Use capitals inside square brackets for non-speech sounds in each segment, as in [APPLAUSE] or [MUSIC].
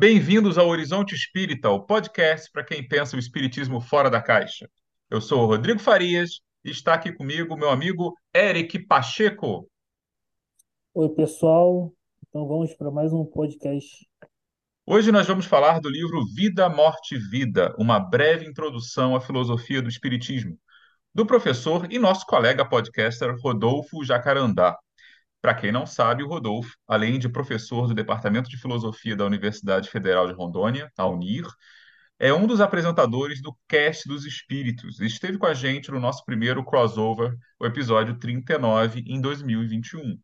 Bem-vindos ao Horizonte Espírita, o podcast para quem pensa o espiritismo fora da caixa. Eu sou o Rodrigo Farias e está aqui comigo meu amigo Eric Pacheco. Oi, pessoal. Então vamos para mais um podcast. Hoje nós vamos falar do livro Vida, Morte e Vida, uma breve introdução à filosofia do espiritismo, do professor e nosso colega podcaster Rodolfo Jacarandá. Para quem não sabe, o Rodolfo, além de professor do Departamento de Filosofia da Universidade Federal de Rondônia, a UNIR, é um dos apresentadores do Cast dos Espíritos esteve com a gente no nosso primeiro crossover, o episódio 39, em 2021.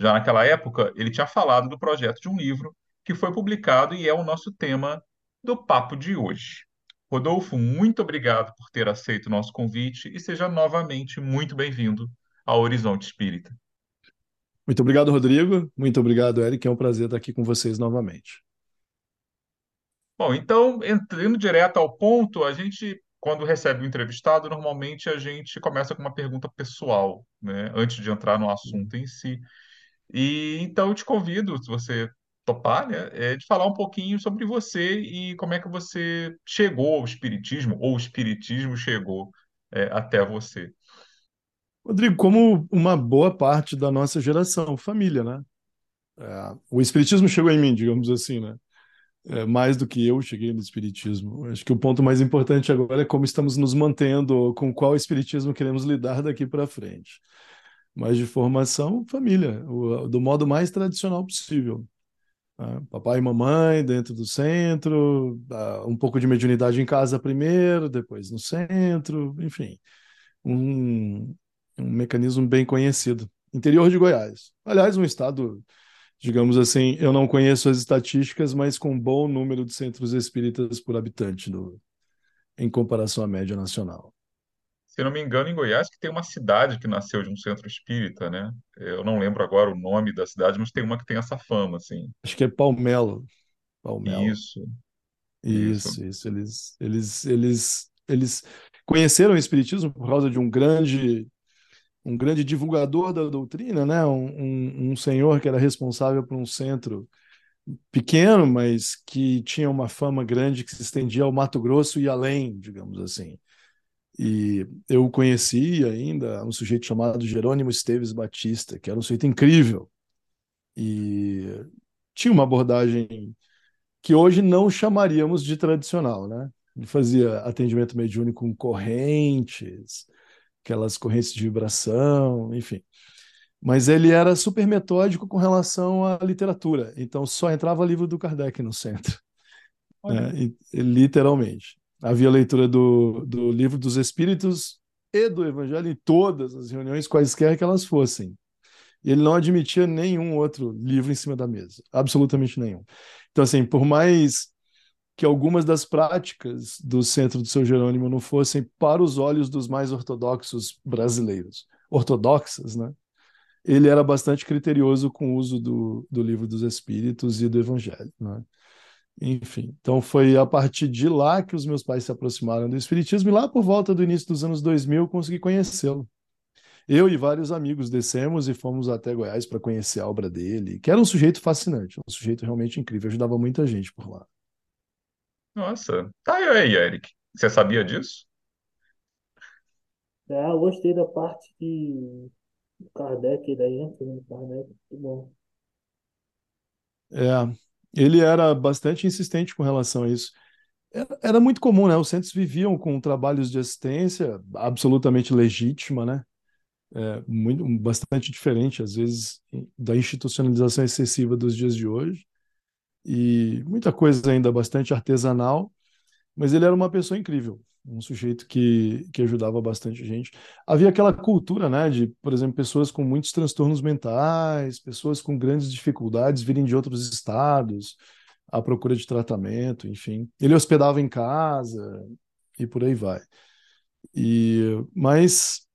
Já naquela época, ele tinha falado do projeto de um livro que foi publicado e é o nosso tema do papo de hoje. Rodolfo, muito obrigado por ter aceito o nosso convite e seja novamente muito bem-vindo ao Horizonte Espírita. Muito obrigado, Rodrigo. Muito obrigado, Eric. É um prazer estar aqui com vocês novamente. Bom, então, entrando direto ao ponto, a gente, quando recebe um entrevistado, normalmente a gente começa com uma pergunta pessoal, né, antes de entrar no assunto em si. E então eu te convido, se você topar, né, é, de falar um pouquinho sobre você e como é que você chegou ao espiritismo, ou o espiritismo chegou é, até você. Rodrigo, como uma boa parte da nossa geração, família, né? É, o espiritismo chegou em mim, digamos assim, né? É, mais do que eu cheguei no espiritismo. Acho que o ponto mais importante agora é como estamos nos mantendo, com qual espiritismo queremos lidar daqui para frente. Mas de formação, família, o, do modo mais tradicional possível. Né? Papai e mamãe dentro do centro, um pouco de mediunidade em casa primeiro, depois no centro, enfim. Um, um mecanismo bem conhecido. Interior de Goiás. Aliás, um estado, digamos assim, eu não conheço as estatísticas, mas com um bom número de centros espíritas por habitante do, em comparação à média nacional. Se não me engano, em Goiás, que tem uma cidade que nasceu de um centro espírita, né? Eu não lembro agora o nome da cidade, mas tem uma que tem essa fama, assim. Acho que é Palmelo. Palmelo. Isso. Isso, isso. isso. Eles, eles, eles, eles conheceram o espiritismo por causa de um grande um grande divulgador da doutrina, né? Um, um, um, senhor que era responsável por um centro pequeno, mas que tinha uma fama grande que se estendia ao Mato Grosso e além, digamos assim. E eu conheci ainda um sujeito chamado Jerônimo Esteves Batista, que era um sujeito incrível. E tinha uma abordagem que hoje não chamaríamos de tradicional, né? Ele fazia atendimento mediúnico com correntes, aquelas correntes de vibração, enfim. Mas ele era super metódico com relação à literatura, então só entrava livro do Kardec no centro, [LAUGHS] né? literalmente. Havia leitura do, do livro dos Espíritos e do Evangelho em todas as reuniões, quaisquer que elas fossem. Ele não admitia nenhum outro livro em cima da mesa, absolutamente nenhum. Então, assim, por mais que algumas das práticas do Centro do Seu Jerônimo não fossem para os olhos dos mais ortodoxos brasileiros, ortodoxas, né? Ele era bastante criterioso com o uso do, do livro dos Espíritos e do Evangelho, né? Enfim, então foi a partir de lá que os meus pais se aproximaram do Espiritismo e lá por volta do início dos anos 2000 eu consegui conhecê-lo. Eu e vários amigos descemos e fomos até Goiás para conhecer a obra dele, que era um sujeito fascinante, um sujeito realmente incrível, ajudava muita gente por lá. Nossa, tá aí, Eric. Você sabia disso? É, eu gostei da parte que o Kardec daí entra no Kardec, muito bom. É, ele era bastante insistente com relação a isso. Era, era muito comum, né? Os centros viviam com trabalhos de assistência absolutamente legítima, né? É, muito, bastante diferente, às vezes, da institucionalização excessiva dos dias de hoje e muita coisa ainda bastante artesanal, mas ele era uma pessoa incrível, um sujeito que, que ajudava bastante gente. Havia aquela cultura, né, de, por exemplo, pessoas com muitos transtornos mentais, pessoas com grandes dificuldades virem de outros estados à procura de tratamento, enfim. Ele hospedava em casa e por aí vai. E mas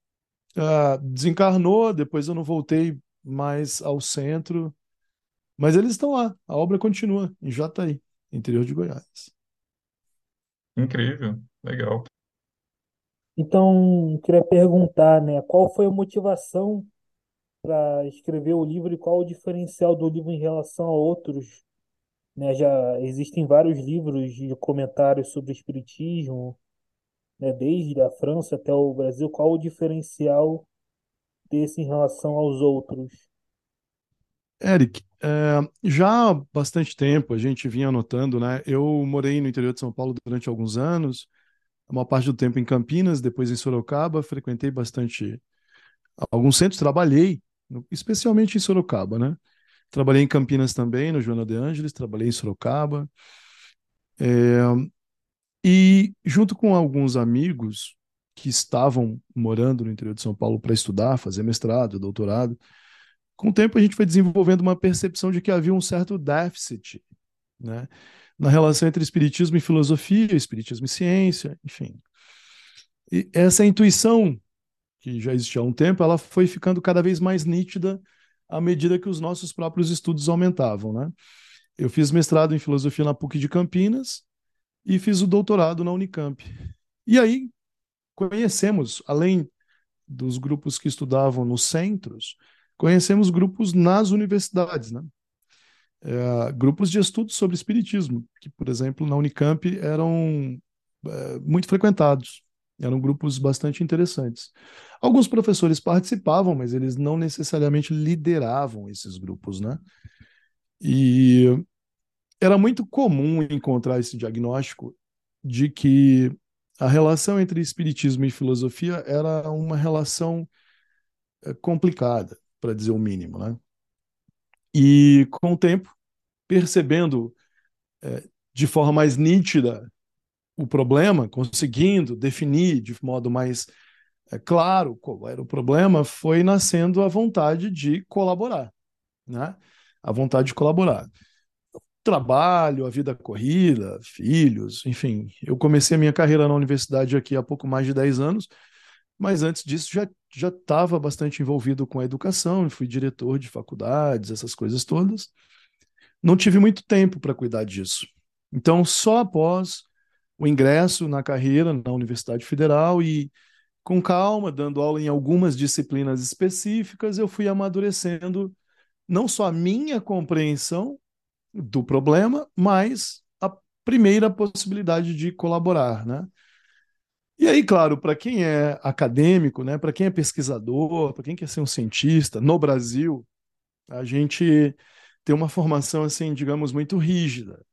uh, desencarnou, depois eu não voltei mais ao centro mas eles estão lá, a obra continua em Jataí, interior de Goiás. Incrível, legal. Então, queria perguntar, né, qual foi a motivação para escrever o livro e qual o diferencial do livro em relação a outros né? Já existem vários livros de comentários sobre o espiritismo, né? Desde a França até o Brasil. Qual o diferencial desse em relação aos outros? Eric, é, já há bastante tempo a gente vinha notando, né? Eu morei no interior de São Paulo durante alguns anos, uma parte do tempo em Campinas, depois em Sorocaba, frequentei bastante alguns centros, trabalhei, especialmente em Sorocaba, né? Trabalhei em Campinas também, no Joana de Ângeles, trabalhei em Sorocaba. É, e junto com alguns amigos que estavam morando no interior de São Paulo para estudar, fazer mestrado, doutorado, com o tempo a gente foi desenvolvendo uma percepção de que havia um certo déficit né, na relação entre espiritismo e filosofia, espiritismo e ciência, enfim. E essa intuição, que já existia há um tempo, ela foi ficando cada vez mais nítida à medida que os nossos próprios estudos aumentavam. Né? Eu fiz mestrado em filosofia na PUC de Campinas e fiz o doutorado na Unicamp. E aí conhecemos, além dos grupos que estudavam nos centros, conhecemos grupos nas universidades, né? É, grupos de estudos sobre espiritismo, que, por exemplo, na Unicamp eram é, muito frequentados, eram grupos bastante interessantes. Alguns professores participavam, mas eles não necessariamente lideravam esses grupos, né? E era muito comum encontrar esse diagnóstico de que a relação entre espiritismo e filosofia era uma relação é, complicada para dizer o mínimo, né? E com o tempo, percebendo é, de forma mais nítida o problema, conseguindo definir de modo mais é, claro qual era o problema, foi nascendo a vontade de colaborar, né? A vontade de colaborar. Trabalho, a vida corrida, filhos, enfim. Eu comecei a minha carreira na universidade aqui há pouco mais de 10 anos, mas antes disso já já estava bastante envolvido com a educação, fui diretor de faculdades, essas coisas todas. Não tive muito tempo para cuidar disso. Então, só após o ingresso na carreira na Universidade Federal e com calma, dando aula em algumas disciplinas específicas, eu fui amadurecendo não só a minha compreensão do problema, mas a primeira possibilidade de colaborar, né? E aí, claro, para quem é acadêmico, né, para quem é pesquisador, para quem quer ser um cientista no Brasil, a gente tem uma formação assim, digamos, muito rígida,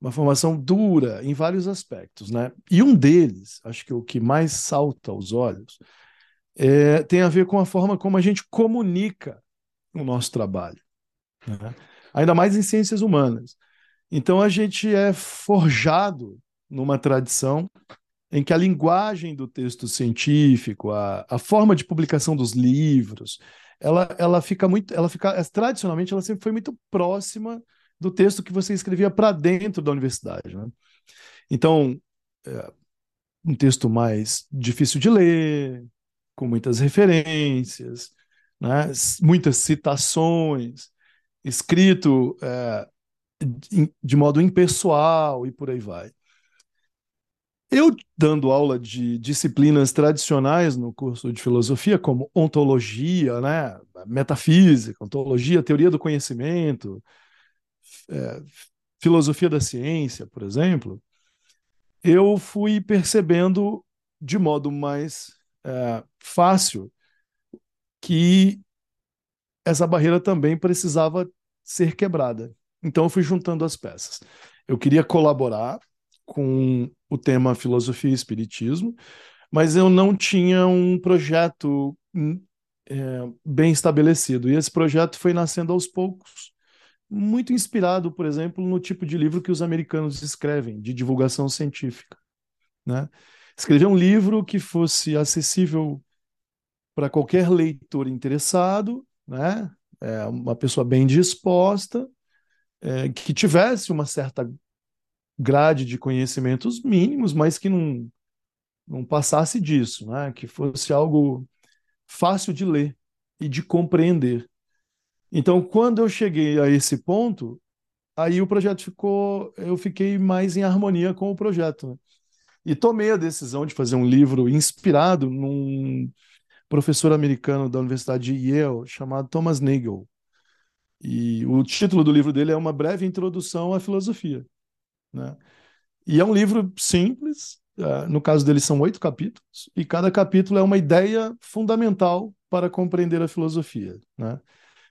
uma formação dura em vários aspectos, né? E um deles, acho que o que mais salta aos olhos, é, tem a ver com a forma como a gente comunica o nosso trabalho, né? ainda mais em ciências humanas. Então a gente é forjado numa tradição em que a linguagem do texto científico, a, a forma de publicação dos livros, ela, ela fica muito, ela fica tradicionalmente ela sempre foi muito próxima do texto que você escrevia para dentro da universidade, né? Então, é, um texto mais difícil de ler, com muitas referências, né? muitas citações, escrito é, de modo impessoal e por aí vai. Eu dando aula de disciplinas tradicionais no curso de filosofia, como ontologia, né, metafísica, ontologia, teoria do conhecimento, é, filosofia da ciência, por exemplo, eu fui percebendo de modo mais é, fácil que essa barreira também precisava ser quebrada. Então eu fui juntando as peças. Eu queria colaborar com o tema filosofia e espiritismo, mas eu não tinha um projeto hum, é, bem estabelecido. E esse projeto foi nascendo aos poucos, muito inspirado, por exemplo, no tipo de livro que os americanos escrevem, de divulgação científica. Né? Escrever um livro que fosse acessível para qualquer leitor interessado, né? É, uma pessoa bem disposta, é, que tivesse uma certa grade de conhecimentos mínimos, mas que não, não passasse disso, né? que fosse algo fácil de ler e de compreender. Então, quando eu cheguei a esse ponto, aí o projeto ficou, eu fiquei mais em harmonia com o projeto. Né? E tomei a decisão de fazer um livro inspirado num professor americano da Universidade de Yale chamado Thomas Nagel. E o título do livro dele é Uma Breve Introdução à Filosofia. Né? E é um livro simples, uh, no caso dele são oito capítulos, e cada capítulo é uma ideia fundamental para compreender a filosofia. Né?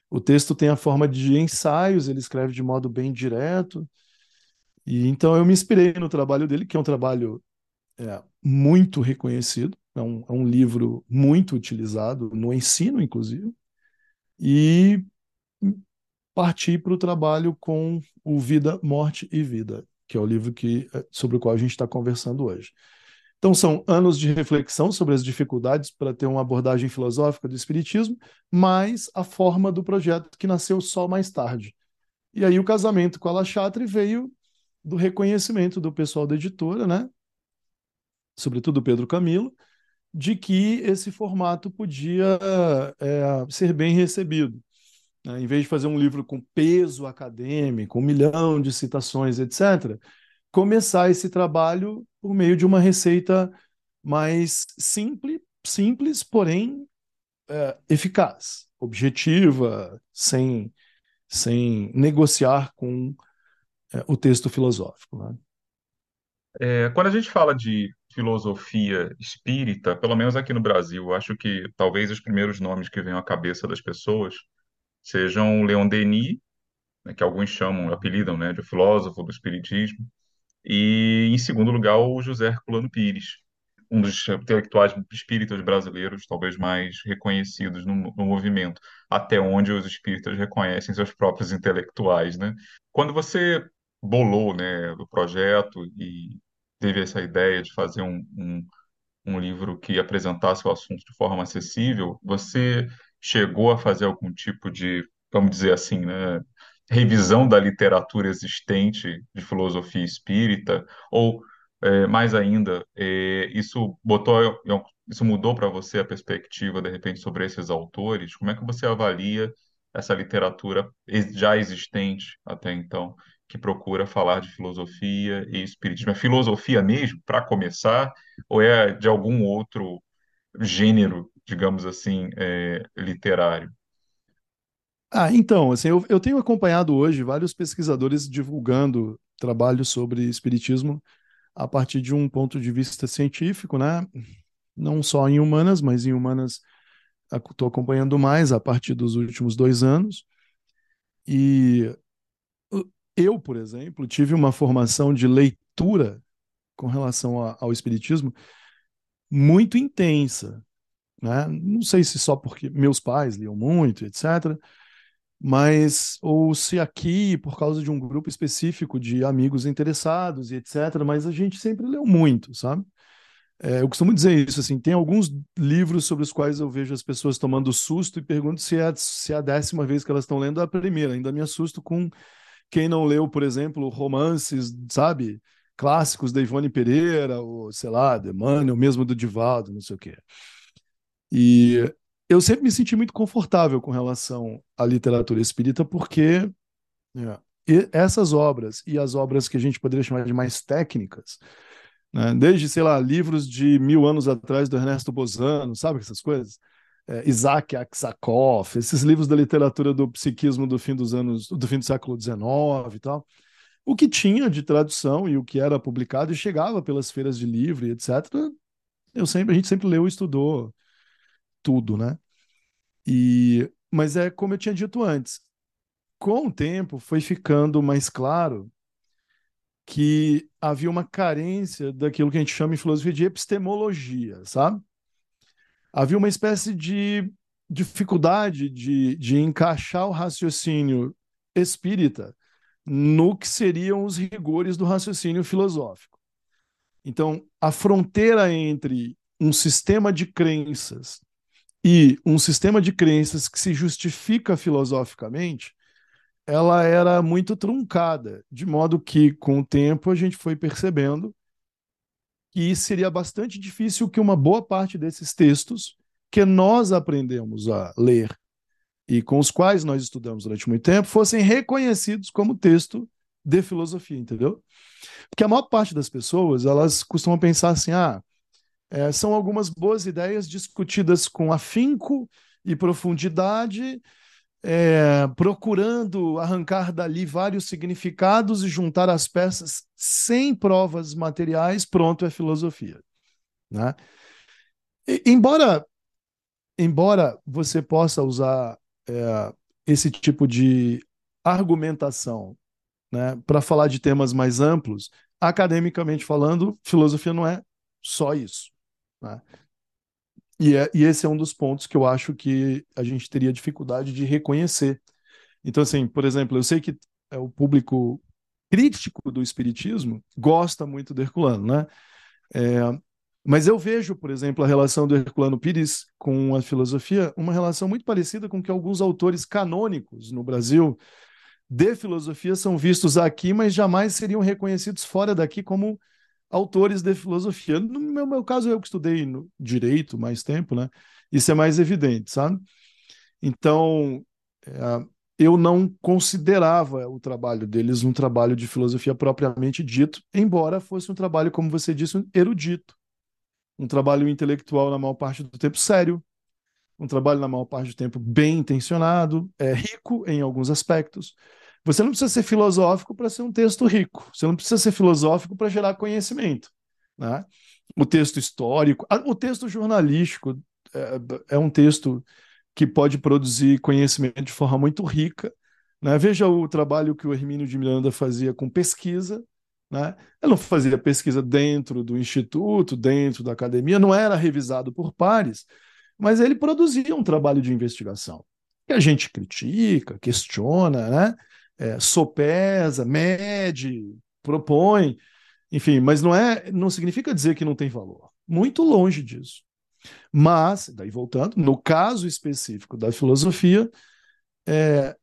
O texto tem a forma de ensaios, ele escreve de modo bem direto, e então eu me inspirei no trabalho dele, que é um trabalho é, muito reconhecido, é um, é um livro muito utilizado no ensino, inclusive, e parti para o trabalho com o Vida, Morte e Vida, que é o livro que, é, sobre o qual a gente está conversando hoje. Então, são anos de reflexão sobre as dificuldades para ter uma abordagem filosófica do Espiritismo, mais a forma do projeto que nasceu só mais tarde. E aí, o casamento com a La Chatre veio do reconhecimento do pessoal da editora, né? sobretudo Pedro Camilo, de que esse formato podia é, ser bem recebido. Né? Em vez de fazer um livro com peso acadêmico, um milhão de citações, etc., começar esse trabalho por meio de uma receita mais simples, simples porém é, eficaz, objetiva, sem, sem negociar com é, o texto filosófico. Né? É, quando a gente fala de filosofia espírita, pelo menos aqui no Brasil, acho que talvez os primeiros nomes que venham à cabeça das pessoas sejam Leon Denis, né, que alguns chamam, apelidam, né, de filósofo do espiritismo, e em segundo lugar o José Herculano Pires, um dos intelectuais espíritas brasileiros talvez mais reconhecidos no, no movimento, até onde os espíritas reconhecem seus próprios intelectuais, né? Quando você bolou, né, o projeto e teve essa ideia de fazer um, um, um livro que apresentasse o assunto de forma acessível, você chegou a fazer algum tipo de, vamos dizer assim, né, revisão da literatura existente de filosofia espírita, ou é, mais ainda, é, isso botou, isso mudou para você a perspectiva de repente sobre esses autores? Como é que você avalia essa literatura já existente até então? que procura falar de filosofia e espiritismo. É filosofia mesmo, para começar, ou é de algum outro gênero, digamos assim, é, literário? Ah, então, assim, eu, eu tenho acompanhado hoje vários pesquisadores divulgando trabalhos sobre espiritismo a partir de um ponto de vista científico, né? Não só em humanas, mas em humanas estou acompanhando mais a partir dos últimos dois anos. E eu, por exemplo, tive uma formação de leitura com relação a, ao Espiritismo muito intensa. Né? Não sei se só porque meus pais liam muito, etc., mas ou se aqui por causa de um grupo específico de amigos interessados e etc. Mas a gente sempre leu muito, sabe? É, eu costumo dizer isso assim. Tem alguns livros sobre os quais eu vejo as pessoas tomando susto e pergunto se é, se é a décima vez que elas estão lendo a primeira. Ainda me assusto com quem não leu, por exemplo, romances, sabe? Clássicos da Ivone Pereira, ou sei lá, de Emmanuel, mesmo do Divaldo, não sei o quê. E eu sempre me senti muito confortável com relação à literatura espírita, porque é, essas obras e as obras que a gente poderia chamar de mais técnicas, né, desde, sei lá, livros de mil anos atrás do Ernesto Bozano, sabe essas coisas? é, Isaac Aksakov, esses livros da literatura do psiquismo do fim dos anos, do fim do século XIX e tal. O que tinha de tradução e o que era publicado e chegava pelas feiras de livro e etc. Eu sempre, a gente sempre leu e estudou tudo, né? E, mas é como eu tinha dito antes, com o tempo foi ficando mais claro que havia uma carência daquilo que a gente chama em filosofia de epistemologia, sabe? havia uma espécie de dificuldade de, de encaixar o raciocínio espírita no que seriam os rigores do raciocínio filosófico. Então, a fronteira entre um sistema de crenças e um sistema de crenças que se justifica filosoficamente, ela era muito truncada, de modo que, com o tempo, a gente foi percebendo que seria bastante difícil que uma boa parte desses textos que nós aprendemos a ler e com os quais nós estudamos durante muito tempo fossem reconhecidos como texto de filosofia, entendeu? Porque a maior parte das pessoas, elas costumam pensar assim, ah, é, são algumas boas ideias discutidas com afinco e profundidade é, procurando arrancar dali vários significados e juntar as peças sem provas materiais, pronto, é filosofia. Né? E, embora, embora você possa usar é, esse tipo de argumentação né, para falar de temas mais amplos, academicamente falando, filosofia não é só isso. Né? E, é, e esse é um dos pontos que eu acho que a gente teria dificuldade de reconhecer. Então, assim, por exemplo, eu sei que é, o público crítico do espiritismo gosta muito do Herculano, né? É, mas eu vejo, por exemplo, a relação do Herculano Pires com a filosofia, uma relação muito parecida com que alguns autores canônicos no Brasil de filosofia são vistos aqui, mas jamais seriam reconhecidos fora daqui como autores de filosofia. No meu, meu caso, eu que estudei direito mais tempo, né? Isso é mais evidente, sabe? Então, é, eu não considerava o trabalho deles um trabalho de filosofia propriamente dito, embora fosse um trabalho, como você disse, um erudito. Um trabalho intelectual, na maior parte do tempo, sério. Um trabalho, na maior parte do tempo, bem intencionado, é rico em alguns aspectos, você não precisa ser filosófico para ser um texto rico. Você não precisa ser filosófico para gerar conhecimento. Né? O texto histórico, o texto jornalístico é, é, um texto que pode produzir conhecimento de forma muito rica. Né? Veja o trabalho que o Hermínio de Miranda fazia com pesquisa. Né? Ele não fazia pesquisa dentro do instituto, dentro da academia, não era revisado por pares, mas ele produzia um trabalho de investigação que a gente critica, questiona, né? É, sopesa, mede, propõe, enfim, mas não é, não significa dizer que não tem valor. Muito longe disso. Mas, daí voltando, no caso específico da filosofia, é,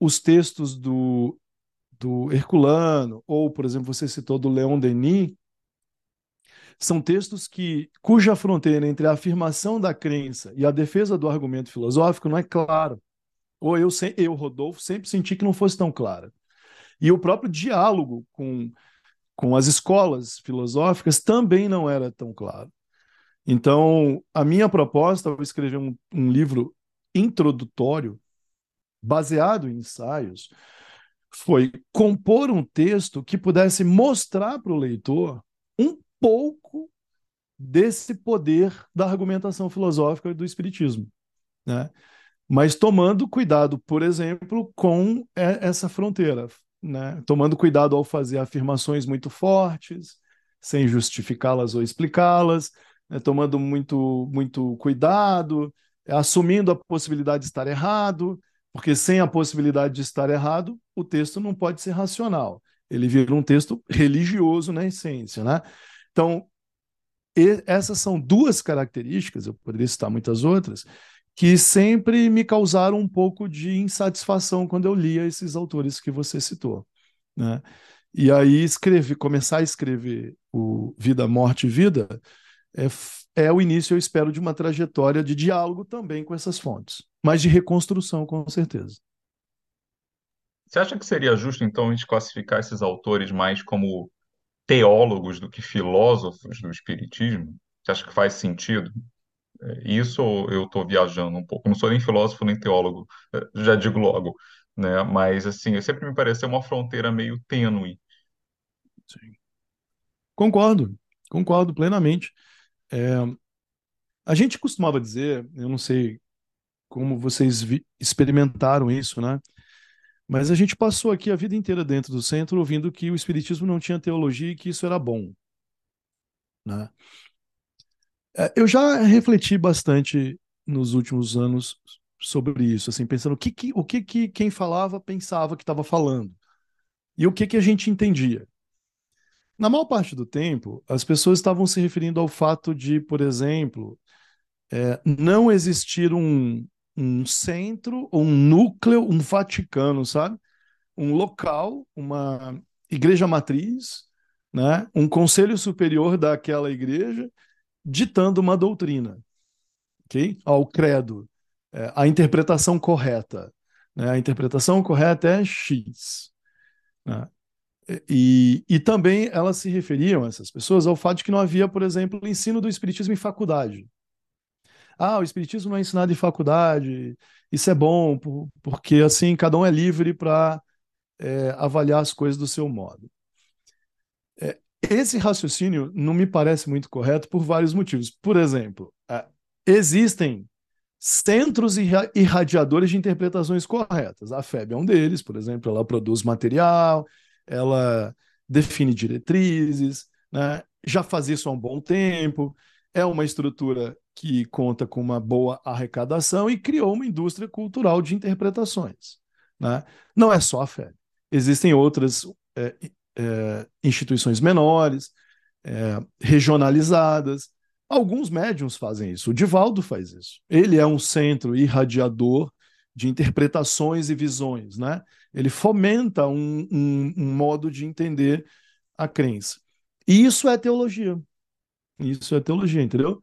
os textos do, do Herculano, ou, por exemplo, você citou do Leon Denis, são textos que cuja fronteira entre a afirmação da crença e a defesa do argumento filosófico não é clara ou eu, eu, Rodolfo, sempre senti que não fosse tão clara. E o próprio diálogo com, com as escolas filosóficas também não era tão claro. Então, a minha proposta ao escrever um, um livro introdutório, baseado em ensaios, foi compor um texto que pudesse mostrar para o leitor um pouco desse poder da argumentação filosófica do Espiritismo. Né? Mas tomando cuidado, por exemplo, com essa fronteira, né? tomando cuidado ao fazer afirmações muito fortes, sem justificá-las ou explicá-las, né? tomando muito, muito cuidado, assumindo a possibilidade de estar errado, porque sem a possibilidade de estar errado, o texto não pode ser racional. Ele vira um texto religioso na essência. Né? Então, essas são duas características, eu poderia citar muitas outras, que sempre me causaram um pouco de insatisfação quando eu lia esses autores que você citou. Né? E aí escrever, começar a escrever o Vida, Morte e Vida é, é o início, eu espero, de uma trajetória de diálogo também com essas fontes, mas de reconstrução, com certeza. Você acha que seria justo, então, a gente classificar esses autores mais como teólogos do que filósofos do Espiritismo? Você acha que faz sentido? Isso eu estou viajando um pouco. Não sou nem filósofo nem teólogo, eh, já digo logo, né? Mas assim, sempre me pareceu uma fronteira meio tênue. Sim. Concordo, concordo plenamente. É, a gente costumava dizer, eu não sei como vocês experimentaram isso, né? Mas a gente passou aqui a vida inteira dentro do centro ouvindo que o espiritismo não tinha teologia e que isso era bom, né? É, eu já refleti bastante nos últimos anos sobre isso, assim, pensando o que, que o que, que quem falava pensava que estava falando e o que, que a gente entendia. Na maior parte do tempo, as pessoas estavam se referindo ao fato de, por exemplo, é, não existir um, um centro, um núcleo, um Vaticano, sabe? Um local, uma igreja matriz, né? um conselho superior daquela igreja ditando uma doutrina, ok? Ao credo, é, a interpretação correta. Né? A interpretação correta é X. Né? E, e também elas se referiam, essas pessoas, ao fato de que não havia, por exemplo, ensino do Espiritismo em faculdade. ah, o espiritismo não é ensinado em faculdade, isso é bom, porque assim cada um é livre para é, avaliar as coisas do seu modo. É, esse raciocínio não me parece muito correto por vários motivos. Por exemplo, é, existem centros irradiadores de interpretações corretas. A FEB é um deles, por exemplo, ela produz material, ela define diretrizes, né? já faz isso há um bom tempo, é uma estrutura que conta com uma boa arrecadação e criou uma indústria cultural de interpretações. Né? Não é só a FEB. Existem outras é, é, instituições menores, é, regionalizadas. Alguns médiums fazem isso. O Divaldo faz isso. Ele é um centro irradiador de interpretações e visões, né? Ele fomenta um, um, um modo de entender a crença. E isso é teologia. Isso é teologia, entendeu?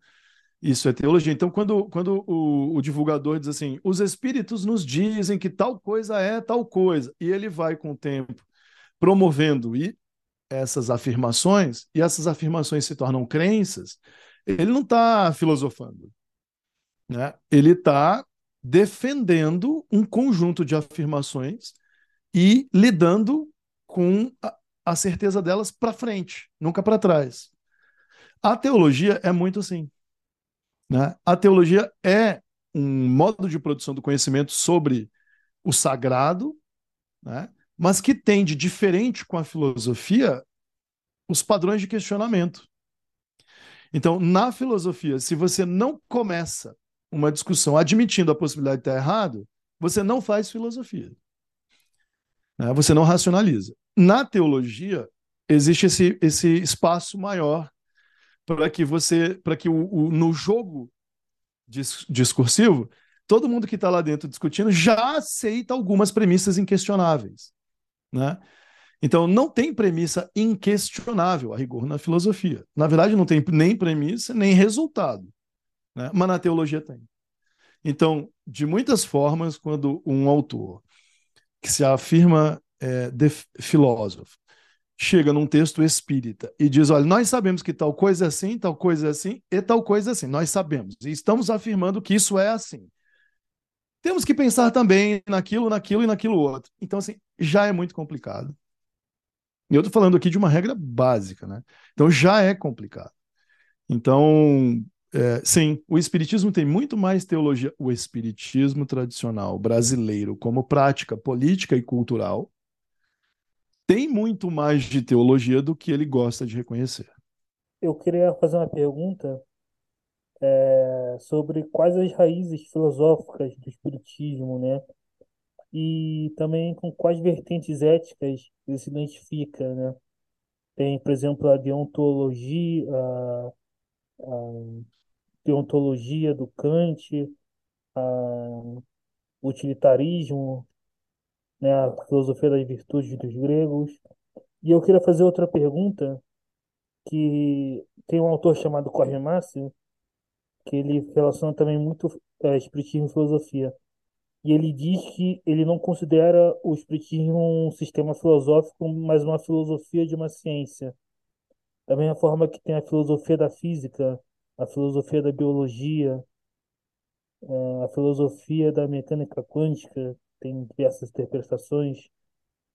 Isso é teologia. Então, quando, quando o, o, divulgador diz assim, os espíritos nos dizem que tal coisa é tal coisa, e ele vai com o tempo promovendo e essas afirmações, e essas afirmações se tornam crenças, ele não está filosofando. Né? Ele está defendendo um conjunto de afirmações e lidando com a, a certeza delas para frente, nunca para trás. A teologia é muito assim. Né? A teologia é um modo de produção do conhecimento sobre o sagrado, né? Mas que tem de diferente com a filosofia os padrões de questionamento. Então, na filosofia, se você não começa uma discussão admitindo a possibilidade de estar errado, você não faz filosofia. Né? Você não racionaliza. Na teologia, existe esse, esse espaço maior para que você, para que o, o, no jogo dis, discursivo, todo mundo que está lá dentro discutindo já aceita algumas premissas inquestionáveis, né? Então não tem premissa inquestionável a rigor na filosofia. Na verdade não tem nem premissa nem resultado, né? Mas na teologia tem. Então, de muitas formas, quando um autor que se afirma é, filósofo chega num texto espírita e diz: olha, nós sabemos que tal coisa é assim, tal coisa é assim e tal coisa é assim. Nós sabemos. E estamos afirmando que isso é assim. Temos que pensar também naquilo, naquilo e naquilo outro. Então, assim, já é muito complicado. E eu estou falando aqui de uma regra básica, né? Então já é complicado. Então, é, sim, o Espiritismo tem muito mais teologia. O Espiritismo tradicional brasileiro, como prática política e cultural, tem muito mais de teologia do que ele gosta de reconhecer. Eu queria fazer uma pergunta é, sobre quais as raízes filosóficas do Espiritismo, né? E também com quais vertentes éticas ele se identifica, né? Tem, por exemplo, a deontologia, a, a deontologia do Kant, a, o utilitarismo, né, a filosofia das virtudes dos gregos. E eu queria fazer outra pergunta, que tem um autor chamado Corre Márcio, que ele relaciona também muito é, espiritismo e filosofia. E ele diz que ele não considera o espiritismo um sistema filosófico, mas uma filosofia de uma ciência. Da mesma forma que tem a filosofia da física, a filosofia da biologia, é, a filosofia da mecânica quântica, tem diversas interpretações.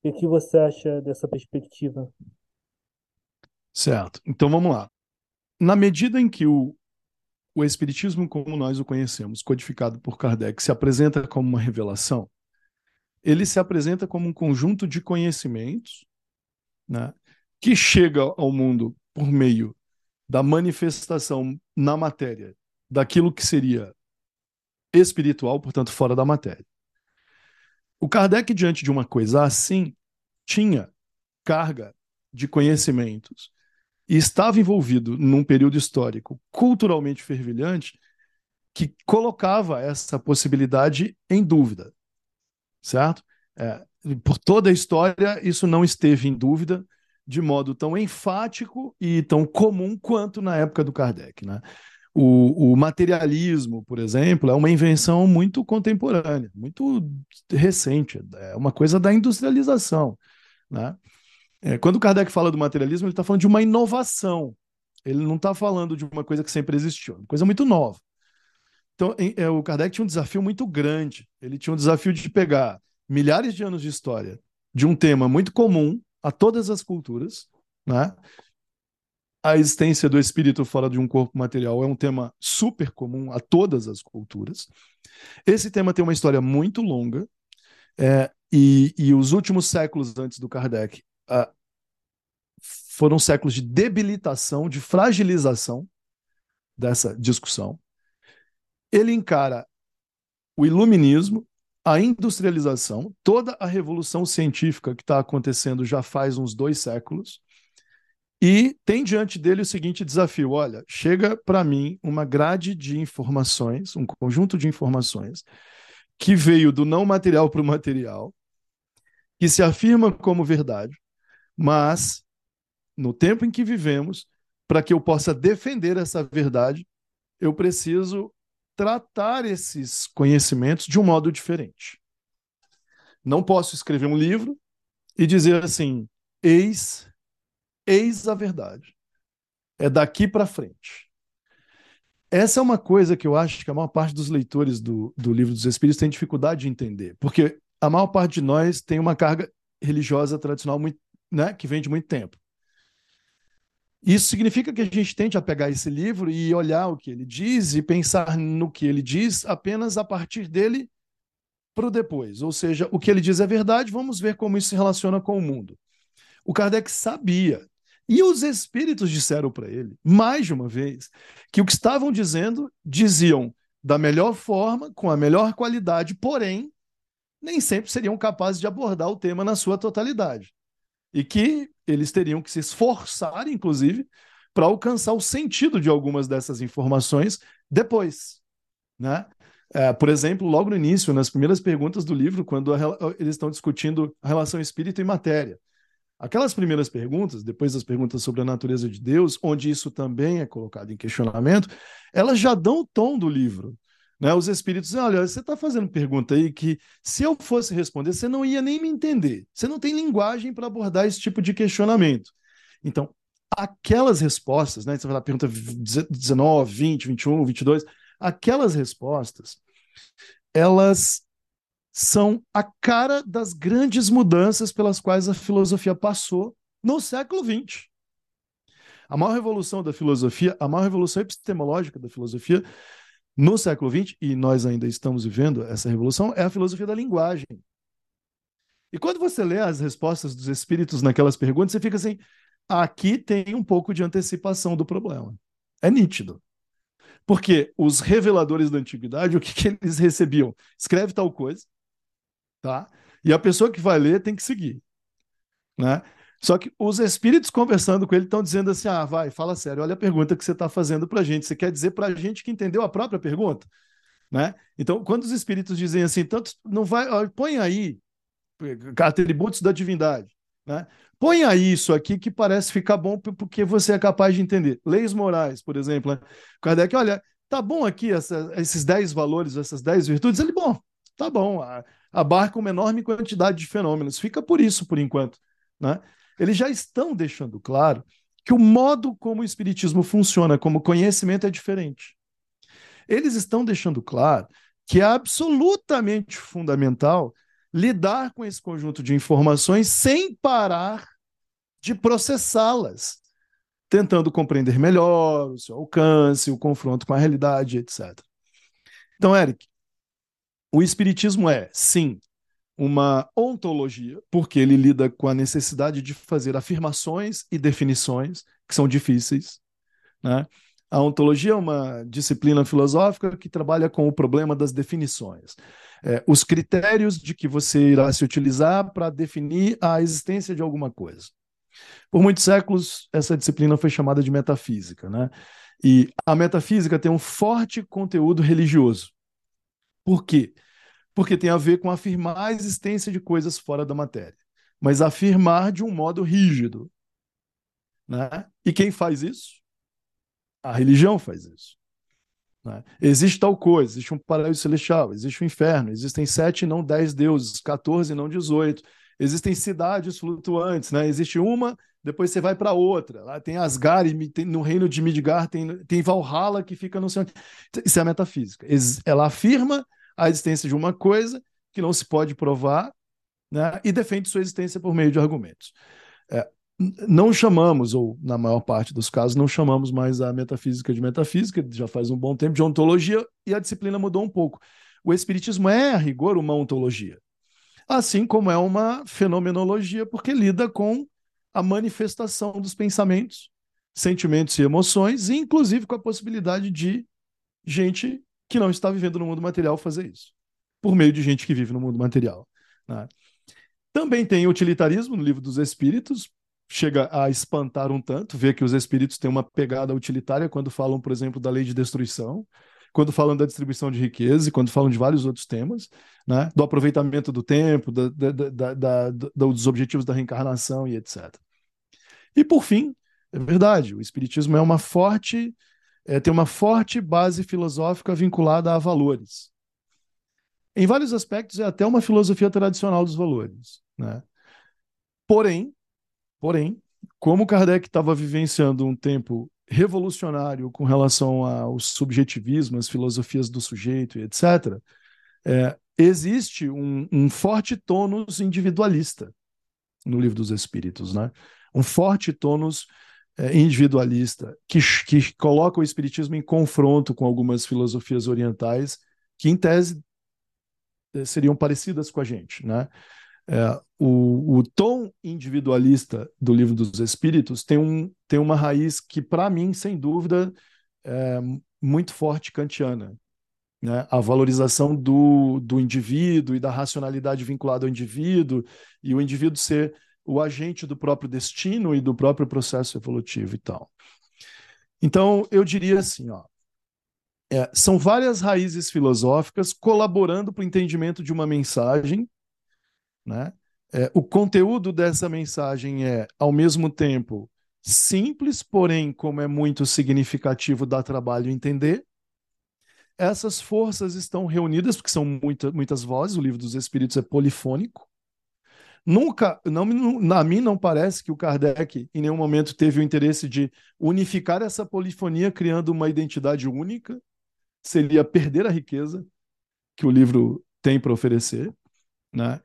O que você acha dessa perspectiva? Certo. Então vamos lá. Na medida em que o, o Espiritismo, como nós o conhecemos, codificado por Kardec, se apresenta como uma revelação, ele se apresenta como um conjunto de conhecimentos né, que chega ao mundo por meio da manifestação na matéria daquilo que seria espiritual, portanto, fora da matéria. O Kardec, diante de uma coisa assim, tinha carga de conhecimentos e estava envolvido num período histórico culturalmente fervilhante que colocava essa possibilidade em dúvida, certo? É, por toda a história, isso não esteve em dúvida de modo tão enfático e tão comum quanto na época do Kardec, né? O, o, materialismo, por exemplo, é uma invenção muito contemporânea, muito recente, é uma coisa da industrialização. Né? É, quando Kardec fala do materialismo, ele está falando de uma inovação. Ele não está falando de uma coisa que sempre existiu, uma coisa muito nova. Então, é, o Kardec tinha um desafio muito grande. Ele tinha um desafio de pegar milhares de anos de história de um tema muito comum a todas as culturas, né? A existência do espírito fora de um corpo material é um tema super comum a todas as culturas. Esse tema tem uma história muito longa, é, e, e, os últimos séculos antes do Kardec uh, foram séculos de debilitação, de fragilização dessa discussão. Ele encara o iluminismo, a industrialização, toda a revolução científica que está acontecendo já faz uns dois séculos, e tem diante dele o seguinte desafio: olha, chega para mim uma grade de informações, um conjunto de informações, que veio do não material para o material, que se afirma como verdade, mas no tempo em que vivemos, para que eu possa defender essa verdade, eu preciso tratar esses conhecimentos de um modo diferente. Não posso escrever um livro e dizer assim: eis, eis a verdade. É daqui para frente. Essa é uma coisa que eu acho que a maior parte dos leitores do, do Livro dos Espíritos tem dificuldade de entender, porque a maior parte de nós tem uma carga religiosa tradicional muito, né, que vem de muito tempo. Isso significa que a gente tende a pegar esse livro e olhar o que ele diz e pensar no que ele diz apenas a partir dele para o depois. Ou seja, o que ele diz é verdade, vamos ver como isso se relaciona com o mundo. O Kardec sabia. E os espíritos disseram para ele, mais de uma vez, que o que estavam dizendo, diziam da melhor forma, com a melhor qualidade, porém, nem sempre seriam capazes de abordar o tema na sua totalidade e que eles teriam que se esforçar, inclusive, para alcançar o sentido de algumas dessas informações depois, né? É, por exemplo, logo no início, nas primeiras perguntas do livro, quando a, eles estão discutindo a relação espírito e matéria. Aquelas primeiras perguntas, depois das perguntas sobre a natureza de Deus, onde isso também é colocado em questionamento, elas já dão o tom do livro. Né? Os espíritos olha, você está fazendo pergunta aí que, se eu fosse responder, você não ia nem me entender. Você não tem linguagem para abordar esse tipo de questionamento. Então, aquelas respostas, né? Você vai lá, pergunta 19, 20, 21, 22, aquelas respostas, elas são a cara das grandes mudanças pelas quais a filosofia passou no século XX. A maior revolução da filosofia, a maior revolução epistemológica da filosofia no século XX, e nós ainda estamos vivendo essa revolução, é a filosofia da linguagem. E quando você lê as respostas dos espíritos naquelas perguntas, você fica assim: aqui tem um pouco de antecipação do problema. É nítido. Porque os reveladores da antiguidade, [LAUGHS] o que, que eles recebiam? Escreve tal coisa, tá? E a pessoa que vai ler tem que seguir. Né? Só que os espíritos conversando com ele estão dizendo assim: ah, vai, fala sério, olha a pergunta que você está fazendo para a gente. Você quer dizer para a gente que entendeu a própria pergunta? Né? Então, quando os espíritos dizem assim, tanto não vai, põe aí atributos da divindade, né? Põe aí isso aqui que parece ficar bom porque você é capaz de entender. Leis morais, por exemplo. Né? Kardec, olha, tá bom aqui essa, esses 10 valores, essas 10 virtudes. Ele, bom, tá bom, abarca uma enorme quantidade de fenômenos. Fica por isso, por enquanto. Né? Eles já estão deixando claro que o modo como o Espiritismo funciona como conhecimento é diferente. Eles estão deixando claro que é absolutamente fundamental lidar com esse conjunto de informações sem parar de processá-las, tentando compreender melhor o seu alcance, o confronto com a realidade, etc. Então, Eric, o Espiritismo é, sim, uma ontologia, porque ele lida com a necessidade de fazer afirmações e definições que são difíceis. Né? A ontologia é uma disciplina filosófica que trabalha com o problema das definições. É, os critérios de que você irá se utilizar para definir a existência de alguma coisa. Por muitos séculos, essa disciplina foi chamada de metafísica. Né? E a metafísica tem um forte conteúdo religioso. Por quê? porque tem a ver com afirmar a existência de coisas fora da matéria, mas afirmar de um modo rígido. Né? E quem faz isso? A religião faz isso. Né? Existe tal coisa, existe um paraíso celestial, existe um inferno, existem sete e não dez deuses, 14 e não 18. existem cidades flutuantes, né? Existe uma, depois você vai para outra. Lá tem Asgard, no reino de Midgard tem, tem Valhalla que fica no céu. Isso é a metafísica. Ela afirma a existência de uma coisa que não se pode provar, né? E defende sua existência por meio de argumentos. É, não chamamos, ou na maior parte dos casos, não chamamos mais a metafísica de metafísica, já faz um bom tempo, de ontologia, e a disciplina mudou um pouco. O Espiritismo é, a rigor, uma ontologia, assim como é uma fenomenologia, porque lida com a manifestação dos pensamentos, sentimentos e emoções, inclusive com a possibilidade de gente que não está vivendo no mundo material fazer isso, por meio de gente que vive no mundo material. Né? Também tem utilitarismo no livro dos Espíritos, chega a espantar um tanto, ver que os espíritos têm uma pegada utilitária quando falam, por exemplo, da lei de destruição, quando falam da distribuição de riqueza e quando falam de vários outros temas, né? do aproveitamento do tempo, da, da, da, dos objetivos da reencarnação e etc. E por fim, é verdade, o espiritismo é uma forte é, tem uma forte base filosófica vinculada a valores. Em vários aspectos é até uma filosofia tradicional dos valores, né? Porém, Porém, como Kardec estava vivenciando um tempo revolucionário com relação ao subjetivismo, às filosofias do sujeito e etc., é, existe um, um, forte tônus individualista no Livro dos Espíritos, né? um forte tônus individualista que, que coloca o Espiritismo em confronto com algumas filosofias orientais que, em tese, é, seriam parecidas com a gente. Né? É, o, o, tom individualista do livro dos Espíritos tem, um, tem uma raiz que, para mim, sem dúvida, é muito forte kantiana. Né? A valorização do, do indivíduo e da racionalidade vinculada ao indivíduo, e o indivíduo ser o agente do próprio destino e do próprio processo evolutivo e tal. Então, eu diria assim, ó, é, são várias raízes filosóficas colaborando para o entendimento de uma mensagem né? É, o conteúdo dessa mensagem é, ao mesmo tempo, simples, porém, como é muito significativo, dá trabalho entender. Essas forças estão reunidas, porque são muita, muitas vozes, o livro dos Espíritos é polifônico. Nunca, não, a mim não parece que o Kardec em nenhum momento teve o interesse de unificar essa polifonia criando uma identidade única. Seria perder a riqueza que o livro tem para oferecer, né?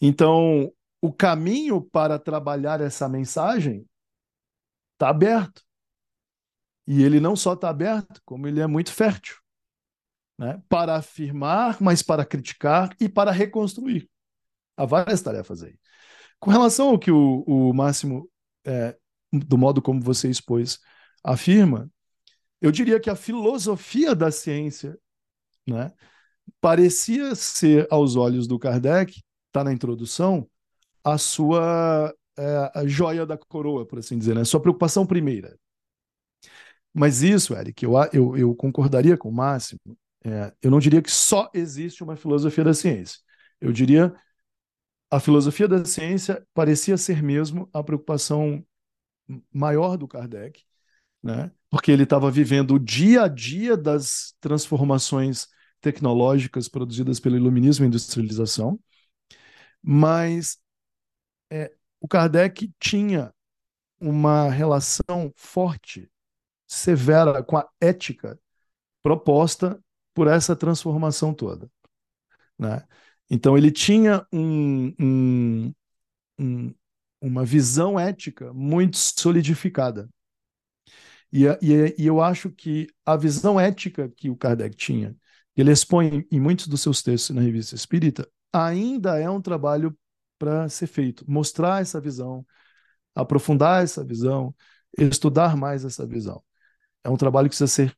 Então, o caminho para trabalhar essa mensagem está aberto. E ele não só está aberto, como ele é muito fértil. Né? Para afirmar, mas para criticar e para reconstruir. Há várias tarefas aí. Com relação ao que o, o Máximo, é, do modo como você expôs, afirma, eu diria que a filosofia da ciência né, parecia ser, aos olhos do Kardec, está na introdução, a sua é, a joia da coroa, por assim dizer, né? sua preocupação primeira. Mas isso, Eric, eu, eu, eu concordaria com o Máximo. É, eu não diria que só existe uma filosofia da ciência. Eu diria a filosofia da ciência parecia ser mesmo a preocupação maior do Kardec, né? porque ele estava vivendo o dia a dia das transformações tecnológicas produzidas pelo iluminismo e industrialização, mas é, o Kardec tinha uma relação forte, severa com a ética proposta por essa transformação toda. Né? Então, ele tinha um, um, um, uma visão ética muito solidificada. E, e, e, eu acho que a visão ética que o Kardec tinha, ele expõe em muitos dos seus textos na Revista Espírita, ainda é um trabalho para ser feito. Mostrar essa visão, aprofundar essa visão, estudar mais essa visão. É um trabalho que precisa ser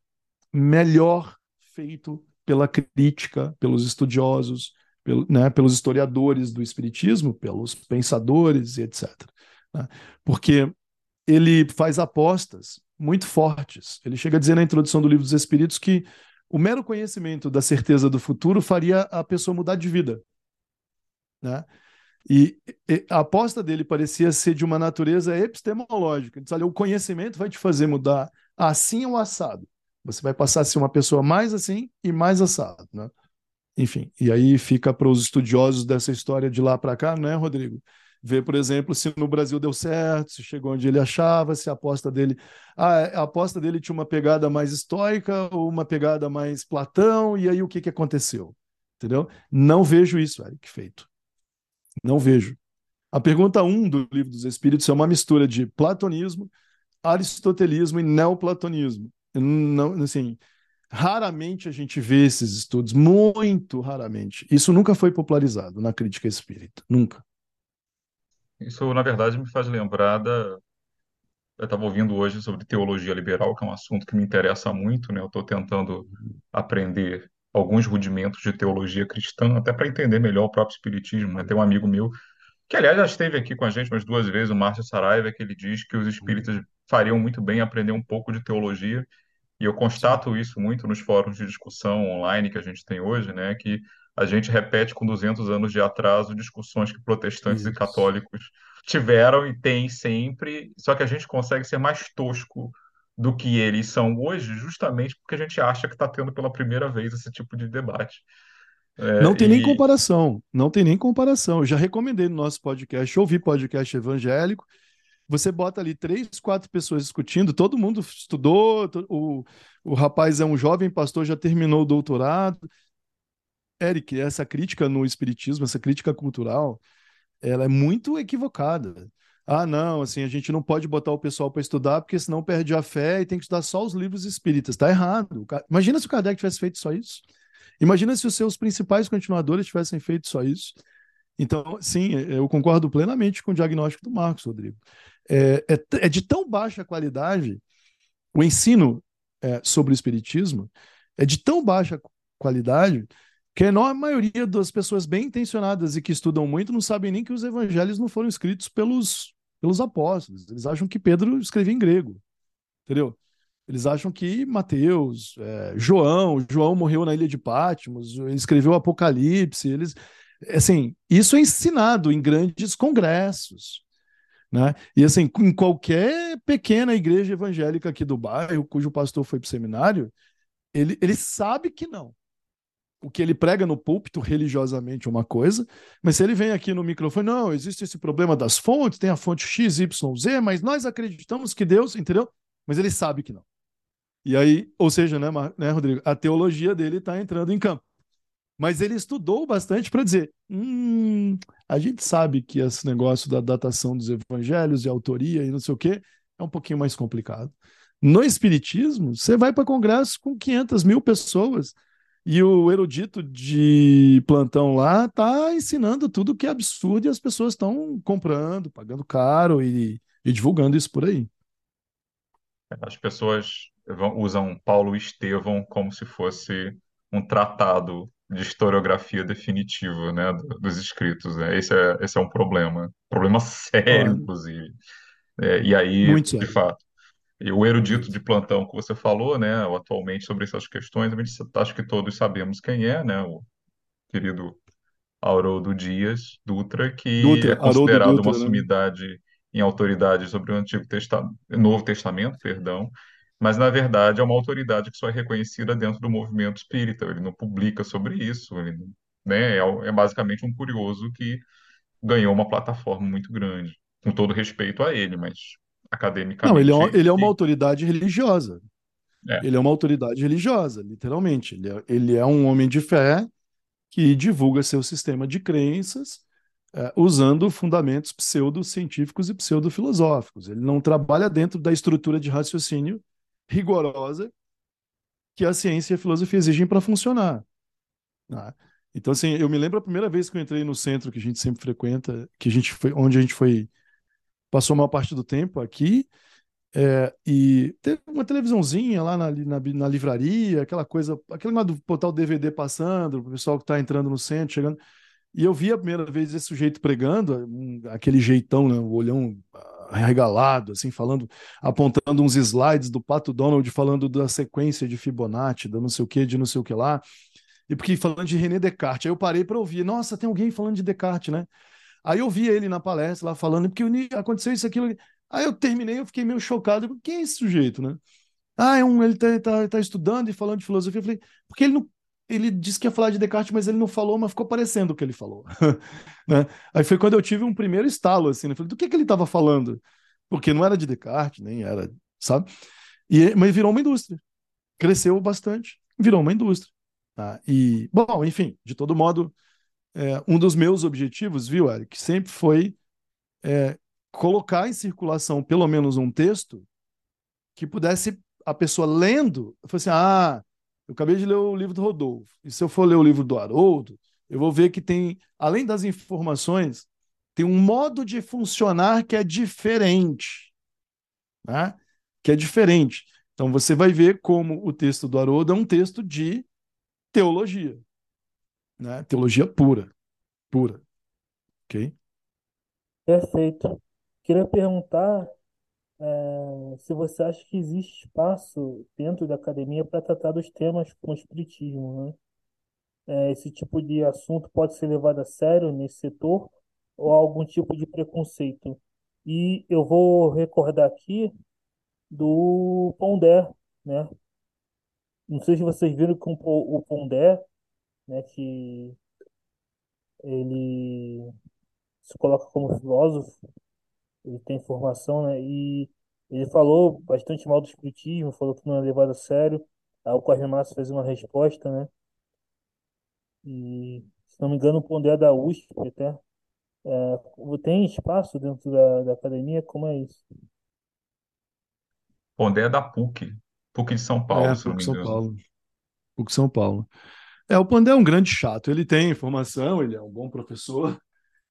melhor feito pela crítica, pelos estudiosos, pelo, né, pelos historiadores do Espiritismo, pelos pensadores e etc. Né? Porque ele faz apostas muito fortes. Ele chega a dizer na introdução do Livro dos Espíritos que o mero conhecimento da certeza do futuro faria a pessoa mudar de vida. Né? E, e, a aposta dele parecia ser de uma natureza epistemológica. Ele disse, olha, o conhecimento vai te fazer mudar assim ou assado. Você vai passar a ser uma pessoa mais assim e mais assado. Né? Enfim, e aí fica para os estudiosos dessa história de lá para cá, não é, Rodrigo? ver, por exemplo, se no Brasil deu certo, se chegou onde ele achava, se a aposta dele. Ah, a aposta dele tinha uma pegada mais estoica ou uma pegada mais Platão, e aí o que, que aconteceu? Entendeu? Não vejo isso, Eric, feito. Não vejo. A pergunta 1 um do Livro dos Espíritos é uma mistura de platonismo, aristotelismo e neoplatonismo. Não, assim, raramente a gente vê esses estudos, muito raramente. Isso nunca foi popularizado na crítica espírita, nunca. Isso, na verdade, me faz lembrar da. Eu estava ouvindo hoje sobre teologia liberal, que é um assunto que me interessa muito, né? Eu estou tentando aprender alguns rudimentos de teologia cristã, até para entender melhor o próprio espiritismo, né? Tem um amigo meu que, aliás, já esteve aqui com a gente umas duas vezes, o Márcio Saraiva, que ele diz que os espíritas fariam muito bem aprender um pouco de teologia, e eu constato isso muito nos fóruns de discussão online que a gente tem hoje, né? Que a gente repete com 200 anos de atraso discussões que protestantes Isso. e católicos tiveram e têm sempre, só que a gente consegue ser mais tosco do que eles são hoje, justamente porque a gente acha que está tendo pela primeira vez esse tipo de debate. É, não tem e... nem comparação, não tem nem comparação. Eu já recomendei no nosso podcast, ouvir podcast evangélico. Você bota ali três, quatro pessoas discutindo, todo mundo estudou, o, o rapaz é um jovem pastor, já terminou o doutorado, Eric, essa crítica no espiritismo, essa crítica cultural, ela é muito equivocada. Ah, não, assim, a gente não pode botar o pessoal para estudar porque senão perde a fé e tem que estudar só os livros espíritas. Está errado. Imagina se o Kardec tivesse feito só isso. Imagina se os seus principais continuadores tivessem feito só isso. Então, sim, é, eu concordo plenamente com o diagnóstico do Marcos, Rodrigo. É, é, é de tão baixa qualidade o ensino é, sobre o espiritismo, é de tão baixa qualidade que a enorme maioria das pessoas bem intencionadas e que estudam muito não sabem nem que os evangelhos não foram escritos pelos, pelos apóstolos. Eles acham que Pedro escrevia em grego, entendeu? Eles acham que Mateus, é, João, João morreu na ilha de Patmos, ele escreveu o Apocalipse, eles, assim, isso é ensinado em grandes congressos, né? E assim, em qualquer pequena igreja evangélica aqui do bairro, cujo pastor foi para o seminário, ele, ele sabe que não o que ele prega no púlpito religiosamente uma coisa, mas se ele vem aqui no microfone, não, existe esse problema das fontes, tem a fonte X, Y, Z, mas nós acreditamos que Deus, entendeu? Mas ele sabe que não. E aí, ou seja, né, né Rodrigo, a teologia dele está entrando em campo. Mas ele estudou bastante para dizer: hum, a gente sabe que esse negócio da datação dos evangelhos e autoria e não sei o quê é um pouquinho mais complicado. No Espiritismo, você vai para congresso com 500 mil pessoas e o erudito de plantão lá tá ensinando tudo que é absurdo e as pessoas estão comprando, pagando caro e, e, divulgando isso por aí. As pessoas usam Paulo Estevão como se fosse um tratado de historiografia definitivo, né, dos escritos. Né? Esse, é, esse é um problema, problema [LAUGHS] sério, inclusive. É, e aí, Muito de sério. fato, e o erudito de plantão que você falou, né, atualmente sobre essas questões, acho que todos sabemos quem é, né, o querido Haroldo Dias Dutra, que Dutra, é considerado Dutra, uma né? sumidade em autoridade sobre o Antigo Testamento, Novo Testamento, perdão, mas na verdade é uma autoridade que só é reconhecida dentro do movimento espírita. Ele não publica sobre isso, ele, né, é, é basicamente um curioso que ganhou uma plataforma muito grande. Com todo respeito a ele, mas academicamente. Não, ele é, ele é uma autoridade religiosa. É. Ele é uma autoridade religiosa, literalmente. Ele é, ele é um homem de fé que divulga seu sistema de crenças é, usando fundamentos pseudocientíficos e pseudofilosóficos. Ele não trabalha dentro da estrutura de raciocínio rigorosa que a ciência e a filosofia exigem para funcionar. Né? Então, assim, eu me lembro a primeira vez que eu entrei no centro que a gente sempre frequenta, que a gente foi, onde a gente foi passou a maior parte do tempo aqui. É, e teve uma televisãozinha lá na, na, na, livraria, aquela coisa, aquele lá do botar o DVD passando, o pessoal que está entrando no centro, chegando. E eu vi a primeira vez esse sujeito pregando, um, aquele jeitão, né, o olhão arregalado, assim, falando, apontando uns slides do Pato Donald falando da sequência de Fibonacci, da não sei o que, de não sei o que lá. E porque falando de René Descartes, aí eu parei para ouvir, nossa, tem alguém falando de Descartes, né? Aí eu vi ele na palestra lá falando, porque aconteceu isso, aquilo. Aí eu terminei, eu fiquei meio chocado. Quem é esse sujeito, né? Ah, é um, ele tá, tá, tá estudando e falando de filosofia. Eu falei, porque ele não, ele disse que ia falar de Descartes, mas ele não falou, mas ficou parecendo o que ele falou. [LAUGHS] né? Aí foi quando eu tive um primeiro estalo, assim, né? Falei, do que, que ele estava falando? Porque não era de Descartes, nem era, sabe? E, mas virou uma indústria. Cresceu bastante, virou uma indústria. Tá? E, bom, enfim, de todo modo, é, um dos meus objetivos, viu, Eric, sempre foi é, colocar em circulação pelo menos um texto que pudesse a pessoa lendo, fosse assim, ah, eu acabei de ler o livro do Rodolfo, e se eu for ler o livro do Haroldo, eu vou ver que tem, além das informações, tem um modo de funcionar que é diferente, né? que é diferente. Então você vai ver como o texto do Haroldo é um texto de teologia, né? teologia pura, pura, ok? Perfeito. Queria perguntar é, se você acha que existe espaço dentro da academia para tratar dos temas com o espiritismo, né? É, esse tipo de assunto pode ser levado a sério nesse setor ou algum tipo de preconceito? E eu vou recordar aqui do Pondé, né? Não sei se vocês viram com o Pondé, né, que ele se coloca como filósofo, ele tem formação, né? E ele falou bastante mal do espiritismo, falou que não é levado a sério. Aí o Corre Massa fez uma resposta, né? E, se não me engano, o Pondé é da USP até. É, tem espaço dentro da, da academia? Como é isso? Pondé é da PUC, PUC de São Paulo, é, se não PUC me São engano. Paulo. PUC São Paulo. É, o Pondé é um grande chato. Ele tem formação, ele é um bom professor,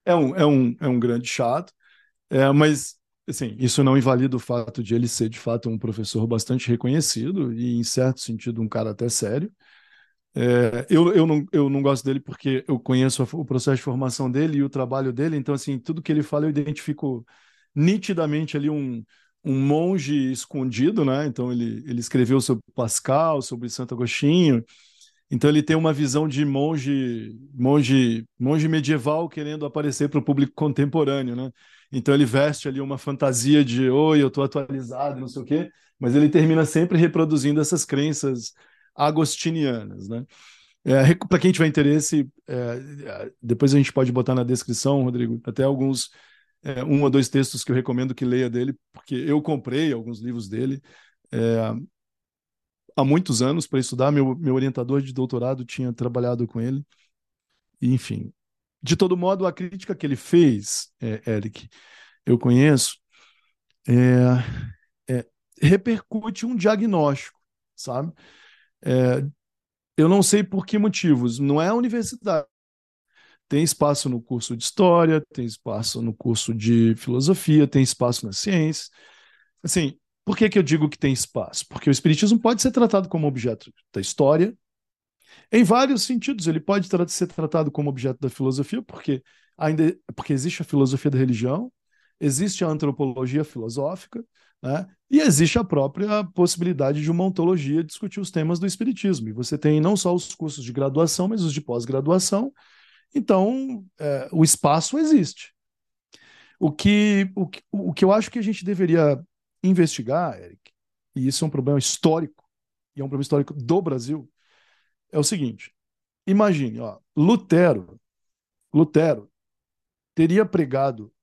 é um, é um, é um grande chato, é, mas assim, isso não invalida o fato de ele ser de fato um professor bastante reconhecido e, em certo sentido, um cara até sério. É, eu, eu, não, eu não gosto dele porque eu conheço o processo de formação dele e o trabalho dele, então, assim, tudo que ele fala eu identifico nitidamente ali um, um monge escondido, né? Então, ele, ele escreveu sobre Pascal, sobre Santo Agostinho, então ele tem uma visão de monge, monge, monge medieval querendo aparecer para o público contemporâneo, né? Então ele veste ali uma fantasia de oi, eu estou atualizado, não sei o quê, mas ele termina sempre reproduzindo essas crenças agostinianas, né? É, para quem tiver interesse, é, depois a gente pode botar na descrição, Rodrigo, até alguns é, um ou dois textos que eu recomendo que leia dele, porque eu comprei alguns livros dele é, há muitos anos para estudar. Meu, meu orientador de doutorado tinha trabalhado com ele. Enfim, de todo modo, a crítica que ele fez, é, Eric, eu conheço, é, é, repercute um diagnóstico, sabe? É, eu não sei por que motivos, não é a universidade. Tem espaço no curso de história, tem espaço no curso de filosofia, tem espaço na ciência. Assim, por que, que eu digo que tem espaço? Porque o espiritismo pode ser tratado como objeto da história, em vários sentidos. Ele pode tra ser tratado como objeto da filosofia, porque ainda porque existe a filosofia da religião, existe a antropologia filosófica, né? E existe a própria possibilidade de uma ontologia discutir os temas do espiritismo. E você tem não só os cursos de graduação, mas os de pós-graduação. Então, é, o espaço existe. O que, o, que, o que eu acho que a gente deveria investigar, Eric, e isso é um problema histórico, e é um problema histórico do Brasil, é o seguinte: imagine, ó, Lutero, Lutero teria pregado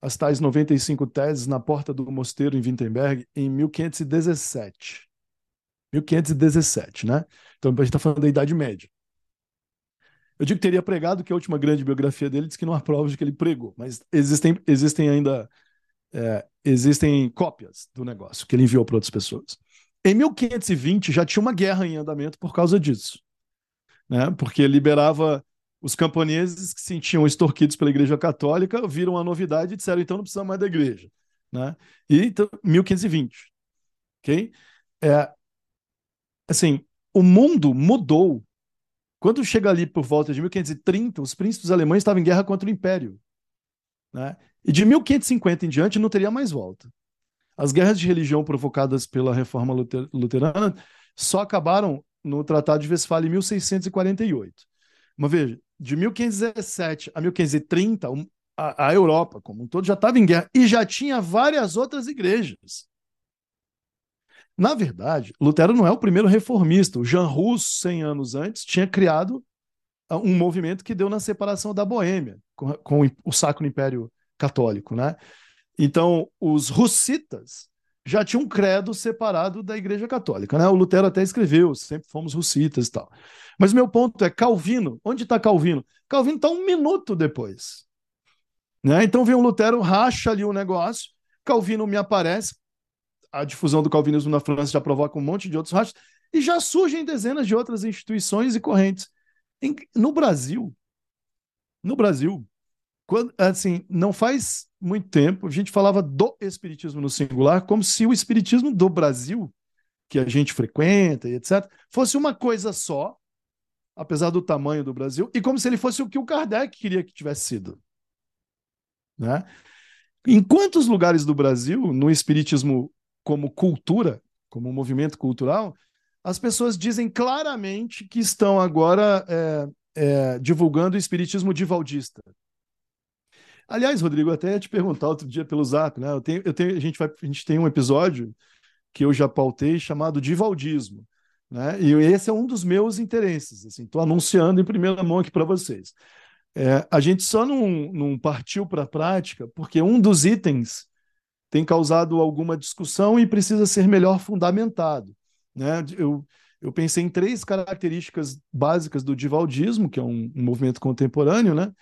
as tais 95 teses na porta do mosteiro em Wittenberg em 1517. 1517, né? Então a gente está falando da Idade Média. Eu digo que teria pregado que a última grande biografia dele diz que não há provas de que ele pregou, mas existem, existem ainda é, existem cópias do negócio que ele enviou para outras pessoas. Em 1520 já tinha uma guerra em andamento por causa disso, né? Porque liberava os camponeses que se sentiam extorquidos pela Igreja Católica, viram a novidade e disseram então não precisa mais da igreja, né? E então 1520, ok? É, assim, o mundo mudou. Quando chega ali por volta de 1530, os príncipes alemães estavam em guerra contra o Império, né? E de 1550 em diante não teria mais volta. As guerras de religião provocadas pela reforma luterana só acabaram no Tratado de Westfália em 1648. Mas veja, de 1517 a 1530, a, Europa como um todo já estava em guerra e já tinha várias outras igrejas. Na verdade, Lutero não é o primeiro reformista. O Jean Rus, 100 anos antes, tinha criado ah, um movimento que deu na separação da Boêmia, com, o Sacro Império Católico. Né? Então, os russitas já tinham um credo separado da Igreja Católica. Né? O Lutero até escreveu, sempre fomos russitas e tal. Mas meu ponto é Calvino. Onde está Calvino? Calvino está um minuto depois. Né? Então vem o Lutero, racha ali o negócio, Calvino me aparece, a difusão do calvinismo na França já provoca um monte de outros rachos, e já surgem dezenas de outras instituições e correntes. No Brasil, no Brasil, quando, assim, não faz muito tempo, a gente falava do espiritismo no singular, como se o espiritismo do Brasil, que a gente frequenta e etc., fosse uma coisa só, apesar do tamanho do Brasil, e como se ele fosse o que o Kardec queria que tivesse sido. Né? Em quantos lugares do Brasil, no espiritismo como cultura, como movimento cultural, as pessoas dizem claramente que estão agora é, é, divulgando o espiritismo divaldista. Aliás, Rodrigo, até te perguntar outro dia pelo Zap, né? Eu tenho, eu tenho, a, gente vai, a gente tem um episódio que eu já pautei chamado Divaldismo. Né? E esse é um dos meus interesses. Estou assim, anunciando em primeira mão aqui para vocês. É, a gente só não, não partiu para a prática porque um dos itens tem causado alguma discussão e precisa ser melhor fundamentado. Né? Eu, eu pensei em três características básicas do divaldismo, que é um, um movimento contemporâneo, né?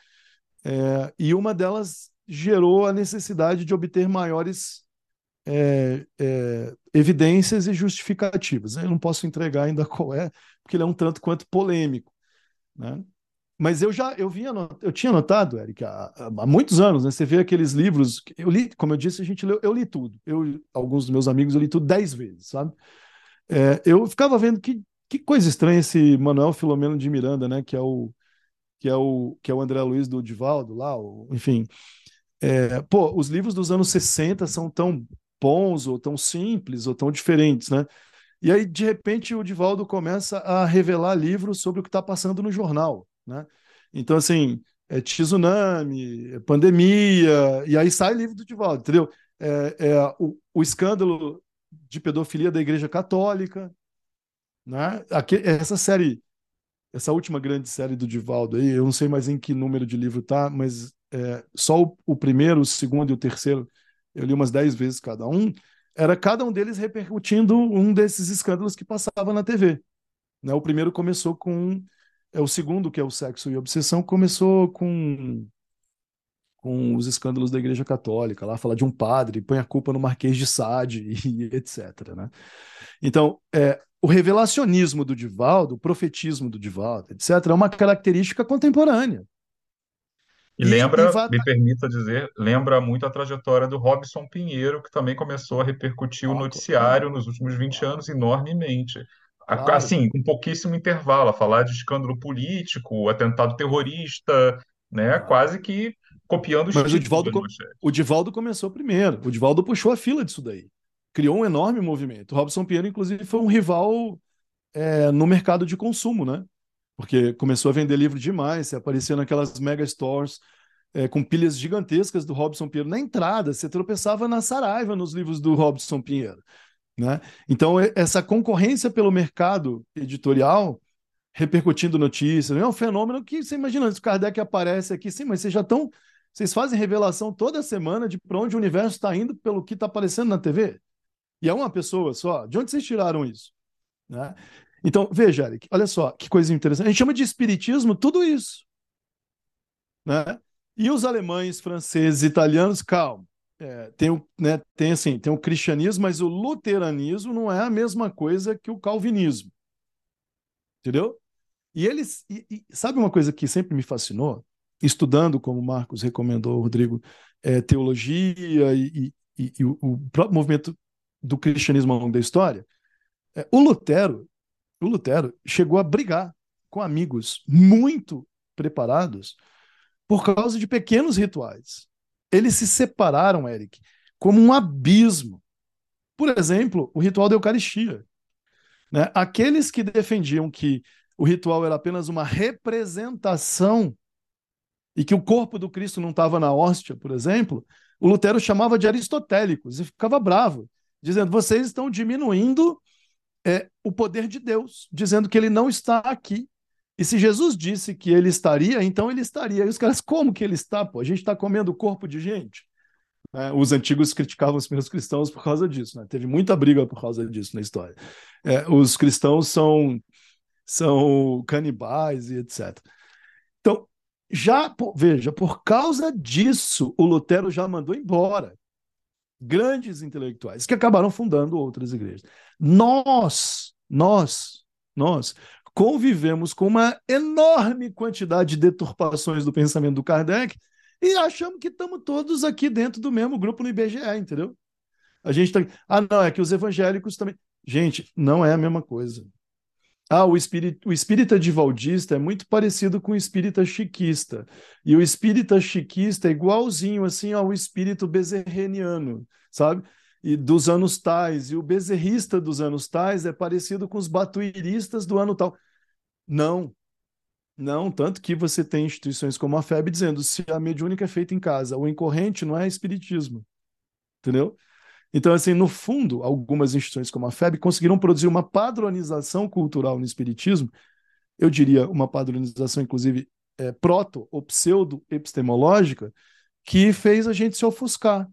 É, e uma delas gerou a necessidade de obter maiores é, é, evidências e justificativas. Eu não posso entregar ainda [LAUGHS] qual é, porque ele é um tanto quanto polêmico. Né? Mas eu já eu vinha eu tinha notado, Eric, há, há, muitos anos, né? Você vê aqueles livros, eu li, como eu disse, a gente leu, eu li tudo. Eu, alguns dos meus amigos, eu li tudo dez vezes, sabe? É, eu ficava vendo que, que coisa estranha esse Manuel Filomeno de Miranda, né? Que é o que é o que é o André Luiz do Divaldo lá, o, enfim. É, pô, os livros dos anos 60 são tão bons ou tão simples ou tão diferentes, né? E aí, de repente, o Divaldo começa a revelar livros sobre o que está passando no jornal. Né? Então, assim, é tsunami, é pandemia, e aí sai livro do Divaldo, entendeu? É, é o, o, escândalo de pedofilia da Igreja Católica, né? Aqui, essa série, essa última grande série do Divaldo aí, eu não sei mais em que número de livro tá, mas é, só o, o, primeiro, o segundo e o terceiro, eu li umas dez vezes cada um, era cada um deles repercutindo um desses escândalos que passava na TV. Né? O primeiro começou com é o segundo, que é o sexo e obsessão, começou com com os escândalos da Igreja Católica, lá fala de um padre, põe a culpa no Marquês de Sade [LAUGHS] e etc. Né? Então, é, o revelacionismo do Divaldo, o profetismo do Divaldo, etc., é uma característica contemporânea. E, e lembra, e me permita dizer, lembra muito a trajetória do Robson Pinheiro, que também começou a repercutir ah, o noticiário claro. nos últimos 20 claro. anos enormemente. Claro. Assim, com pouquíssimo intervalo, a falar de escândalo político, atentado terrorista, né? Quase que copiando os Mas o Divaldo, o Divaldo começou primeiro. O Divaldo puxou a fila disso daí. Criou um enorme movimento. O Robson Pinheiro, inclusive, foi um rival é, no mercado de consumo, né? Porque começou a vender livro demais, você aparecia naquelas mega stores é, com pilhas gigantescas do Robson Pinheiro na entrada. Você tropeçava na Saraiva nos livros do Robson Pinheiro. Né? Então, essa concorrência pelo mercado editorial, repercutindo notícias, é um fenômeno que você imagina, se o Kardec aparece aqui, sim, mas vocês já estão. Vocês fazem revelação toda semana de para onde o universo está indo pelo que está aparecendo na TV. E é uma pessoa só. De onde vocês tiraram isso? Né? Então, veja, Eric, olha só que coisa interessante. A gente chama de espiritismo tudo isso. Né? E os alemães, franceses, italianos, calma. É, tem, o, né, tem assim, tem o cristianismo, mas o luteranismo não é a mesma coisa que o calvinismo. Entendeu? E eles. E, e, sabe uma coisa que sempre me fascinou? Estudando, como o Marcos recomendou, Rodrigo, é, teologia e, e, o, o, próprio movimento do cristianismo ao longo da história, é, o Lutero, o Lutero chegou a brigar com amigos muito preparados por causa de pequenos rituais eles se separaram, Eric, como um abismo. Por exemplo, o ritual da Eucaristia. Né? Aqueles que defendiam que o ritual era apenas uma representação e que o corpo do Cristo não estava na hóstia, por exemplo, o Lutero chamava de aristotélicos e ficava bravo. Dizendo: vocês estão diminuindo é, o poder de Deus, dizendo que ele não está aqui. E se Jesus disse que ele estaria, então ele estaria. E os caras, como que ele está? Pô? A gente está comendo o corpo de gente. É, os antigos criticavam os primeiros cristãos por causa disso. Né? Teve muita briga por causa disso na história. É, os cristãos são, são canibais e etc. Então, já, veja, por causa disso, o Lutero já mandou embora grandes intelectuais que acabaram fundando outras igrejas. Nós, nós, nós convivemos com uma enorme quantidade de deturpações do pensamento do Kardec e achamos que estamos todos aqui dentro do mesmo grupo no IBGE, entendeu? A gente tá. Ah, não, é que os evangélicos também. Gente, não é a mesma coisa. Ah, o espírita, o espírita divaldista é muito parecido com o espírita chiquista. E o espírita chiquista é igualzinho assim ao espírito bezerreniano, sabe? E dos anos tais. E o bezerrista dos anos tais é parecido com os batuiristas do ano tal. Não. Não, tanto que você tem instituições como a FEB dizendo se a mediúnica é feita em casa, o incorrente não é espiritismo. Entendeu? Então, assim, no fundo, algumas instituições como a FEB conseguiram produzir uma padronização cultural no espiritismo, eu diria uma padronização, inclusive, é, proto ou pseudo-epistemológica, que fez a gente se ofuscar.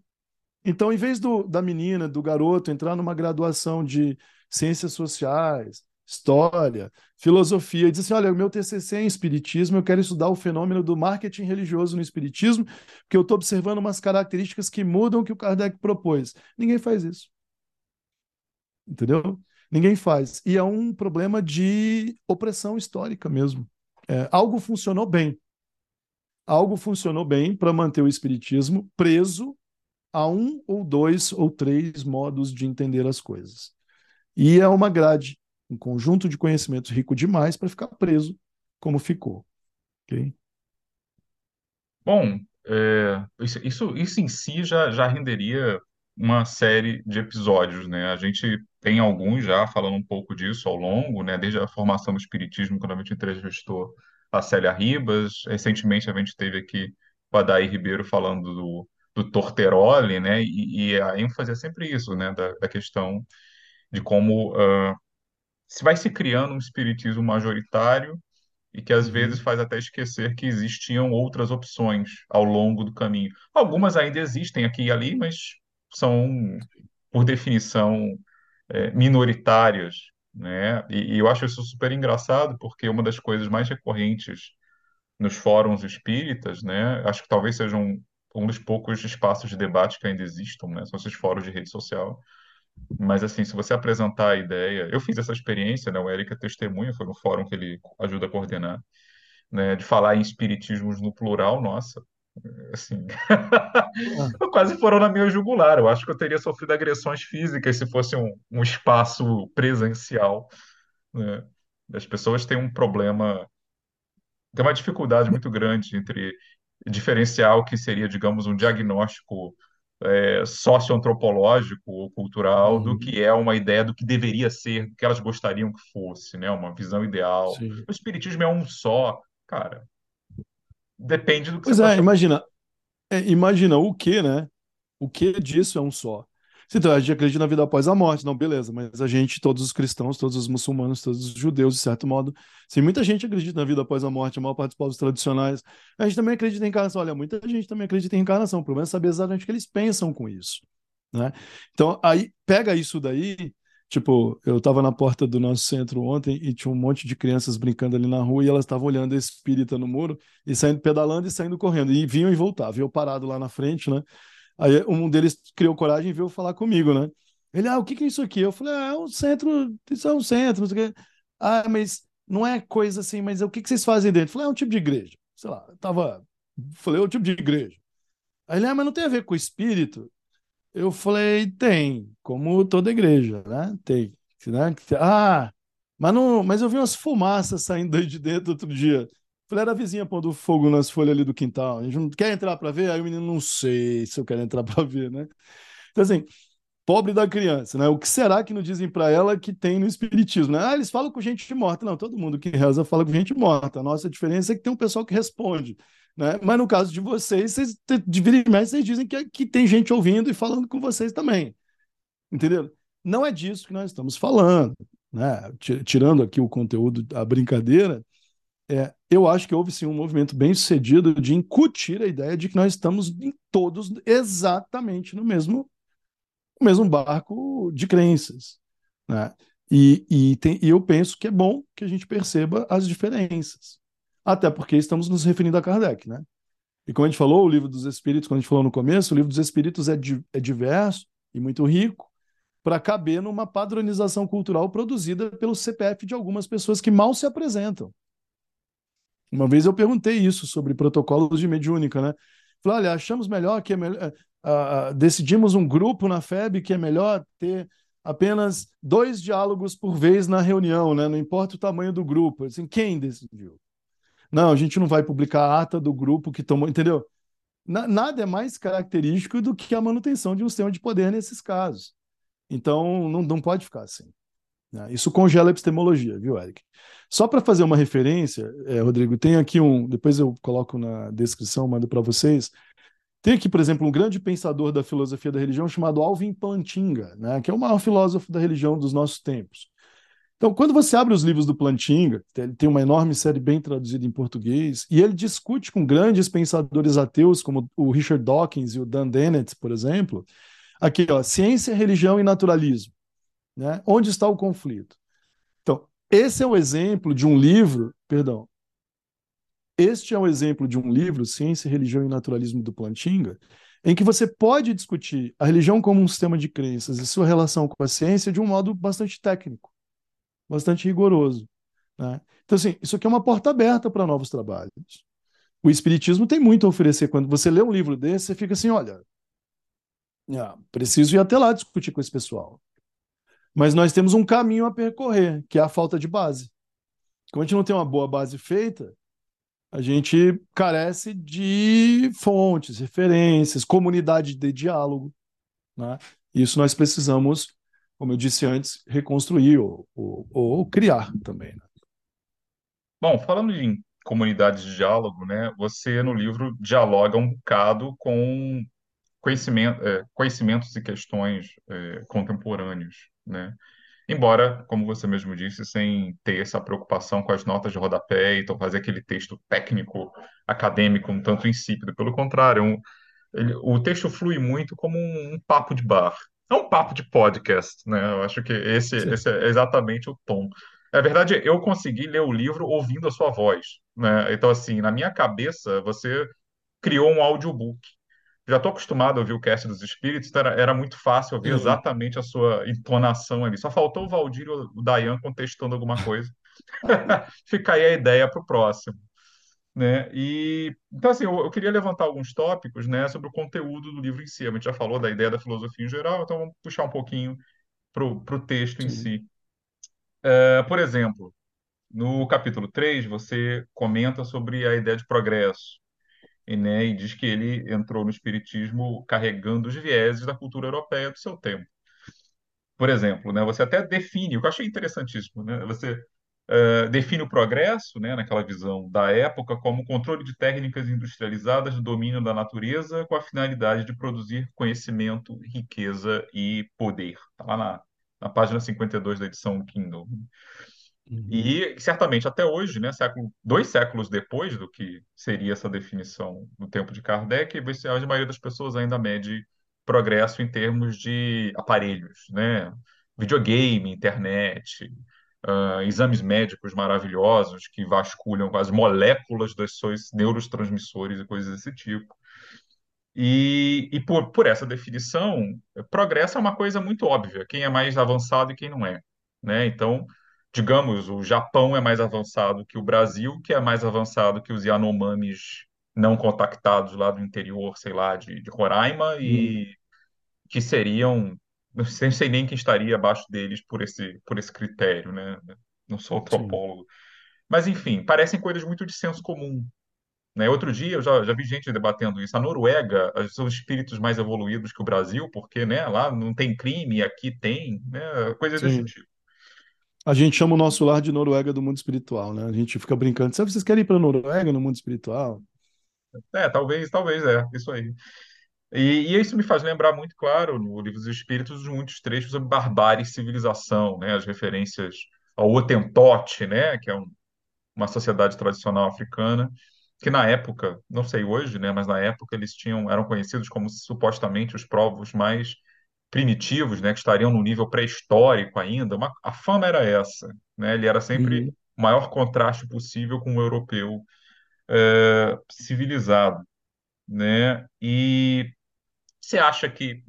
Então, em vez do, da menina, do garoto entrar numa graduação de ciências sociais, história, filosofia, e diz assim: olha, o meu TCC é em Espiritismo, eu quero estudar o fenômeno do marketing religioso no Espiritismo, porque eu estou observando umas características que mudam o que o Kardec propôs. Ninguém faz isso. Entendeu? Ninguém faz. E é um problema de opressão histórica mesmo. É, algo funcionou bem. Algo funcionou bem para manter o Espiritismo preso a um ou dois ou três modos de entender as coisas. E é uma grade um conjunto de conhecimentos rico demais para ficar preso como ficou. Bom, é, isso, isso, em si já, já renderia uma série de episódios, né? A gente tem alguns já falando um pouco disso ao longo, né? Desde a formação do Espiritismo, quando a gente entrevistou a Célia Ribas, recentemente a gente teve aqui o Adair Ribeiro falando do, do Torteroli, né? E, e, a ênfase é sempre isso, né? Da, da questão de como uh, vai se criando um espiritismo majoritário e que às uhum. vezes faz até esquecer que existiam outras opções ao longo do caminho. Algumas ainda existem aqui e ali, mas são, por definição, é, minoritárias, né? E, e, eu acho isso super engraçado porque uma das coisas mais recorrentes nos fóruns espíritas, né? Acho que talvez sejam um, um dos poucos espaços de debate que ainda existam, né? São esses fóruns de rede social mas, assim, se você apresentar a ideia. Eu fiz essa experiência, né? O Érica testemunha, foi no fórum que ele ajuda a coordenar, né? De falar em espiritismos no plural, nossa. Assim. [LAUGHS] quase foram na minha jugular. Eu acho que eu teria sofrido agressões físicas se fosse um, um espaço presencial. Né? As pessoas têm um problema. Tem uma dificuldade muito grande entre diferenciar o que seria, digamos, um diagnóstico é, socioantropológico ou cultural uhum. do que é uma ideia do que deveria ser, do que elas gostariam que fosse, né? Uma visão ideal. Sim. O espiritismo é um só, cara. Depende do que pois você é, imagina, é, imagina o que, né? O que disso é um só. Então, a gente acredita na vida após a morte, não, beleza, mas a gente, todos os cristãos, todos os muçulmanos, todos os judeus, de certo modo, sim, muita gente acredita na vida após a morte, a maior parte dos povos tradicionais, a gente também acredita em encarnação. Olha, muita gente também acredita em encarnação, o problema é saber exatamente o que eles pensam com isso, né? Então, aí, pega isso daí, tipo, eu estava na porta do nosso centro ontem e tinha um monte de crianças brincando ali na rua e elas estavam olhando espírita no muro e saindo, pedalando e saindo correndo, e vinham e voltavam, eu parado lá na frente, né? Aí um deles criou coragem e veio falar comigo, né? Ele, ah, o que que é isso aqui? Eu falei, ah, é um centro, isso é um centro, não sei o quê. Ah, mas não é coisa assim, mas o que que vocês fazem dentro? Eu falei, é um tipo de igreja. Sei lá, tava. Falei, é um tipo de igreja. Aí ele, ah, mas não tem a ver com o espírito? Eu falei, tem, como toda igreja, né? Tem. Né? Ah, mas, não, mas eu vi umas fumaças saindo de dentro outro dia. Falei, era a vizinha pondo fogo nas folhas ali do quintal. A gente não quer entrar para ver? Aí o menino, não sei se eu quero entrar para [LAUGHS] ver, né? Então, assim, pobre da criança, né? O que será que não dizem para ela que tem no espiritismo, né? Ah, eles falam com gente morta. Não, todo mundo que reza fala com gente morta. A nossa diferença é que tem um pessoal que responde, né? Mas no caso de vocês, vocês de vira vocês dizem que, que tem gente ouvindo e falando com vocês também. Entendeu? Não é disso que nós estamos falando. Né? Tirando aqui o conteúdo, a brincadeira, é, eu acho que houve sim um movimento bem sucedido de incutir a ideia de que nós estamos todos exatamente no mesmo, mesmo barco de crenças. Né? E, e, tem, e eu penso que é bom que a gente perceba as diferenças. Até porque estamos nos referindo a Kardec, né? E como a gente falou, o livro dos Espíritos, quando a gente falou no começo, o livro dos Espíritos é, di, é diverso e muito rico para caber numa padronização cultural produzida pelo CPF de algumas pessoas que mal se apresentam. Uma vez eu perguntei isso sobre protocolos de mediúnica, né? Falei, olha, achamos melhor que é melhor, uh, uh, decidimos um grupo na FEB que é melhor ter apenas dois diálogos por vez na reunião, né? Não importa o tamanho do grupo. Assim, quem decidiu? Não, a gente não vai publicar a ata do grupo que tomou, entendeu? nada é mais característico do que a manutenção de um sistema de poder nesses casos. Então, não, não pode ficar assim. Né? Isso congela a epistemologia, viu, Eric? Só para fazer uma referência, é, Rodrigo, tem aqui um. Depois eu coloco na descrição, mando para vocês. Tem aqui, por exemplo, um grande pensador da filosofia da religião chamado Alvin Plantinga, né, que é o maior filósofo da religião dos nossos tempos. Então, quando você abre os livros do Plantinga, ele tem uma enorme série bem traduzida em português, e ele discute com grandes pensadores ateus, como o Richard Dawkins e o Dan Dennett, por exemplo, aqui, ó, ciência, religião e naturalismo. Né? Onde está o conflito? Então, esse é um exemplo de um livro, perdão, este é um exemplo de um livro, Ciência, Religião e Naturalismo do Plantinga, em que você pode discutir a religião como um sistema de crenças e sua relação com a ciência de um modo bastante técnico, bastante rigoroso. Né? Então, assim, isso aqui é uma porta aberta para novos trabalhos. O Espiritismo tem muito a oferecer. Quando você lê um livro desse, você fica assim: olha, ah, preciso ir até lá discutir com esse pessoal. Mas nós temos um caminho a percorrer, que é a falta de base. Como a gente não tem uma boa base feita, a gente carece de fontes, referências, comunidade de diálogo. Né? Isso nós precisamos, como eu disse antes, reconstruir ou, ou, ou criar também. Né? Bom, falando em comunidade de diálogo, né, você no livro dialoga um bocado com conhecimento, é, conhecimentos e questões é, contemporâneos, né? Embora, como você mesmo disse, sem ter essa preocupação com as notas de rodapé, então fazer aquele texto técnico, acadêmico, um tanto insípido. Pelo contrário, um, ele, o texto flui muito como um, um, papo de bar. É um papo de podcast, né? Eu acho que esse, esse é exatamente o tom. Na verdade, eu consegui ler o livro ouvindo a sua voz, né? Então, assim, na minha cabeça, você criou um audiobook já estou acostumado a ouvir o cast dos espíritos, então era, era muito fácil ouvir uhum. exatamente a sua entonação ali. Só faltou o Valdir ou o Dayan contestando alguma coisa. [LAUGHS] Fica aí a ideia para o próximo. Né? E, então, assim, eu, eu, queria levantar alguns tópicos né, sobre o conteúdo do livro em si. A gente já falou da ideia da filosofia em geral, então vamos puxar um pouquinho para o texto Sim. em si. É, por exemplo, no capítulo 3, você comenta sobre a ideia de progresso e, né, e diz que ele entrou no espiritismo carregando os vieses da cultura europeia do seu tempo. Por exemplo, né, você até define, o que eu achei interessantíssimo, né, você uh, define o progresso, né, naquela visão da época, como controle de técnicas industrializadas do domínio da natureza com a finalidade de produzir conhecimento, riqueza e poder. Está lá na, na página 52 da edição Kindle. Uhum. E certamente até hoje, né, século, dois séculos depois do que seria essa definição no tempo de Kardec, a maioria das pessoas ainda mede progresso em termos de aparelhos, né? Videogame, internet, uh, exames médicos maravilhosos que vasculham as moléculas dos seus neurotransmissores e coisas desse tipo. E, e por, por essa definição, progresso é uma coisa muito óbvia, quem é mais avançado e quem não é. Né? Então, digamos, o Japão é mais avançado que o Brasil, que é mais avançado que os Yanomamis não contactados lá do interior, sei lá, de, de Roraima, e hum. que seriam, não sei, sei, nem quem estaria abaixo deles por esse, por esse critério, né? Não sou antropólogo. Sim. Mas, enfim, parecem coisas muito de senso comum. Né? Outro dia eu já, já vi gente debatendo isso. A Noruega são espíritos mais evoluídos que o Brasil, porque né, lá não tem crime, aqui tem, né? coisas Sim. desse tipo. A gente chama o nosso lar de Noruega do mundo espiritual, né? A gente fica brincando. Sabe, vocês querem ir para Noruega no mundo espiritual? É, talvez, talvez, é, isso aí. E, e, isso me faz lembrar muito, claro, no Livro dos Espíritos, muitos trechos sobre barbárie e civilização, né? As referências ao Otentote, né? Que é um, uma sociedade tradicional africana, que na época, não sei hoje, né? Mas na época eles tinham, eram conhecidos como supostamente os povos mais primitivos, né? Que estariam no nível pré-histórico ainda. Uma, a fama era essa, né? Ele era sempre Uhum. o maior contraste possível com o europeu é, civilizado, né? E você acha que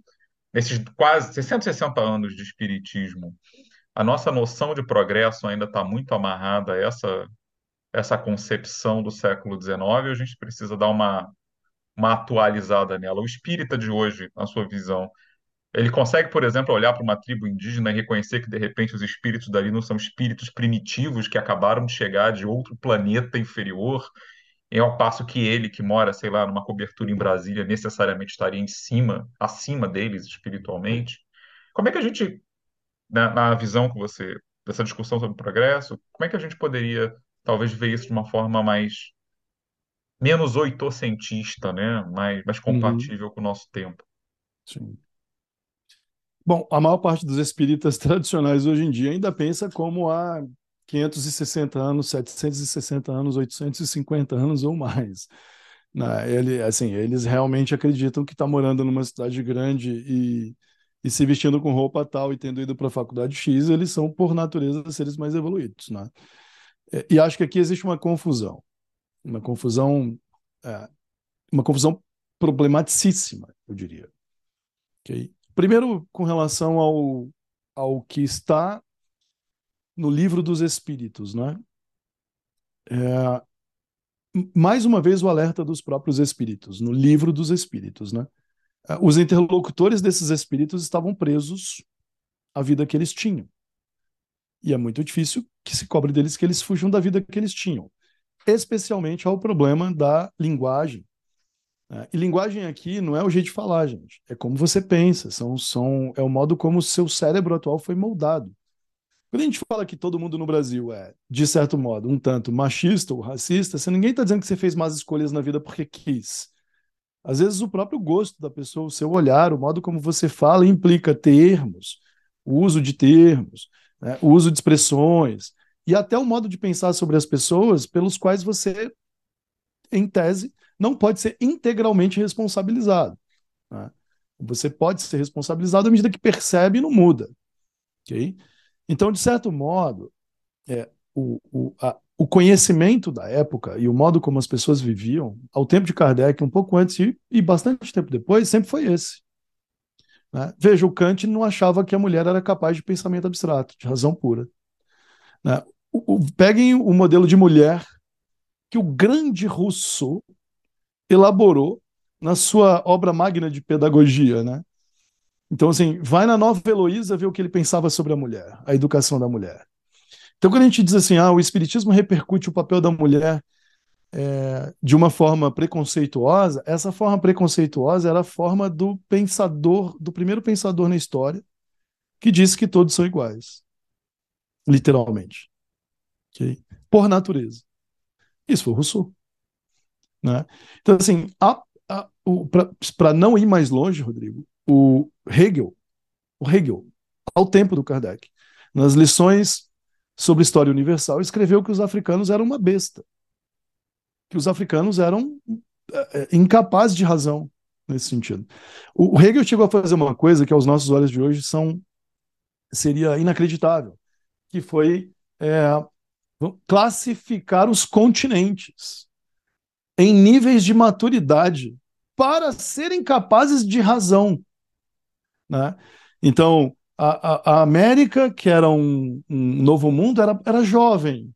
nesses quase 660 anos de espiritismo, a nossa noção de progresso ainda está muito amarrada a essa, essa concepção do século XIX, ou a gente precisa dar uma, uma atualizada nela? O espírita de hoje, na sua visão, ele consegue, por exemplo, olhar para uma tribo indígena e reconhecer que, de repente, os espíritos dali não são espíritos primitivos que acabaram de chegar de outro planeta inferior, e ao passo que ele, que mora, sei lá, numa cobertura em Brasília, necessariamente estaria em cima, acima deles espiritualmente. Como é que a gente, na, na visão que você, dessa discussão sobre progresso, como é que a gente poderia, talvez, ver isso de uma forma mais, menos oitocentista, né? Mais, mais Uhum. compatível com o nosso tempo? Sim. Bom, a maior parte dos espíritas [LAUGHS] tradicionais hoje em dia ainda pensa como há 560 anos, 760 anos, 850 anos ou mais. Né? Ele, assim, eles realmente acreditam que está morando numa cidade grande e, e se vestindo com roupa tal e tendo ido para a faculdade X, eles são, por natureza, seres mais evoluídos. Né? É, E acho que aqui existe uma confusão, uma confusão, é, uma confusão problematicíssima, eu diria. ok? Primeiro, com relação ao, ao que está no livro dos Espíritos, né? É, mais uma vez o alerta dos próprios Espíritos, no livro dos Espíritos, né? É, Os interlocutores desses Espíritos estavam presos à vida que eles tinham. E é muito difícil que se cobre deles que eles fujam da vida que eles tinham, especialmente ao problema da linguagem. Né? E linguagem aqui não é o jeito de falar, gente. É como você pensa, são, são, é o modo como o seu cérebro atual foi moldado. Quando a gente fala que todo mundo no Brasil é, de certo modo, um tanto machista ou racista, você ninguém está dizendo que você fez más escolhas na vida porque quis. Às vezes o próprio gosto da pessoa, o seu olhar, o modo como você fala implica termos, o uso de termos, né, o uso de expressões e até o modo de pensar sobre as pessoas pelos quais você, em tese, não pode ser integralmente responsabilizado. né? Você pode ser responsabilizado à medida que percebe e não muda. ok? Então, de certo modo, é, o, o, a, o conhecimento da época e o modo como as pessoas viviam, ao tempo de Kardec, um pouco antes e, e bastante tempo depois, sempre foi esse. Né? Veja, o Kant não achava que a mulher era capaz de pensamento abstrato, de razão pura. Né? O, o, peguem o modelo de mulher que o grande Rousseau elaborou na sua obra magna de pedagogia, né? Então, assim, vai na Nova Heloísa ver o que ele pensava sobre a mulher, a educação da mulher. Então, quando a gente diz assim, ah, o Espiritismo repercute o papel da mulher é, de uma forma preconceituosa, essa forma preconceituosa era a forma do pensador, do primeiro pensador na história, que disse que todos são iguais. Literalmente. Okay? Por natureza. Isso foi Rousseau. Né? Então, assim, para não ir mais longe, Rodrigo, o Hegel, o Hegel, ao tempo do Kardec, nas lições sobre história universal, escreveu que os africanos eram uma besta, que os africanos eram é, incapazes de razão nesse sentido. O Hegel chegou a fazer uma coisa que aos nossos olhos de hoje são seria inacreditável, que foi é, classificar os continentes em níveis de maturidade para serem capazes de razão. Né? Então, a, a, a, América, que era um, um, novo mundo, era, era jovem,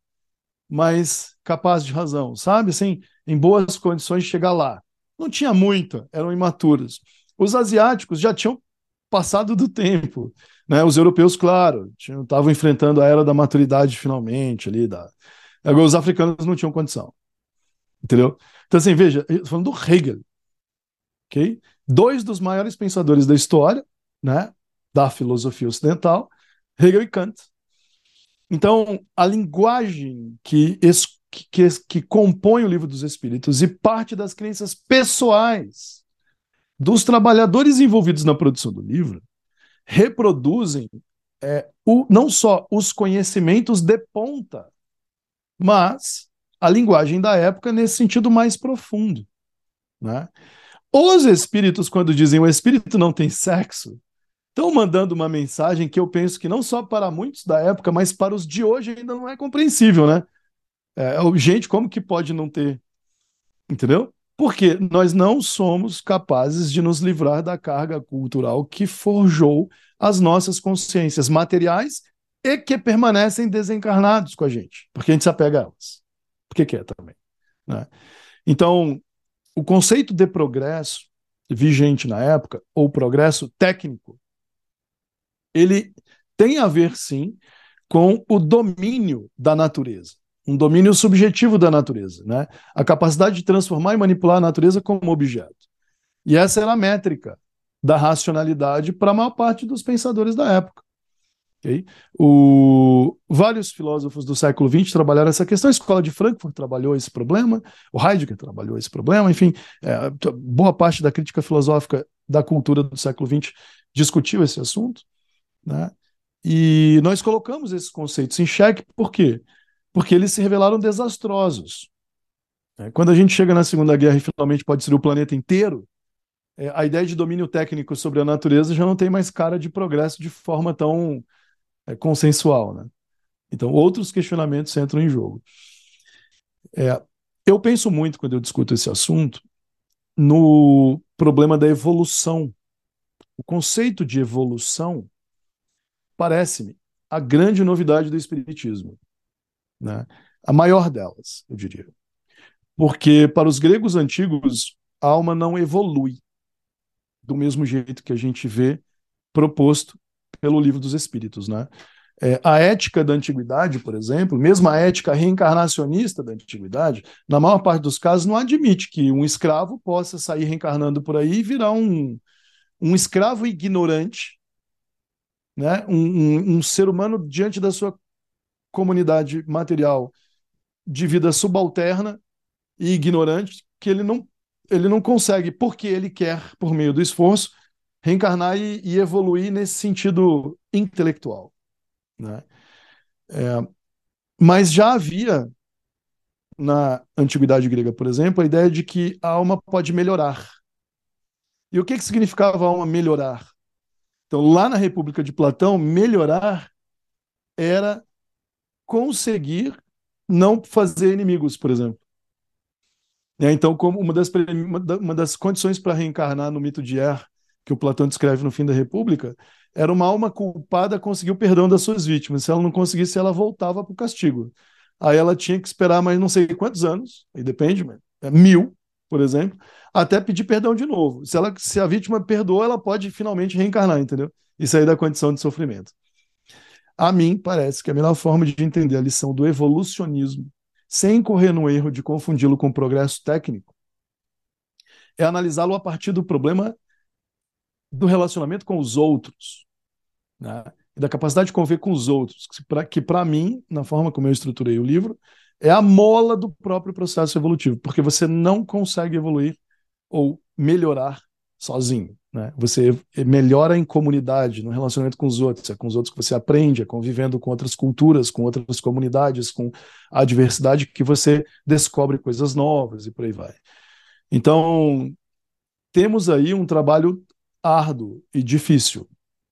mas capaz de razão, sabe? Assim, em boas condições de chegar lá. Não tinha muita, eram imaturos. Os asiáticos já tinham passado do tempo. Né? Os europeus, claro, estavam enfrentando a era da maturidade finalmente ali. Da... Agora, os africanos não tinham condição. Entendeu? Então, assim, veja, falando do Hegel, ok? Dois dos maiores pensadores da história, né? Da filosofia ocidental, Hegel e Kant. Então, a linguagem que, que, que compõe o livro dos Espíritos e parte das crenças pessoais dos trabalhadores envolvidos na produção do livro reproduzem é, o, não só os conhecimentos de ponta, mas a linguagem da época nesse sentido mais profundo. Né? Os espíritos, quando dizem o espírito não tem sexo, estão mandando uma mensagem que eu penso que não só para muitos da época, mas para os de hoje ainda não é compreensível, né? É, gente, como que pode não ter? Entendeu? Porque nós não somos capazes de nos livrar da carga cultural que forjou as nossas consciências materiais e que permanecem desencarnados com a gente, porque a gente se apega a elas. Porque quer também. Né? Então, o conceito de progresso vigente na época, ou progresso técnico, ele tem a ver, sim, com o domínio da natureza, um domínio subjetivo da natureza, né? a capacidade de transformar e manipular a natureza como objeto. E essa era a métrica da racionalidade para a maior parte dos pensadores da época. Okay? O, vários filósofos do século XX trabalharam essa questão, a Escola de Frankfurt trabalhou esse problema, o Heidegger trabalhou esse problema, enfim, é, boa parte da crítica filosófica da cultura do século XX discutiu esse assunto. Né? E nós colocamos esses conceitos em xeque, por quê? Porque eles se revelaram desastrosos. É, quando a gente chega na Segunda Guerra e finalmente pode ser o planeta inteiro, é, a ideia de domínio técnico sobre a natureza já não tem mais cara de progresso de forma tão é, consensual. Né? Então, outros questionamentos entram em jogo. É, eu penso muito, quando eu discuto esse assunto, no problema da evolução. O conceito de evolução parece-me a grande novidade do Espiritismo. Né? A maior delas, eu diria. Porque para os gregos antigos, a alma não evolui do mesmo jeito que a gente vê proposto pelo livro dos Espíritos, né? É, a ética da antiguidade, por exemplo, mesmo a ética reencarnacionista da antiguidade, na maior parte dos casos, não admite que um escravo possa sair reencarnando por aí e virar um, um escravo ignorante, né? Um, um, um ser humano diante da sua comunidade material de vida subalterna e ignorante, que ele não, ele não consegue, porque ele quer, por meio do esforço, reencarnar e, e evoluir nesse sentido intelectual. Né? É, mas já havia na antiguidade grega, por exemplo, a ideia de que a alma pode melhorar. E o que, que significava a alma melhorar? Então, lá na República de Platão, melhorar era conseguir não fazer inimigos, por exemplo. É, então, como uma das, uma das condições para reencarnar no mito de Er que o Platão descreve no fim da República, era uma alma culpada conseguiu o perdão das suas vítimas. Se ela não conseguisse, ela voltava para o castigo. Aí ela tinha que esperar mais não sei quantos anos, aí depende, é mil, por exemplo, até pedir perdão de novo. Se, ela, se a vítima perdoou, ela pode finalmente reencarnar, entendeu? E sair da condição de sofrimento. A mim, parece que a melhor forma de entender a lição do evolucionismo, sem correr no erro de confundi-lo com progresso técnico, é analisá-lo a partir do problema do relacionamento com os outros, né? e da capacidade de conviver com os outros, que para mim, na forma como eu estruturei o livro, é a mola do próprio processo evolutivo, porque você não consegue evoluir ou melhorar sozinho. Né? Você melhora em comunidade, no relacionamento com os outros, é com os outros que você aprende, é convivendo com outras culturas, com outras comunidades, com a diversidade que você descobre coisas novas e por aí vai. Então, temos aí um trabalho árduo e difícil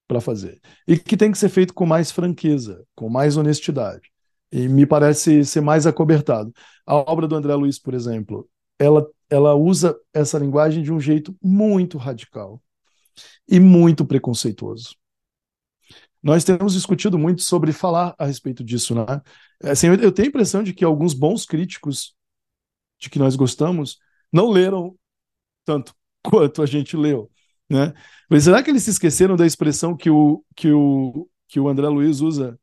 para fazer. E que tem que ser feito com mais franqueza, com mais honestidade. E me parece ser mais acobertado. A obra do André Luiz, por exemplo, ela, ela usa essa linguagem de um jeito muito radical e muito preconceituoso. Nós temos discutido muito sobre falar a respeito disso, né? Assim, eu tenho a impressão de que alguns bons críticos de que nós gostamos não leram tanto [LAUGHS] quanto a gente leu. Né? Mas será que eles se esqueceram da expressão que o, que o, que o André Luiz usa?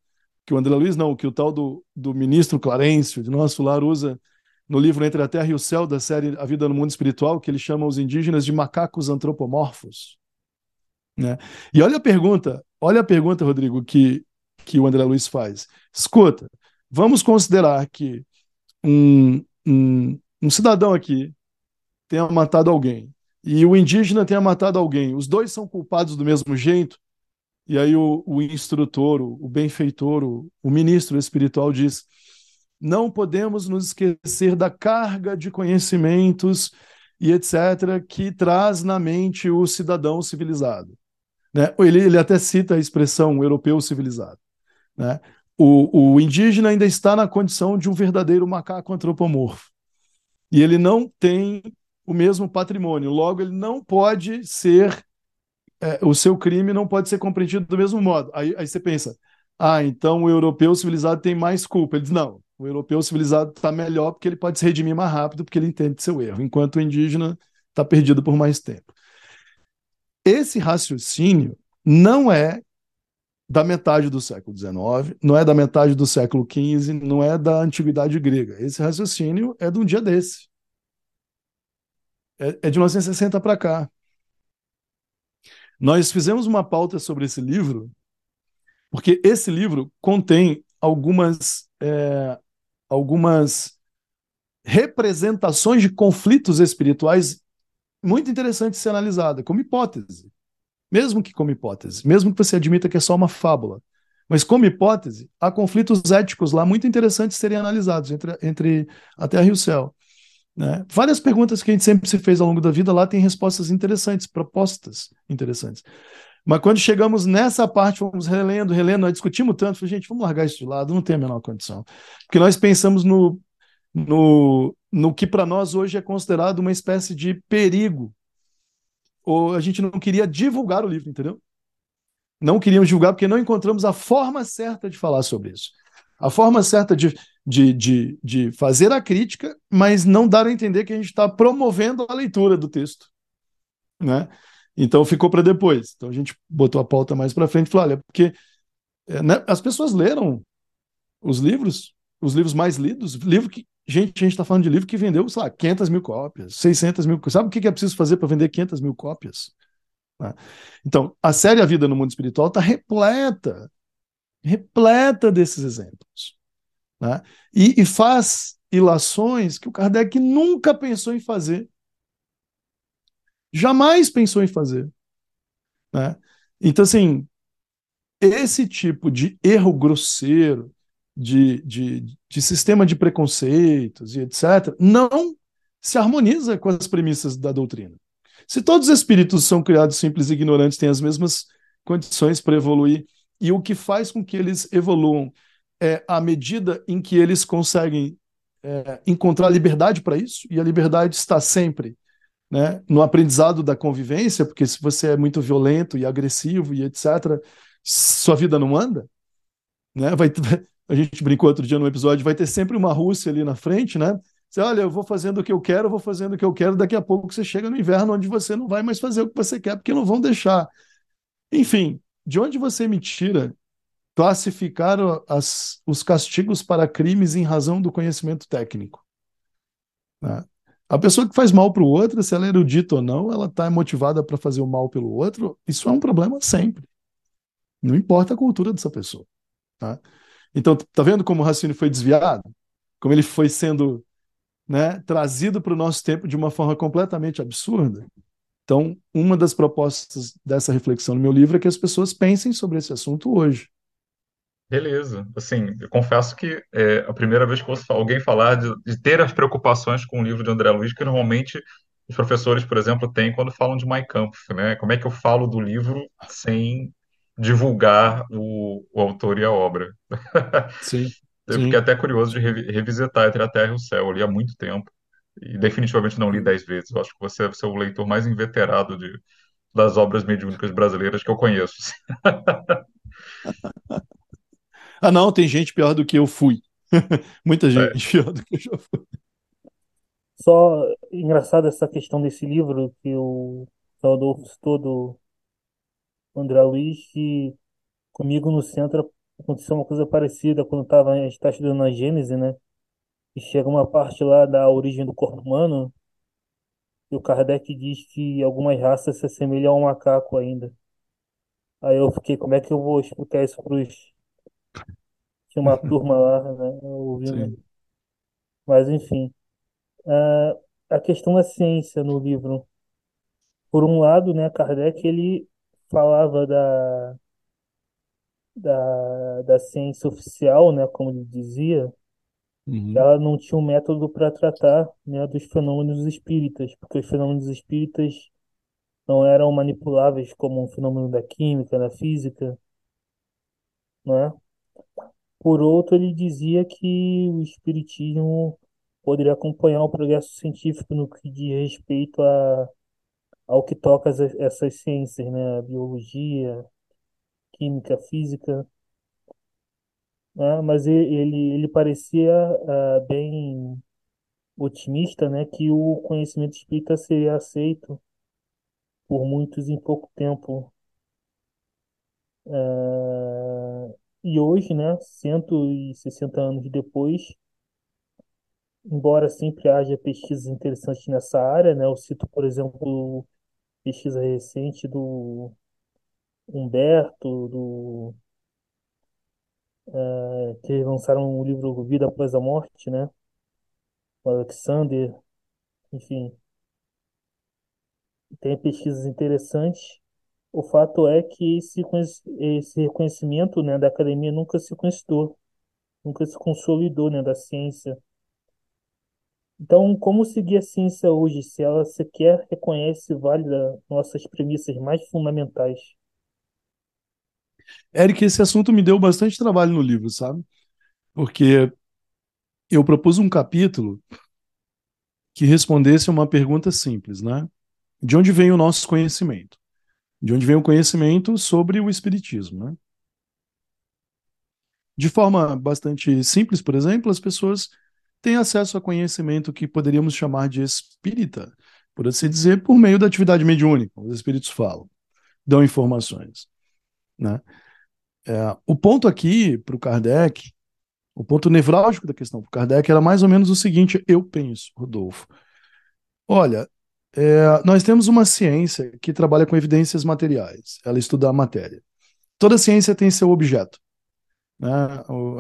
Que o André Luiz, não, que o tal do, do ministro Clarencio, de nosso lar, usa no livro Entre a Terra e o Céu, da série A Vida no Mundo Espiritual, que ele chama os indígenas de macacos antropomorfos. Né? E olha a pergunta, olha a pergunta, Rodrigo, que, que o André Luiz faz. Escuta, vamos considerar que um, um, um cidadão aqui tenha matado alguém e o indígena tenha matado alguém, os dois são culpados do mesmo jeito? E aí o, o instrutor, o, o benfeitor, o, o ministro espiritual diz: não podemos nos esquecer da carga de conhecimentos e etc., que traz na mente o cidadão civilizado. Né? Ele, ele até cita a expressão europeu civilizado. Né? O, o indígena ainda está na condição de um verdadeiro macaco antropomorfo. E ele não tem o mesmo patrimônio, logo, ele não pode ser. É, o seu crime não pode ser compreendido do mesmo modo. Aí, aí você pensa, ah, então o europeu civilizado tem mais culpa. Ele diz, não, o europeu civilizado está melhor porque ele pode se redimir mais rápido, porque ele entende seu erro, enquanto o indígena está perdido por mais tempo. Esse raciocínio não é da metade do século XIX, não é da metade do século XV, não é da antiguidade grega. Esse raciocínio é de um dia desse. É, é de 1960 para cá. Nós fizemos uma pauta sobre esse livro, porque esse livro contém algumas é, algumas representações de conflitos espirituais muito interessantes de ser analisada, como hipótese. Mesmo que como hipótese, mesmo que você admita que é só uma fábula. Mas como hipótese, há conflitos éticos lá muito interessantes serem analisados entre, entre a Terra e o céu. Né? Várias perguntas que a gente sempre se fez ao longo da vida lá têm respostas interessantes, propostas interessantes. Mas quando chegamos nessa parte, fomos relendo, relendo, nós discutimos tanto, falei, gente, vamos largar isso de lado, não tem a menor condição. Porque nós pensamos no, no, no que para nós hoje é considerado uma espécie de perigo. Ou a gente não queria divulgar o livro, entendeu? Não queríamos divulgar porque não encontramos a forma certa de falar sobre isso. A forma certa de, de, de, de fazer a crítica, mas não dar a entender que a gente está promovendo a leitura do texto. Né? Então ficou para depois. Então a gente botou a pauta mais para frente e falou: olha, porque é, né, as pessoas leram os livros, os livros mais lidos, livro que. Gente, a gente está falando de livro que vendeu, sei lá, 500 mil cópias, 600 mil. Sabe o que é preciso fazer para vender 500 mil cópias? Né? Então, a série A Vida no Mundo Espiritual está repleta, repleta desses exemplos. Né? E, e faz ilações que o Kardec nunca pensou em fazer jamais pensou em fazer. Né? Então, assim, esse tipo de erro grosseiro, de, de, de sistema de preconceitos e etc., não se harmoniza com as premissas da doutrina. Se todos os espíritos são criados simples e ignorantes, têm as mesmas condições para evoluir, e o que faz com que eles evoluam é a medida em que eles conseguem é, encontrar liberdade para isso, e a liberdade está sempre né, no aprendizado da convivência, porque se você é muito violento e agressivo e etc., sua vida não anda. Né? Vai, a gente brincou outro dia no episódio, vai ter sempre uma Rússia ali na frente, né? Você, olha, eu vou fazendo o que eu quero, vou fazendo o que eu quero, daqui a pouco você chega no inverno onde você não vai mais fazer o que você quer, porque não vão deixar. Enfim, de onde você me tira classificar as, os castigos para crimes em razão do conhecimento técnico? Né? A pessoa que faz mal para o outro, se ela é erudita ou não, ela está motivada para fazer o mal pelo outro, isso é um problema sempre. Não importa a cultura dessa pessoa. Tá? Então, tá vendo como o raciocínio foi desviado? Como ele foi sendo né, trazido para o nosso tempo de uma forma completamente absurda? Então, uma das propostas dessa reflexão no meu livro é que as pessoas pensem sobre esse assunto hoje. Beleza. Assim, eu confesso que é a primeira vez que ouço alguém falar de, de ter as preocupações com o livro de André Luiz, que normalmente os professores, por exemplo, têm quando falam de Kampf, né? Como é que eu falo do livro sem divulgar o, o autor e a obra? [LAUGHS] Sim, Eu sim. fiquei até curioso de revi- revisitar Entre a Terra e o Céu. Eu li há muito tempo e definitivamente não li dez vezes. Eu acho que você é você é o leitor mais inveterado de, das obras mediúnicas brasileiras que eu conheço. [LAUGHS] Ah, não, tem gente pior do que eu fui. [LAUGHS] Muita É, gente pior do que eu já fui. Só engraçado essa questão desse livro que o Adolfo citou do André Luiz, que comigo no centro aconteceu uma coisa parecida quando tava, a gente está estudando a Gênese, né? E chega uma parte lá da origem do corpo humano, e o Kardec diz que algumas raças se assemelham a um macaco ainda. Aí eu fiquei, como é que eu vou explicar isso pros... Tinha uma [LAUGHS] turma lá, né? Ouvindo. Sim. Mas enfim. Ah, a questão da ciência no livro. por um lado, né, Kardec ele falava da, da, da ciência oficial, né, como ele dizia, Uhum. ela não tinha um método para tratar, né, dos fenômenos espíritas, porque os fenômenos espíritas não eram manipuláveis como um fenômeno da química, da física, né? Por outro, ele dizia que o espiritismo poderia acompanhar o progresso científico no que diz respeito a, ao que toca as- essas ciências, né? Biologia, química, física, né? Mas ele, ele parecia ah, bem otimista, né? Que o conhecimento espírita seria aceito por muitos em pouco tempo. Ah, e hoje, né? 160 anos depois, embora sempre haja pesquisas interessantes nessa área, né? Eu cito, por exemplo, pesquisa recente do Humberto, do eh, que lançaram o livro Vida Após a Morte, né? O Alexander, enfim, tem pesquisas interessantes. O fato é que esse, esse reconhecimento, né, da academia nunca se conquistou, nunca se consolidou, né, da ciência. Então, como seguir a ciência hoje, se ela sequer reconhece e valida nossas premissas mais fundamentais? Eric, esse assunto me deu bastante trabalho no livro, sabe? Porque eu propus um capítulo que respondesse uma pergunta simples, né? De onde vem o nosso conhecimento? De onde vem o conhecimento sobre o espiritismo, né? De forma bastante simples, por exemplo, as pessoas têm acesso a conhecimento que poderíamos chamar de espírita, por assim dizer, por meio da atividade mediúnica. Os espíritos falam, dão informações, né? É, o ponto aqui para o Kardec, o ponto nevrálgico da questão para o Kardec era mais ou menos o seguinte: eu penso, Rodolfo. Olha, é, nós temos uma ciência que trabalha com evidências materiais, ela estuda a matéria. Toda ciência tem seu objeto. Né?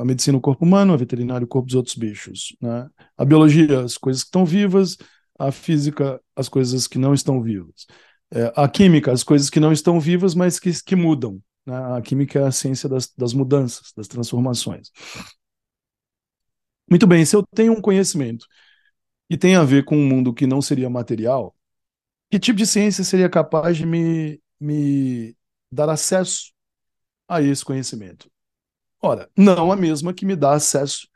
A medicina, o corpo humano, a veterinária, o corpo dos outros bichos. Né? A biologia, as coisas que estão vivas, a física, as coisas que não estão vivas. É, a química, as coisas que não estão vivas, mas que, que mudam. Né? A química é a ciência das, das mudanças, das transformações. Muito bem, se eu tenho um conhecimento que tem a ver com um mundo que não seria material, que tipo de ciência seria capaz de me, me dar acesso a esse conhecimento? Ora, não a mesma que me dá acesso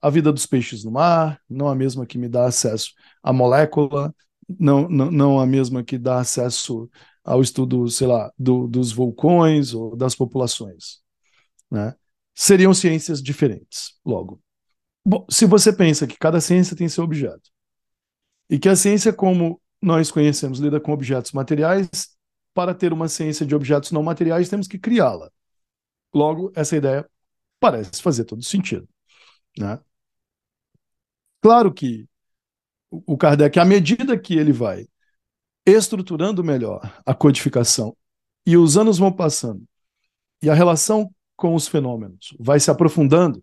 à vida dos peixes no mar, não a mesma que me dá acesso à molécula, não, não, não a mesma que dá acesso ao estudo, sei lá, do, dos vulcões ou das populações. Né? Seriam ciências diferentes, logo. Bom, se você pensa que cada ciência tem seu objeto, e que a ciência, como nós conhecemos, lida com objetos materiais, para ter uma ciência de objetos não materiais, temos que criá-la. Logo, essa ideia parece fazer todo sentido. Né? Claro que o Kardec, à medida que ele vai estruturando melhor a codificação e os anos vão passando e a relação com os fenômenos vai se aprofundando,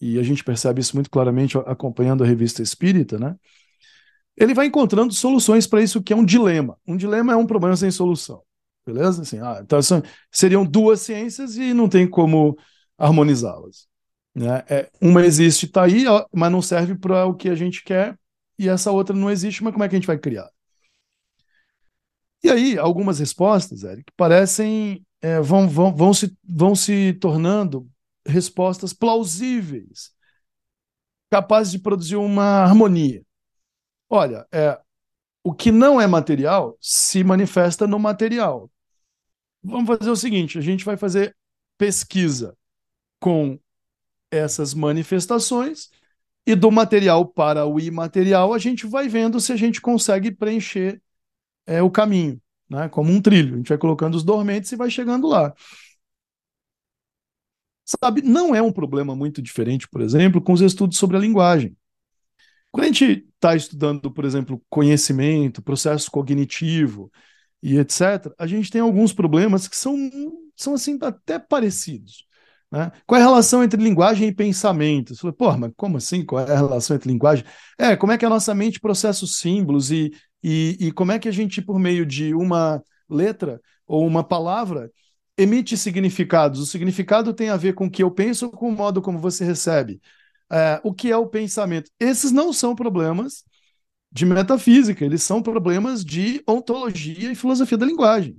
e a gente percebe isso muito claramente acompanhando a revista Espírita, né? Ele vai encontrando soluções para isso que é um dilema. Um dilema é um problema sem solução, beleza? Assim, ah, então seriam duas ciências e não tem como harmonizá-las. Né? É, uma existe, está aí, mas não serve para o que a gente quer, e essa outra não existe, mas como é que a gente vai criar? E aí, algumas respostas, Eric, parecem, é, vão, vão, vão, se, vão se tornando respostas plausíveis, capazes de produzir uma harmonia. Olha, é, o que não é material se manifesta no material. Vamos fazer o seguinte: a gente vai fazer pesquisa com essas manifestações e do material para o imaterial a gente vai vendo se a gente consegue preencher é, o caminho, né? Como um trilho. A gente vai colocando os dormentes e vai chegando lá. Sabe, não é um problema muito diferente, por exemplo, com os estudos sobre a linguagem. Quando a gente está estudando, por exemplo, conhecimento, processo cognitivo e etc., a gente tem alguns problemas que são, são assim, até parecidos. Né? Qual é a relação entre linguagem e pensamento? Você falou, pô, mas como assim? Qual é a relação entre linguagem? É, como é que a nossa mente processa os símbolos e, e, e como é que a gente, por meio de uma letra ou uma palavra, emite significados. O significado tem a ver com o que eu penso ou com o modo como você recebe. É, o que é o pensamento? Esses não são problemas de metafísica, eles são problemas de ontologia e filosofia da linguagem.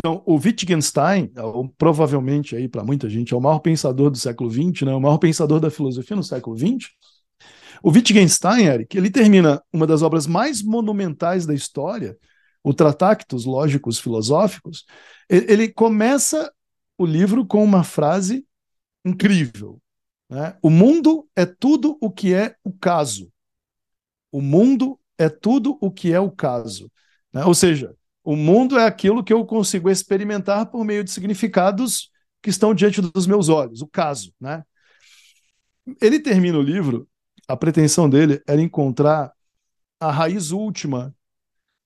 Então, o Wittgenstein, é provavelmente aí para muita gente, é o maior pensador do século XX, né? o maior pensador da filosofia no século XX. O Wittgenstein, Eric, ele termina uma das obras mais monumentais da história, o Tratactus Lógicos Filosóficos. Ele começa o livro com uma frase incrível. Né? O mundo é tudo o que é o caso. O mundo é tudo o que é o caso. Né? Ou seja, o mundo é aquilo que eu consigo experimentar por meio de significados que estão diante dos meus olhos, o caso. Né? Ele termina o livro, a pretensão dele era encontrar a raiz última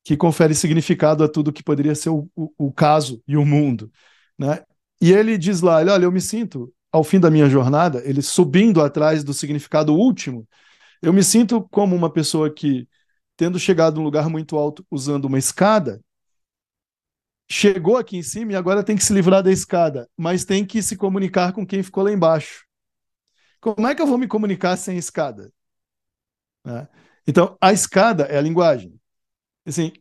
que confere significado a tudo que poderia ser o, o, o caso e o mundo. Né? E ele diz lá: olha, eu me sinto ao fim da minha jornada, ele subindo atrás do significado último, eu me sinto como uma pessoa que, tendo chegado num lugar muito alto usando uma escada, chegou aqui em cima e agora tem que se livrar da escada, mas tem que se comunicar com quem ficou lá embaixo. Como é que eu vou me comunicar sem escada? Né? Então, a escada é a linguagem. Assim,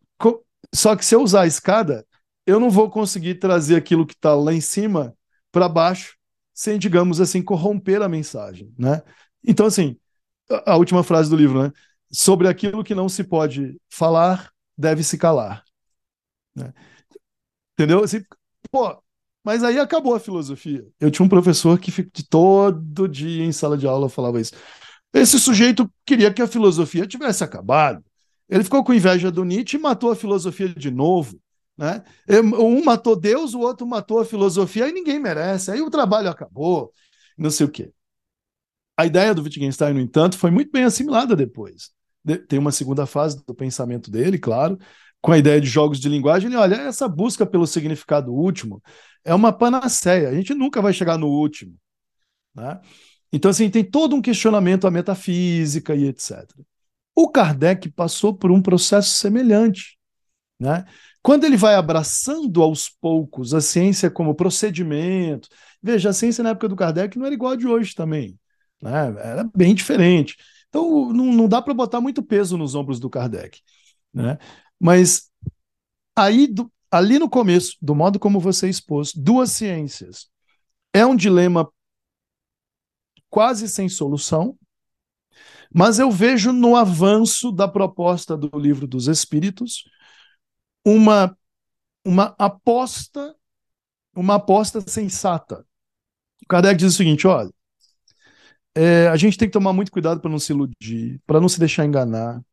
só que se eu usar a escada, eu não vou conseguir trazer aquilo que está lá em cima para baixo sem, digamos assim, corromper a mensagem, né? Então, assim, a, última frase do livro, né? Sobre aquilo que não se pode falar, deve se calar. Né? Entendeu? Assim, pô, mas aí acabou a filosofia. Eu tinha um professor que de todo dia em sala de aula falava isso. Esse sujeito queria que a filosofia tivesse acabado. Ele ficou com inveja do Nietzsche e matou a filosofia de novo. Né? Um matou Deus, o outro matou a filosofia, aí ninguém merece, aí o trabalho acabou, não sei o quê. A ideia do Wittgenstein, no entanto, foi muito bem assimilada depois. Tem uma segunda fase do pensamento dele, claro, com a ideia de jogos de linguagem. Ele olha, essa busca pelo significado último é uma panaceia, a gente nunca vai chegar no último. Né? Então, assim, tem todo um questionamento à metafísica e etc. O Kardec passou por um processo semelhante. Né? Quando ele vai abraçando aos poucos a ciência como procedimento, veja, a ciência na época do Kardec não era igual a de hoje também, né? era bem diferente. Então não, não dá para botar muito peso nos ombros do Kardec. Né? Mas aí, do, ali no começo, do modo como você expôs, duas ciências é um dilema quase sem solução, mas eu vejo no avanço da proposta do Livro dos Espíritos uma, uma aposta, uma aposta sensata. O Kardec diz o seguinte: olha, é, a gente tem que tomar muito cuidado para não se iludir, para não se deixar enganar,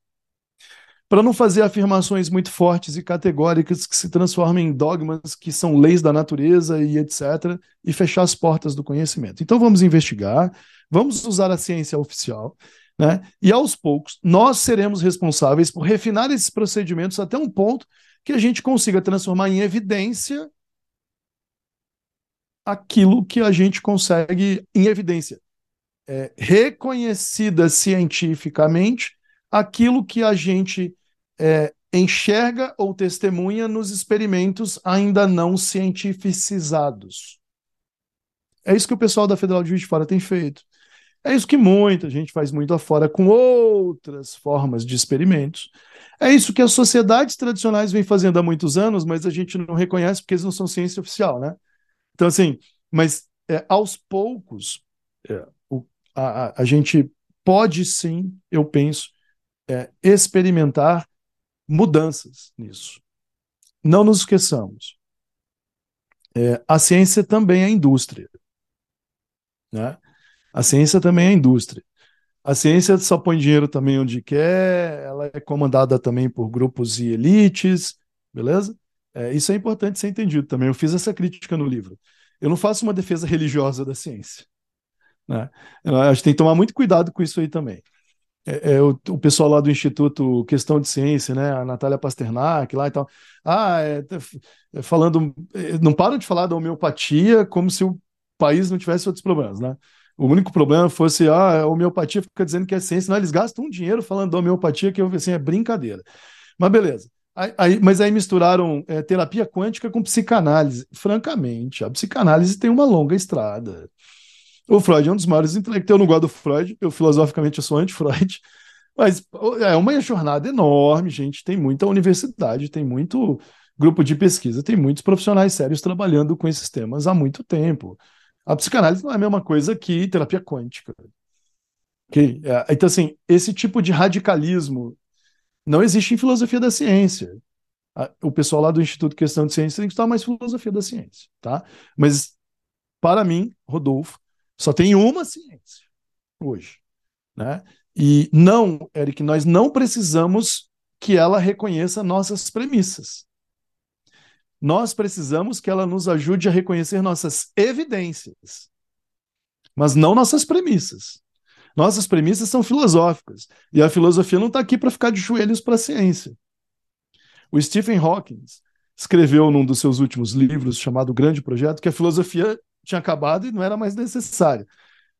para não fazer afirmações muito fortes e categóricas que se transformem em dogmas que são leis da natureza e etc., e fechar as portas do conhecimento. Então vamos investigar, vamos usar a ciência oficial, né? E aos poucos nós seremos responsáveis por refinar esses procedimentos até um ponto que a gente consiga transformar em evidência aquilo que a gente consegue em evidência. É, reconhecida cientificamente aquilo que a gente é, enxerga ou testemunha nos experimentos ainda não cientificizados. É isso que o pessoal da Federal de Juiz de Fora tem feito. É isso que muita gente faz muito afora com outras formas de experimentos. É isso que as sociedades tradicionais vêm fazendo há muitos anos, mas a gente não reconhece porque eles não são ciência oficial, né? Então, assim, mas é, aos poucos, é, o, a, a, gente pode sim, eu penso, é, experimentar mudanças nisso. Não nos esqueçamos. É, a ciência também é indústria. Né? A ciência também é indústria. A ciência só põe dinheiro também onde quer, ela é comandada também por grupos e elites, beleza? É, isso é importante ser entendido também. Eu fiz essa crítica no livro. Eu não faço uma defesa religiosa da ciência. Né? Eu acho que tem que tomar muito cuidado com isso aí também. É, é, o, o, pessoal lá do Instituto Questão de Ciência, né? A Natália Pasternak lá e tal. Ah, é, tá falando. É, não param de falar da homeopatia como se o país não tivesse outros problemas, né? O único problema fosse ah, a homeopatia fica dizendo que é ciência, não, eles gastam um dinheiro falando da homeopatia que eu assim, é brincadeira. Mas beleza. Aí, aí, mas aí misturaram é, terapia quântica com psicanálise. Francamente, a psicanálise tem uma longa estrada. O Freud é um dos maiores intelectuais. Eu não gosto do Freud, eu filosoficamente eu sou anti-Freud, [LAUGHS] mas é uma jornada enorme, gente. Tem muita universidade, tem muito grupo de pesquisa, tem muitos profissionais sérios trabalhando com esses temas há muito tempo. A psicanálise não é a mesma coisa que terapia quântica. Okay? É, então, assim, esse tipo de radicalismo não existe em filosofia da ciência. O pessoal lá do Instituto Questão de Ciência tem que estudar mais filosofia da ciência, tá? Mas, para mim, Rodolfo, só tem uma ciência hoje, né? E não, Eric, nós não precisamos que ela reconheça nossas premissas. Nós precisamos que ela nos ajude a reconhecer nossas evidências, mas não nossas premissas. Nossas premissas são filosóficas. E a filosofia não está aqui para ficar de joelhos para a ciência. O Stephen Hawking escreveu num dos seus últimos livros, chamado Grande Projeto, que a filosofia tinha acabado e não era mais necessária.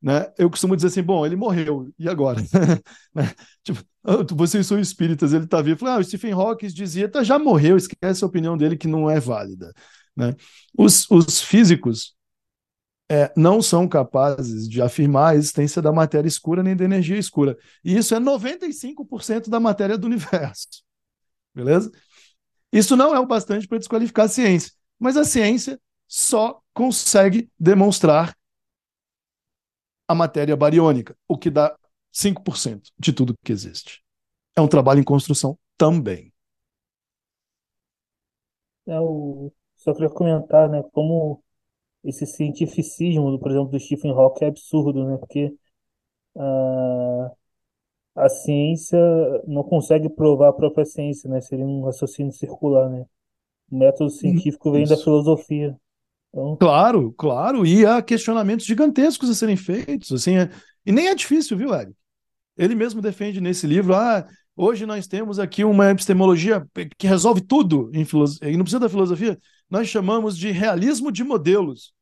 Né? Eu costumo dizer assim: bom, ele morreu, e agora? [LAUGHS] Né? tipo, ah, vocês são espíritas, ele está vivo. Ah, o Stephen Hawking dizia: tá, já morreu, esquece a opinião dele que não é válida. Né? Os, os físicos é, não são capazes de afirmar a existência da matéria escura nem da energia escura. E isso é 95% da matéria do universo. Beleza? Isso não é o bastante para desqualificar a ciência. Mas a ciência só consegue demonstrar a matéria bariônica, o que dá 5% de tudo que existe. É um trabalho em construção também. É, o... Só queria comentar, né, como esse cientificismo, por exemplo, do Stephen Hawking é absurdo, né? Porque a, a ciência não consegue provar a própria ciência, né? Seria um raciocínio circular, né? O método científico vem da filosofia. Então... Claro, claro, e há questionamentos gigantescos a serem feitos, assim, é... e nem é difícil, viu, Eric? Ele mesmo defende nesse livro, ah, hoje nós temos aqui uma epistemologia que resolve tudo em filosofia, e não precisa da filosofia, nós chamamos de realismo de modelos.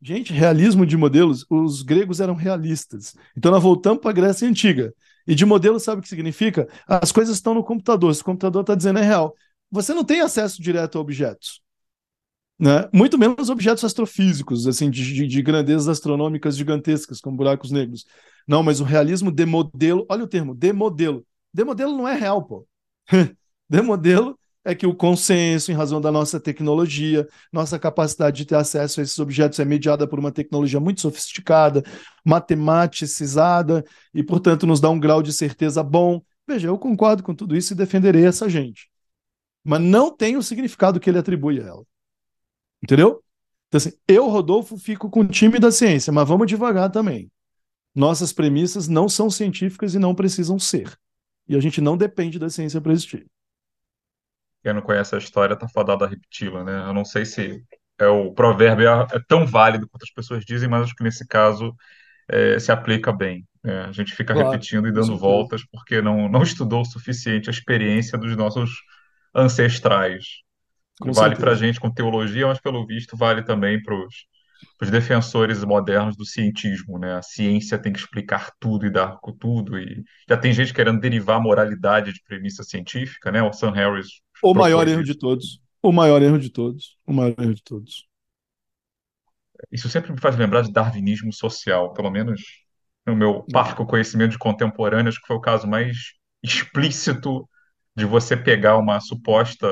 Gente, realismo de modelos, os gregos eram realistas. Então nós voltamos para a Grécia Antiga. E de modelo, sabe o que significa? As coisas estão no computador. Se o computador está dizendo é real. Você não tem acesso direto a objetos. Né? Muito menos objetos astrofísicos, assim, de, de, de grandezas astronômicas gigantescas, como buracos negros. Não, mas o realismo de modelo, olha o termo, de modelo. De modelo não é real, pô. [LAUGHS] de modelo é que o consenso, em razão da nossa tecnologia, nossa capacidade de ter acesso a esses objetos é mediada por uma tecnologia muito sofisticada, matematicizada, e, portanto, nos dá um grau de certeza bom. Veja, eu concordo com tudo isso e defenderei essa gente. Mas não tem o significado que ele atribui a ela. Entendeu? Então, assim, eu, Rodolfo, fico com o time da ciência, mas vamos devagar também. Nossas premissas não são científicas e não precisam ser. E a gente não depende da ciência para existir quem não conhece a história tá fadado a repeti-la, né? Eu não sei se é o provérbio é, é, tão válido quanto as pessoas dizem, mas acho que nesse caso é, se aplica bem. Né? A gente fica claro, repetindo e dando voltas porque não, não estudou o suficiente a experiência dos nossos ancestrais. Com vale para a gente com teologia, mas pelo visto vale também para os defensores modernos do cientismo, né? A ciência tem que explicar tudo e dar com tudo e já tem gente querendo derivar a moralidade de premissa científica, né? O Sam Harris o maior erro de todos. O maior erro de todos. O maior erro de todos. Isso sempre me faz lembrar de darwinismo social, pelo menos no meu parco conhecimento de contemporâneo, acho que foi o caso mais explícito de você pegar uma suposta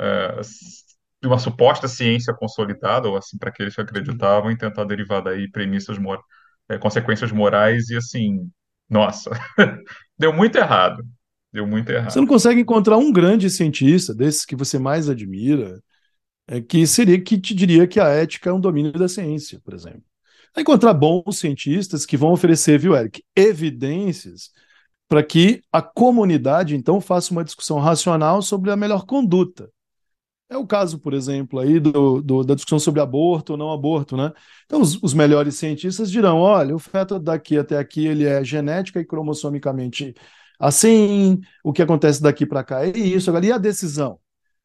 uh, uma suposta ciência consolidada, ou assim, para aqueles que acreditavam, e tentar derivar daí premissas, mor é, consequências morais, e assim, nossa, [LAUGHS] deu muito errado. Deu muito errado. Você não consegue encontrar um grande cientista desses que você mais admira, é, que seria que te diria que a ética é um domínio da ciência, por exemplo. Vai encontrar bons cientistas que vão oferecer, viu, Eric, evidências para que a comunidade, então, faça uma discussão racional sobre a melhor conduta. É o caso, por exemplo, aí do, do, da discussão sobre aborto ou não aborto, né? Então, os, os, melhores cientistas dirão: olha, o feto daqui até aqui ele é genética e cromossomicamente assim, o que acontece daqui para cá é isso. Agora, e a decisão?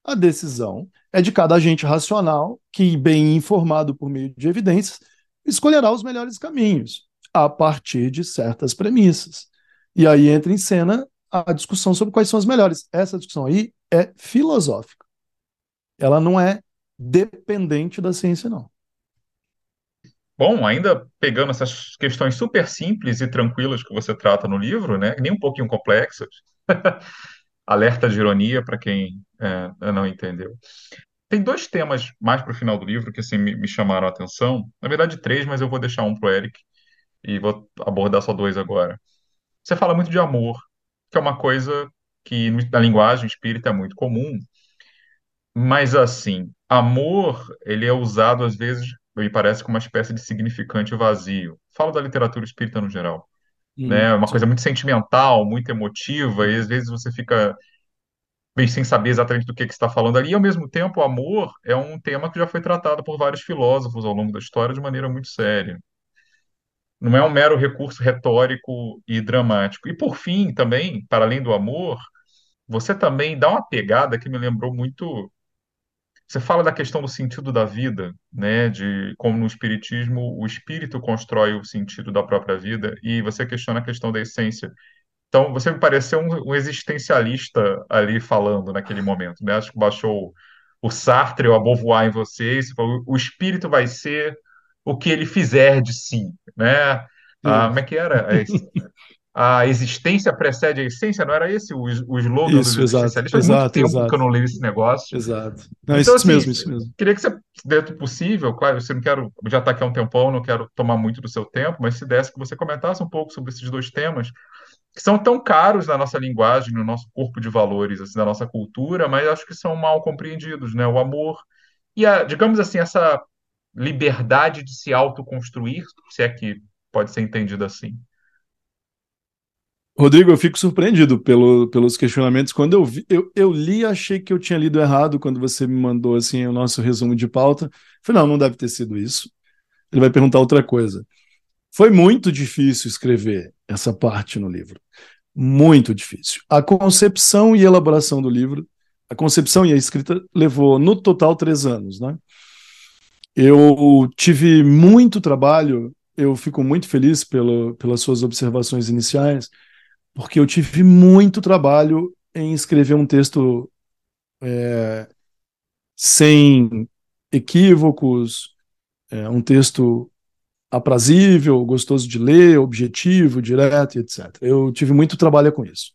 A decisão é de cada agente racional que, bem informado por meio de evidências, escolherá os melhores caminhos a partir de certas premissas. E aí entra em cena a discussão sobre quais são as melhores. Essa discussão aí é filosófica. Ela não é dependente da ciência, não. Bom, ainda pegando essas questões super simples e tranquilas que você trata no livro, né, nem um pouquinho complexas, [LAUGHS] alerta de ironia para quem é, não entendeu. Tem dois temas mais para o final do livro que assim, me, me, chamaram a atenção. Na verdade, três, mas eu vou deixar um para o Eric e vou abordar só dois agora. Você fala muito de amor, que é uma coisa que na linguagem espírita é muito comum, mas assim, amor, ele é usado às vezes, me parece, como uma espécie de significante vazio. Falo da literatura espírita no geral. Hum, né? Uma sim. coisa muito sentimental, muito emotiva, e às vezes você fica bem sem saber exatamente do que, que está falando ali. E, ao mesmo tempo, o amor é um tema que já foi tratado por vários filósofos ao longo da história de maneira muito séria. Não é um mero recurso retórico e dramático. E, por fim, também, para além do amor, você também dá uma pegada que me lembrou muito. Você fala da questão do sentido da vida, né? De como no espiritismo o espírito constrói o sentido da própria vida e você questiona a questão da essência. Então, você me pareceu um, um existencialista ali falando naquele momento, né? Acho que baixou o Sartre ou a Beauvoir em você e você falou, o espírito vai ser o que ele fizer de si, né? Ah, como é que era? [LAUGHS] a existência precede a essência, não era esse o, o slogan isso, dos existencialistas? Faz muito exato, tempo exato. que eu não leio esse negócio. Exato. Não, então, isso assim, mesmo, isso mesmo. Queria que você, dentro do possível, claro, você não quero, já está aqui há um tempão, não quero tomar muito do seu tempo, mas se desse que você comentasse um pouco sobre esses dois temas, que são tão caros na nossa linguagem, no nosso corpo de valores, assim, da nossa cultura, mas acho que são mal compreendidos, né? O amor e a, digamos assim, essa liberdade de se autoconstruir, se é que pode ser entendido assim. Rodrigo, eu fico surpreendido pelo, pelos questionamentos. Quando eu, vi, eu, eu li, achei que eu tinha lido errado quando você me mandou assim o nosso resumo de pauta. Falei, não, não deve ter sido isso. Ele vai perguntar outra coisa. Foi muito difícil escrever essa parte no livro. Muito difícil. A concepção e elaboração do livro, a concepção e a escrita levou no total três anos, né? Eu tive muito trabalho, eu fico muito feliz pelo, pelas suas observações iniciais, porque eu tive muito trabalho em escrever um texto é, sem equívocos, é, um texto aprazível, gostoso de ler, objetivo, direto, etc. Eu tive muito trabalho com isso.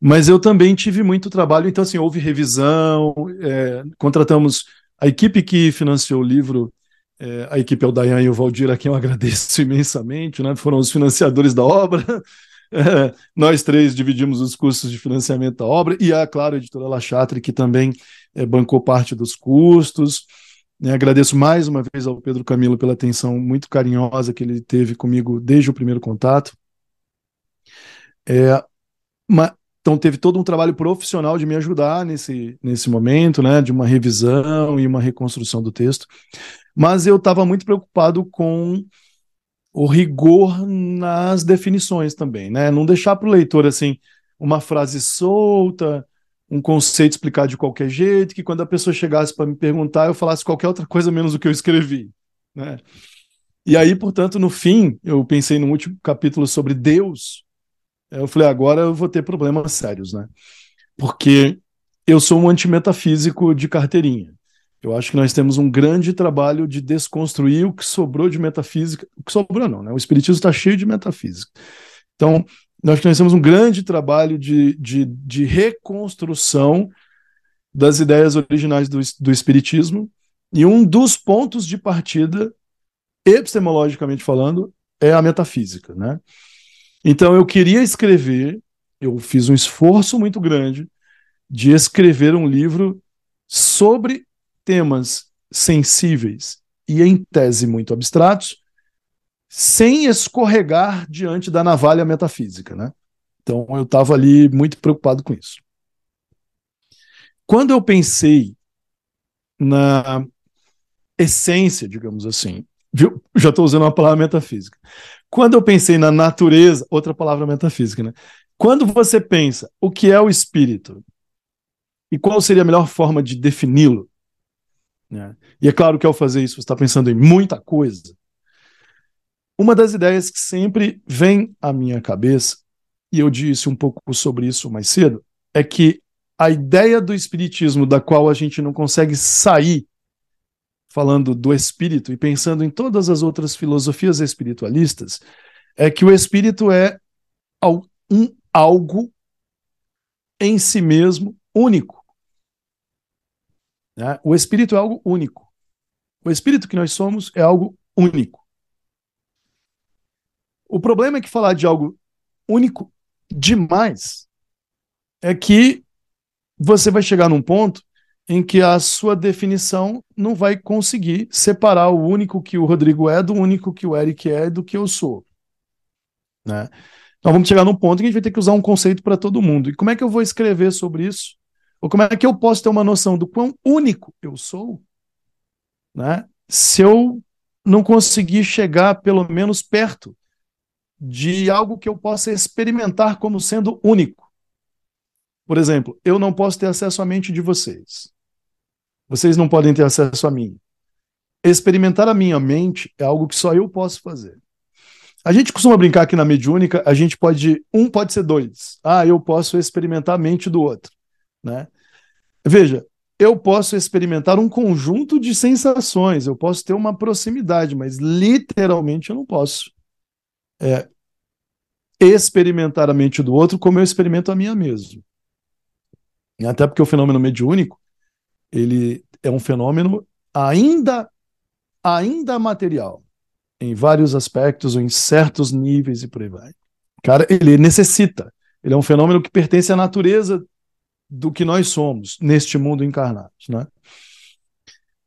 Mas eu também tive muito trabalho, então, assim, houve revisão, é, contratamos a equipe que financiou o livro, é, a equipe é o Dayan e o Valdir, a quem eu [LAUGHS] agradeço imensamente, né? foram os financiadores da obra. É, [LAUGHS] nós três dividimos os custos de financiamento da obra, e a, claro, a editora Lachatre, que também é, bancou parte dos custos. Né, agradeço mais uma vez ao Pedro Camilo pela atenção muito carinhosa que ele teve comigo desde o primeiro contato. É, uma, então teve todo um trabalho profissional de me ajudar nesse, nesse momento, né, de uma revisão e uma reconstrução do texto. Mas eu estava muito preocupado com o rigor nas definições também, né? Não deixar para o leitor assim uma frase solta, um conceito explicado de qualquer jeito, que quando a pessoa chegasse para me perguntar, eu falasse qualquer outra coisa menos o que eu escrevi. Né? E aí, portanto, no fim, eu pensei no último capítulo sobre Deus. Eu falei, agora eu vou ter problemas sérios, né? Porque eu sou um antimetafísico de carteirinha. Eu acho que nós temos um grande trabalho de desconstruir o que sobrou de metafísica. O que sobrou, não, né? O Espiritismo está cheio de metafísica. Então, nós temos um grande trabalho de, de, de reconstrução das ideias originais do, do Espiritismo, e um dos pontos de partida, epistemologicamente falando, é a metafísica. Né? Então eu queria escrever, eu fiz um esforço muito grande de escrever um livro sobre temas sensíveis e, em tese, muito abstratos, sem escorregar diante da navalha metafísica, né? Então eu estava ali muito preocupado com isso. Quando eu pensei na essência, digamos assim, viu? já estou usando uma palavra metafísica. Quando eu pensei na natureza, outra palavra metafísica, né? Quando você pensa o que é o espírito e qual seria a melhor forma de defini-lo, né? e é claro que ao fazer isso você está pensando em muita coisa, Uma das ideias que sempre vem à minha cabeça, e eu disse um pouco sobre isso mais cedo, é que a ideia do espiritismo da qual a gente não consegue sair falando do espírito e pensando em todas as outras filosofias espiritualistas, é que o espírito é um algo em si mesmo único. Né? O espírito é algo único. O espírito que nós somos é algo único. O problema é que falar de algo único demais é que você vai chegar num ponto em que a sua definição não vai conseguir separar o único que o Rodrigo é do único que o Eric é do que eu sou. Né? Então vamos chegar num ponto em que a gente vai ter que usar um conceito para todo mundo. E como é que eu vou escrever sobre isso? Ou como é que eu posso ter uma noção do quão único eu sou? Né? Se eu não conseguir chegar pelo menos perto de algo que eu possa experimentar como sendo único. Por exemplo, eu não posso ter acesso à mente de vocês. Vocês não podem ter acesso a mim. Experimentar a minha mente é algo que só eu posso fazer. A gente costuma brincar que na mediúnica a gente pode um pode ser dois. Ah, eu posso experimentar a mente do outro, né? Veja, eu posso experimentar um conjunto de sensações, eu posso ter uma proximidade, mas literalmente eu não posso é, experimentar a mente do outro como eu experimento a minha mesmo. Até porque o fenômeno mediúnico ele é um fenômeno ainda ainda material em vários aspectos ou em certos níveis e por aí vai. Cara, ele necessita. Ele é um fenômeno que pertence à natureza do que nós somos neste mundo encarnado, né?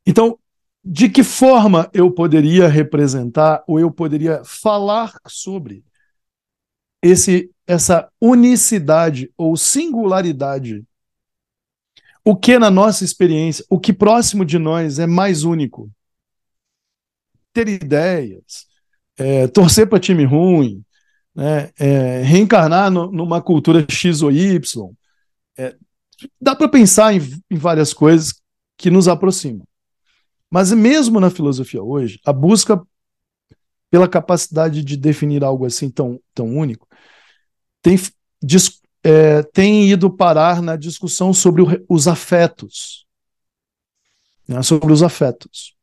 Então, de que forma eu poderia representar ou eu poderia falar sobre esse essa unicidade ou singularidade o que na nossa experiência, o que próximo de nós é mais único? Ter ideias, é, torcer para time ruim, né, é, reencarnar no, numa cultura X ou Y. É, dá para pensar em, em várias coisas que nos aproximam. Mas mesmo na filosofia hoje, a busca pela capacidade de definir algo assim tão, tão único tem, é, tem ido parar na discussão sobre o, os afetos. Né, sobre os afetos.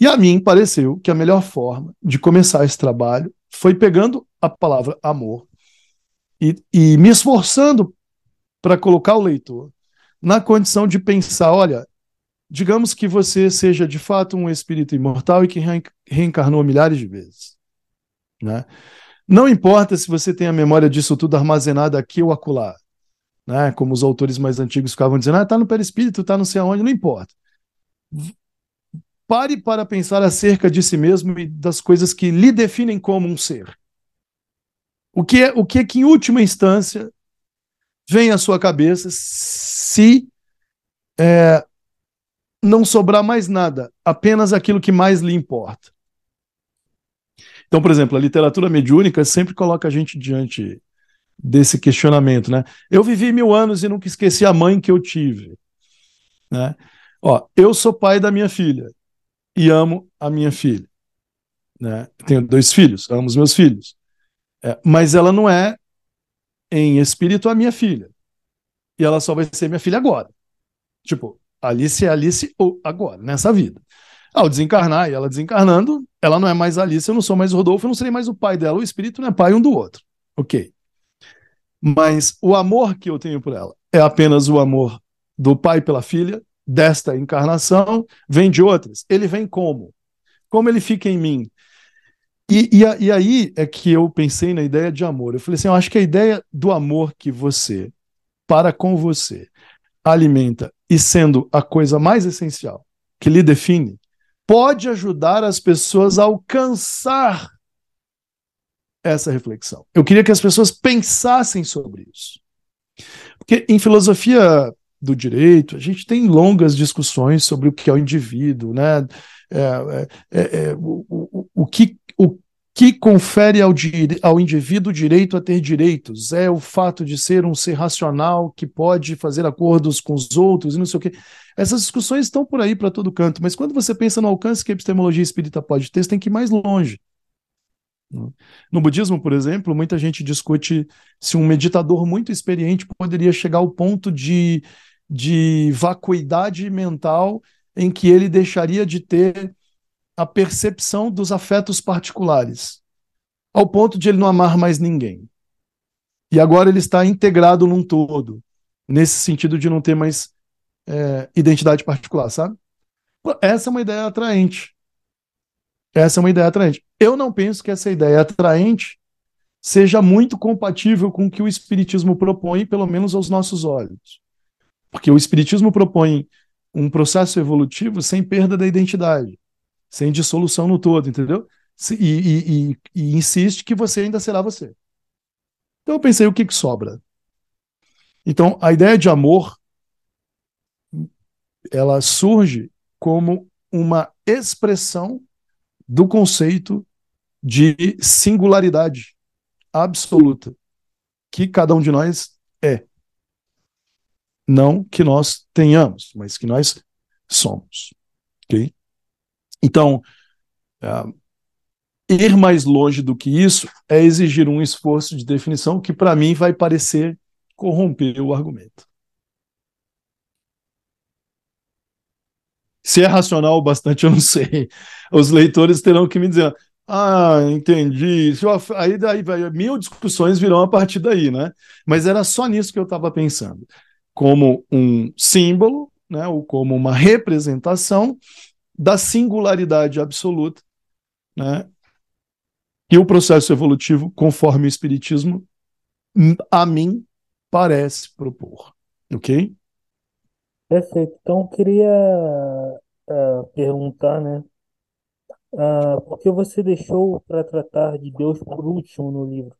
E a mim pareceu que a melhor forma de começar esse trabalho foi pegando a palavra amor e, e me esforçando para colocar o leitor na condição de pensar: olha, digamos que você seja de fato um espírito imortal e que reencarnou milhares de vezes. Né? Não importa se você tem a memória disso tudo armazenada aqui ou acolá, né? como os autores mais antigos ficavam dizendo, ah, está no perispírito, está não sei aonde, não importa. Pare para pensar acerca de si mesmo e das coisas que lhe definem como um ser. O que é, o que, é que em última instância vem à sua cabeça se é, não sobrar mais nada, apenas aquilo que mais lhe importa. Então, por exemplo, a literatura mediúnica sempre coloca a gente diante desse questionamento, né? Eu vivi mil anos e nunca esqueci a mãe que eu tive, né? Ó, eu sou pai da minha filha e amo a minha filha, né? Tenho dois filhos, amo os meus filhos, é, mas ela não é em espírito a minha filha e ela só vai ser minha filha agora. Tipo, Alice é Alice ou agora nessa vida. Ao desencarnar e ela desencarnando, ela não é mais Alice, eu não sou mais Rodolfo, eu não serei mais o pai dela. O espírito não é pai um do outro. Ok. Mas o amor que eu tenho por ela é apenas o amor do pai pela filha, desta encarnação, vem de outras. Ele vem como? Como ele fica em mim? E, e, e, aí é que eu pensei na ideia de amor. Eu falei assim: eu acho que a ideia do amor que você, para com você, alimenta e sendo a coisa mais essencial que lhe define, pode ajudar as pessoas a alcançar essa reflexão. Eu queria que as pessoas pensassem sobre isso. Porque em filosofia do direito, a gente tem longas discussões sobre o que é o indivíduo, né? É, é, é, é o, o, o, que, que confere ao, ao indivíduo direito a ter direitos? É o fato de ser um ser racional que pode fazer acordos com os outros e não sei o quê. Essas discussões estão por aí para todo canto, mas quando você pensa no alcance que a epistemologia espírita pode ter, você tem que ir mais longe. No budismo, por exemplo, muita gente discute se um meditador muito experiente poderia chegar ao ponto de, de vacuidade mental em que ele deixaria de ter a percepção dos afetos particulares, ao ponto de ele não amar mais ninguém. E agora ele está integrado num todo, nesse sentido de não ter mais é, identidade particular, sabe? Essa é uma ideia atraente. Essa é uma ideia atraente. Eu não penso que essa ideia atraente seja muito compatível com o que o Espiritismo propõe, pelo menos aos nossos olhos. Porque o Espiritismo propõe um processo evolutivo sem perda da identidade, sem dissolução no todo, entendeu? E, e, e, e insiste que você ainda será você. Então eu pensei, o que, que sobra? Então, a ideia de amor ela surge como uma expressão do conceito de singularidade absoluta que cada um de nós é. Não que nós tenhamos, mas que nós somos. Ok? Então, uh, ir mais longe do que isso é exigir um esforço de definição que, para mim, vai parecer corromper o argumento. Se é racional bastante, [LAUGHS] eu não sei. Os leitores terão que me dizer: ah, entendi. Aí daí vai, mil discussões virão a partir daí, né? Mas era só nisso que eu estava pensando. Como um símbolo, né, ou como uma representação da singularidade absoluta, né, que o processo evolutivo, conforme o Espiritismo, a mim parece propor. Ok? Perfeito. Então, eu queria uh, perguntar, né? Uh, por que você deixou para tratar de Deus por último no livro?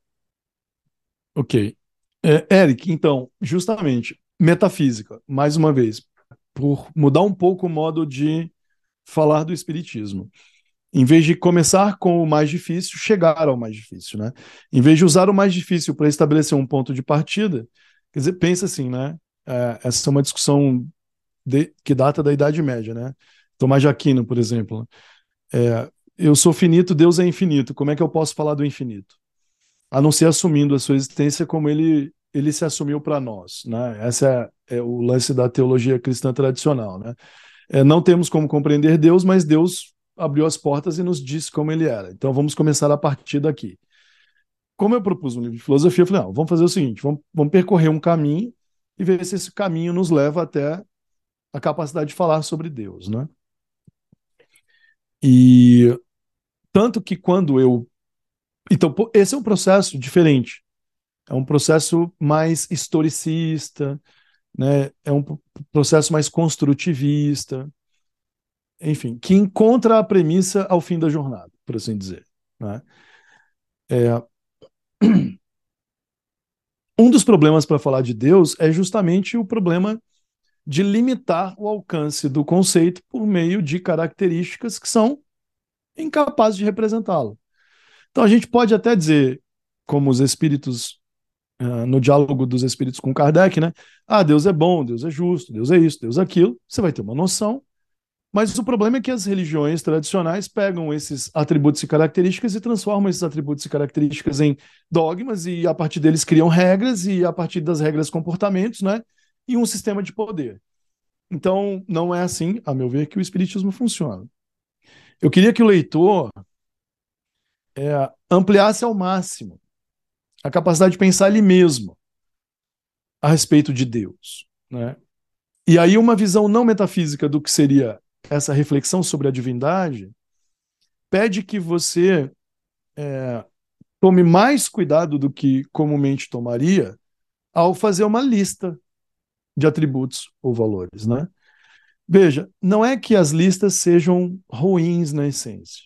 Ok. É, Eric, então, justamente, metafísica, mais uma vez, por mudar um pouco o modo de falar do Espiritismo. Em vez de começar com o mais difícil, chegar ao mais difícil, né? Em vez de usar o mais difícil para estabelecer um ponto de partida, quer dizer, pensa assim, né? É, essa é uma discussão de, que data da Idade Média, né? Tomás de Aquino, por exemplo. É, eu sou finito, Deus é infinito. Como é que eu posso falar do infinito? A não ser assumindo a sua existência como ele, ele se assumiu para nós, né? Essa é, é, o lance da teologia cristã tradicional, né? É, não temos como compreender Deus, mas Deus abriu as portas e nos disse como ele era. Então vamos começar a partir daqui. Como eu propus um livro de filosofia, eu falei, não, vamos fazer o seguinte, vamos, vamos percorrer um caminho e ver se esse caminho nos leva até a capacidade de falar sobre Deus, né? E tanto que quando eu então esse é um processo diferente. É um processo mais historicista, né? É um processo mais construtivista, enfim, que encontra a premissa ao fim da jornada, por assim dizer. Né? É... Um dos problemas para falar de Deus é justamente o problema de limitar o alcance do conceito por meio de características que são incapazes de representá-lo. Então a gente pode até dizer, como os espíritos, uh, no diálogo dos espíritos com Kardec, né? Ah, Deus é bom, Deus é justo, Deus é isso, Deus é aquilo. Você vai ter uma noção. Mas o problema é que as religiões tradicionais pegam esses atributos e características e transformam esses atributos e características em dogmas e a partir deles criam regras e a partir das regras comportamentos, né? e um sistema de poder. Então, não é assim, a meu ver, que o Espiritismo funciona. Eu queria que o leitor é, ampliasse ao máximo a capacidade de pensar ele mesmo a respeito de Deus. Né? E aí, uma visão não metafísica do que seria essa reflexão sobre a divindade pede que você é, tome mais cuidado do que comumente tomaria ao fazer uma lista de atributos ou valores, né? Veja, não é que as listas sejam ruins na essência.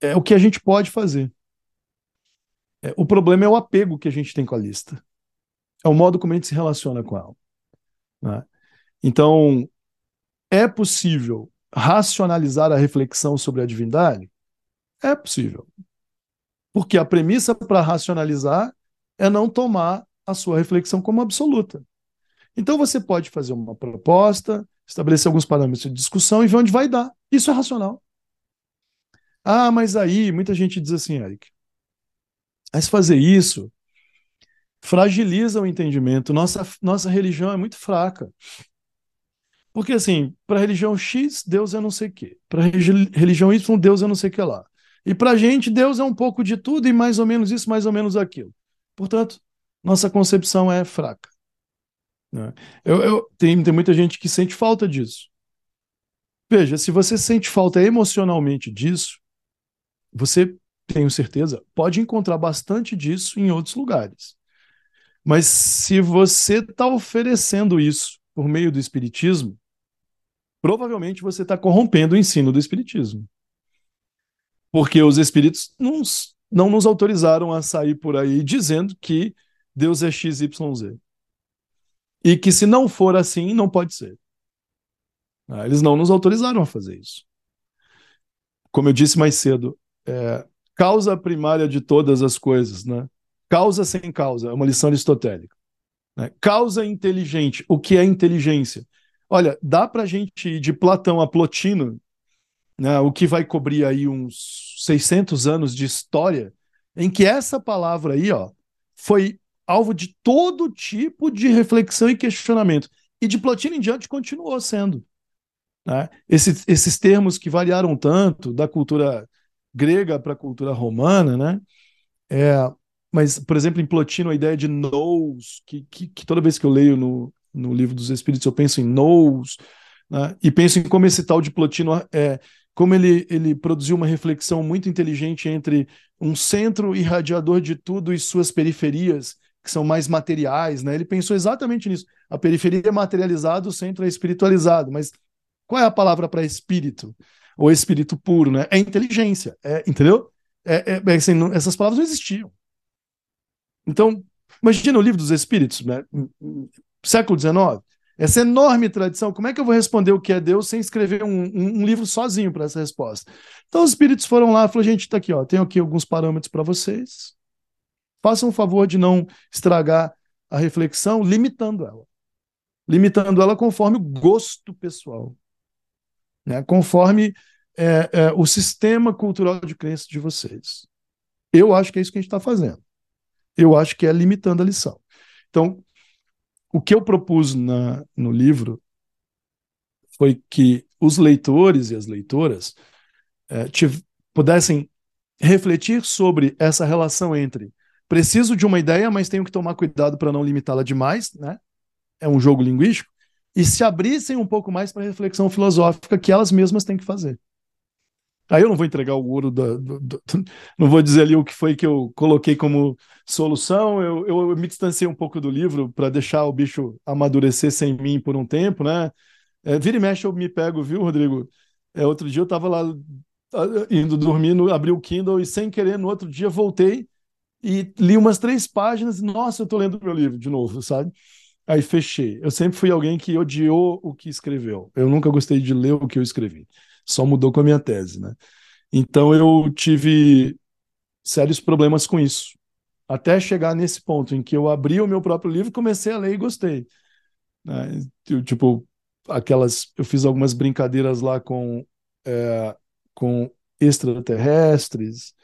É o que a gente pode fazer. É, o problema é o apego que a gente tem com a lista. É o modo como a gente se relaciona com ela. Né? Então, é possível racionalizar a reflexão sobre a divindade? É possível. Porque a premissa para racionalizar é não tomar a sua reflexão como absoluta. Então você pode fazer uma proposta, estabelecer alguns parâmetros de discussão e ver onde vai dar. Isso é racional. Ah, mas aí, muita gente diz assim, Eric, mas fazer isso fragiliza o entendimento. Nossa, nossa religião é muito fraca. Porque, assim, para a religião X, Deus é não sei o quê. Para a religião Y, Deus é não sei o que lá. E para a gente, Deus é um pouco de tudo e mais ou menos isso, mais ou menos aquilo. Portanto, nossa concepção é fraca. Né? Eu, eu, tem, tem muita gente que sente falta disso. Veja, se você sente falta emocionalmente disso, você, tenho certeza, pode encontrar bastante disso em outros lugares. Mas se você está oferecendo isso por meio do Espiritismo, provavelmente você está corrompendo o ensino do Espiritismo. Porque os Espíritos não, não nos autorizaram a sair por aí dizendo que Deus é XYZ. E que se não for assim, não pode ser. Ah, eles não nos autorizaram a fazer isso. Como eu disse mais cedo, é, causa primária de todas as coisas, né? Causa sem causa, é uma lição aristotélica. Né? Causa inteligente, o que é inteligência? Olha, dá para a gente ir de Platão a Plotino, né, o que vai cobrir aí uns 600 anos de história, em que essa palavra aí ó, foi alvo de todo tipo de reflexão e questionamento. E de Plotino em diante continuou sendo. Né? Esses, esses termos que variaram tanto da cultura grega para a cultura romana, né? É, mas, por exemplo, em Plotino, a ideia de nous, que, que, que, toda vez que eu leio no, no livro dos Espíritos, eu penso em nous, né? e penso em como esse tal de Plotino é, como ele, ele produziu uma reflexão muito inteligente entre um centro irradiador de tudo e suas periferias, que são mais materiais, né? Ele pensou exatamente nisso. A periferia é materializada, o centro é espiritualizado. Mas qual é a palavra para espírito? Ou espírito puro, né? É inteligência, é, entendeu? É, é, assim, não, essas palavras não existiam. Então, imagina o livro dos espíritos, né? século XIX, essa enorme tradição, como é que eu vou responder o que é Deus sem escrever um, um, um livro sozinho para essa resposta? Então os espíritos foram lá e falaram, gente, tá aqui, ó, tenho aqui alguns parâmetros para vocês. Façam o favor de não estragar a reflexão limitando ela. Limitando ela conforme o gosto pessoal. Né? Conforme é, é, o sistema cultural de crença de vocês. Eu acho que é isso que a gente está fazendo. Eu acho que é limitando a lição. Então, o que eu propus na, no livro foi que os leitores e as leitoras é, pudessem refletir sobre essa relação entre preciso de uma ideia, mas tenho que tomar cuidado para não limitá-la demais, né? É um jogo linguístico, e se abrissem um pouco mais para a reflexão filosófica que elas mesmas têm que fazer. Aí eu não vou entregar o ouro, da, do, do, [LAUGHS] não vou dizer ali o que foi que eu coloquei como solução. Eu, eu me distanciei um pouco do livro para deixar o bicho amadurecer sem mim por um tempo, né? É, vira e mexe eu me pego, viu, Rodrigo? É, outro dia eu estava lá indo dormir, no, abri o Kindle e sem querer no outro dia voltei e li umas três páginas. Nossa, eu estou lendo meu livro de novo, sabe? Aí fechei. Eu sempre fui alguém que odiou o que escreveu. Eu nunca gostei de ler o que eu escrevi só mudou com a minha tese, né? Então eu tive sérios problemas com isso, até chegar nesse ponto em que eu abri o meu próprio livro, comecei a ler e gostei. Né? Tipo, aquelas, eu fiz algumas brincadeiras lá com é, com extraterrestres.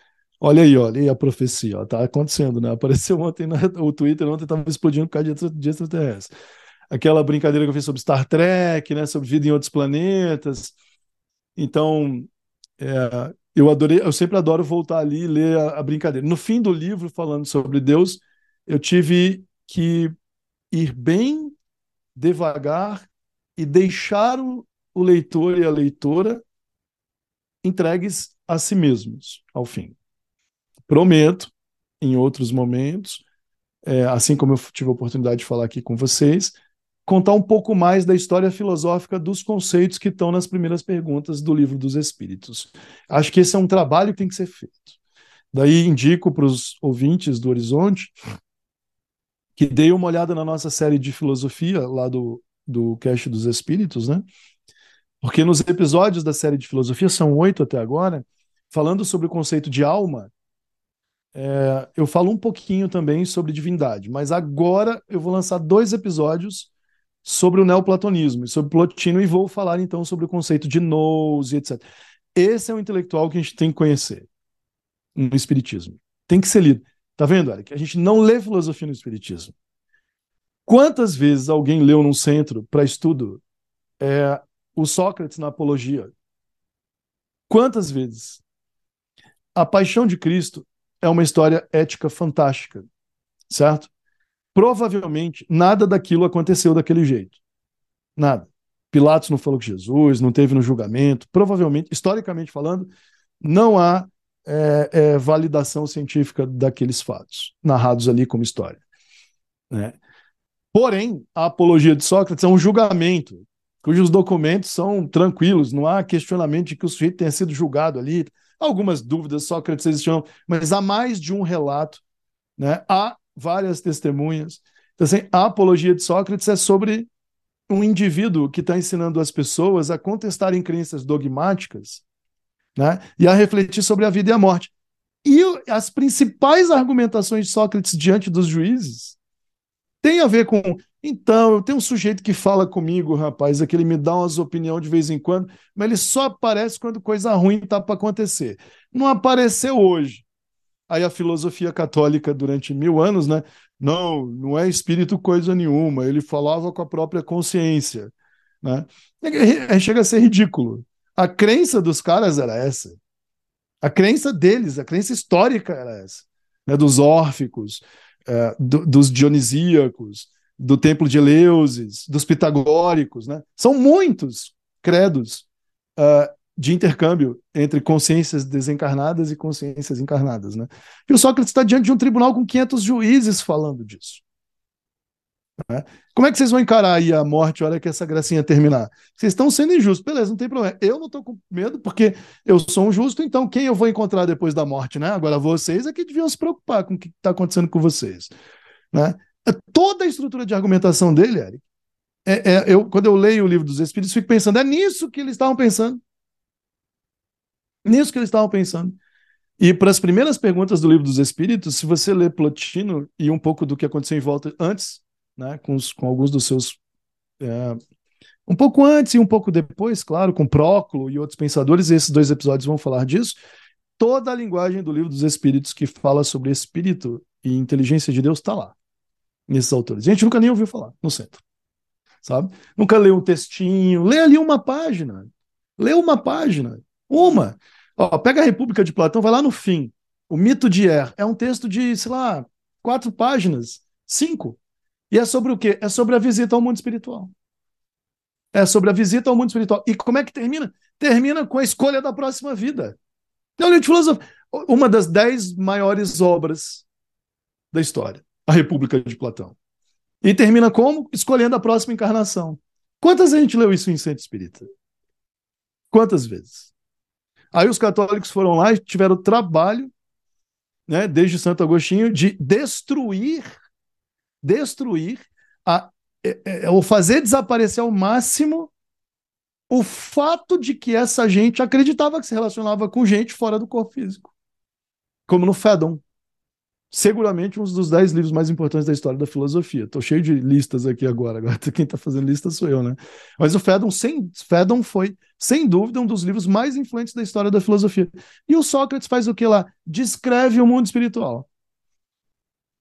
Olha aí, olha aí a profecia, ó, tá acontecendo, né? Apareceu ontem no o Twitter, ontem estava explodindo por causa de, de extraterrestres. Aquela brincadeira que eu fiz sobre Star Trek, né? Sobre vida em outros planetas. Então, é, eu adorei, eu sempre adoro voltar ali e ler a, a, brincadeira. No fim do livro, falando sobre Deus, eu tive que ir bem devagar e deixar o, o leitor e a leitora entregues a si mesmos ao fim. Prometo, em outros momentos, é, assim como eu tive a oportunidade de falar aqui com vocês, contar um pouco mais da história filosófica dos conceitos que estão nas primeiras perguntas do livro dos Espíritos. Acho que esse é um trabalho que tem que ser feito. Daí indico para os ouvintes do Horizonte que deem uma olhada na nossa série de filosofia lá do, do Cast dos Espíritos, né? Porque nos episódios da série de filosofia, são oito até agora, falando sobre o conceito de alma, é, eu falo um pouquinho também sobre divindade, mas agora eu vou lançar dois episódios sobre o neoplatonismo, sobre Plotino, e vou falar então sobre o conceito de nous e etc. Esse é o intelectual que a gente tem que conhecer no Espiritismo. Tem que ser lido. Tá vendo, Eric? A gente não lê filosofia no Espiritismo. Quantas vezes alguém leu num centro para estudo é, o Sócrates na Apologia? Quantas vezes? A Paixão de Cristo é uma história ética fantástica, certo? Provavelmente nada daquilo aconteceu daquele jeito. Nada. Pilatos não falou com Jesus, não teve no julgamento. Provavelmente, historicamente falando, não há é, é, validação científica daqueles fatos narrados ali como história. Né? Porém, a apologia de Sócrates é um julgamento, cujos documentos são tranquilos, não há questionamento de que o sujeito tenha sido julgado ali. Algumas dúvidas, Sócrates existiam, mas há mais de um relato, né? há várias testemunhas. Então, assim, a apologia de Sócrates é sobre um indivíduo que está ensinando as pessoas a contestarem crenças dogmáticas né, e a refletir sobre a vida e a morte. E as principais argumentações de Sócrates diante dos juízes têm a ver com. Então, eu tenho um sujeito que fala comigo, rapaz, é que ele me dá umas opiniões de vez em quando, mas ele só aparece quando coisa ruim está para acontecer. Não apareceu hoje. Aí a filosofia católica, durante mil anos, né, não, não é espírito coisa nenhuma, ele falava com a própria consciência. Né? Chega a ser ridículo. A crença dos caras era essa. A crença deles, a crença histórica era essa. Né? Dos órficos, é, do, dos dionisíacos, do templo de Eleusis, dos pitagóricos. Né? São muitos credos uh, de intercâmbio entre consciências desencarnadas e consciências encarnadas. Né? E o Sócrates está diante de um tribunal com 500 juízes falando disso. Né? Como é que vocês vão encarar aí a morte a hora que essa gracinha terminar? Vocês estão sendo injustos, beleza, não tem problema. Eu não estou com medo porque eu sou um justo, então quem eu vou encontrar depois da morte? Né? Agora vocês é que deviam se preocupar com o que está acontecendo com vocês. Né? Toda a estrutura de argumentação dele, Eric, é, é, eu, quando eu leio o livro dos Espíritos, fico pensando, é nisso que eles estavam pensando. Nisso que eles estavam pensando. E para as primeiras perguntas do livro dos Espíritos, se você ler Plotino e um pouco do que aconteceu em volta antes, né, com, os, com alguns dos seus. É, um pouco antes e um pouco depois, claro, com Próclo e outros pensadores, esses dois episódios vão falar disso. Toda a linguagem do livro dos Espíritos que fala sobre espírito e inteligência de Deus está lá, nesses autores. A gente nunca nem ouviu falar no centro, sabe? Nunca leu um textinho, lê ali uma página, lê uma página uma. Ó, pega a República de Platão, vai lá no fim. O mito de Er é um texto de, sei lá, quatro páginas, cinco. E é sobre o quê? É sobre a visita ao mundo espiritual. É sobre a visita ao mundo espiritual. E como é que termina? Termina com a escolha da próxima vida. Então, de filosofia. Uma das dez maiores obras da história, a República de Platão. E termina como? Escolhendo a próxima encarnação. Quantas a gente leu isso em Centro Espírita? Quantas vezes? Aí os católicos foram lá e tiveram o trabalho, né, desde Santo Agostinho, de destruir, destruir, a, é, é, ou fazer desaparecer ao máximo o fato de que essa gente acreditava que se relacionava com gente fora do corpo físico. Como no Fédon seguramente um dos dez livros mais importantes da história da filosofia. Estou cheio de listas aqui agora. Agora [LAUGHS] quem está fazendo lista sou eu, né? Mas o Fédon, sem, Fédon foi, sem dúvida, um dos livros mais influentes da história da filosofia. E o Sócrates faz o que lá? Descreve o mundo espiritual.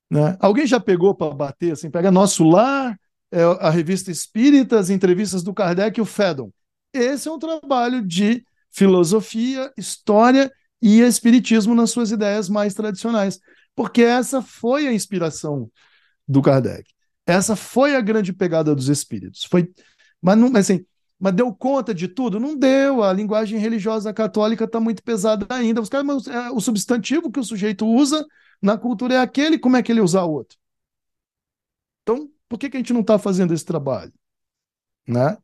Né? Alguém já pegou para bater assim? Pega Nosso Lar, é, a revista Espírita, as entrevistas do Kardec e o Fédon. Esse é um trabalho de filosofia, história e espiritismo nas suas ideias mais tradicionais porque essa foi a inspiração do Kardec. Essa foi a grande pegada dos espíritos. Foi, mas não, assim, mas deu conta de tudo? Não deu. A linguagem religiosa católica está muito pesada ainda. Os caras, é, o substantivo que o sujeito usa na cultura é aquele, como é que ele usa o outro? Então, por que, que a gente não está fazendo esse trabalho? Né?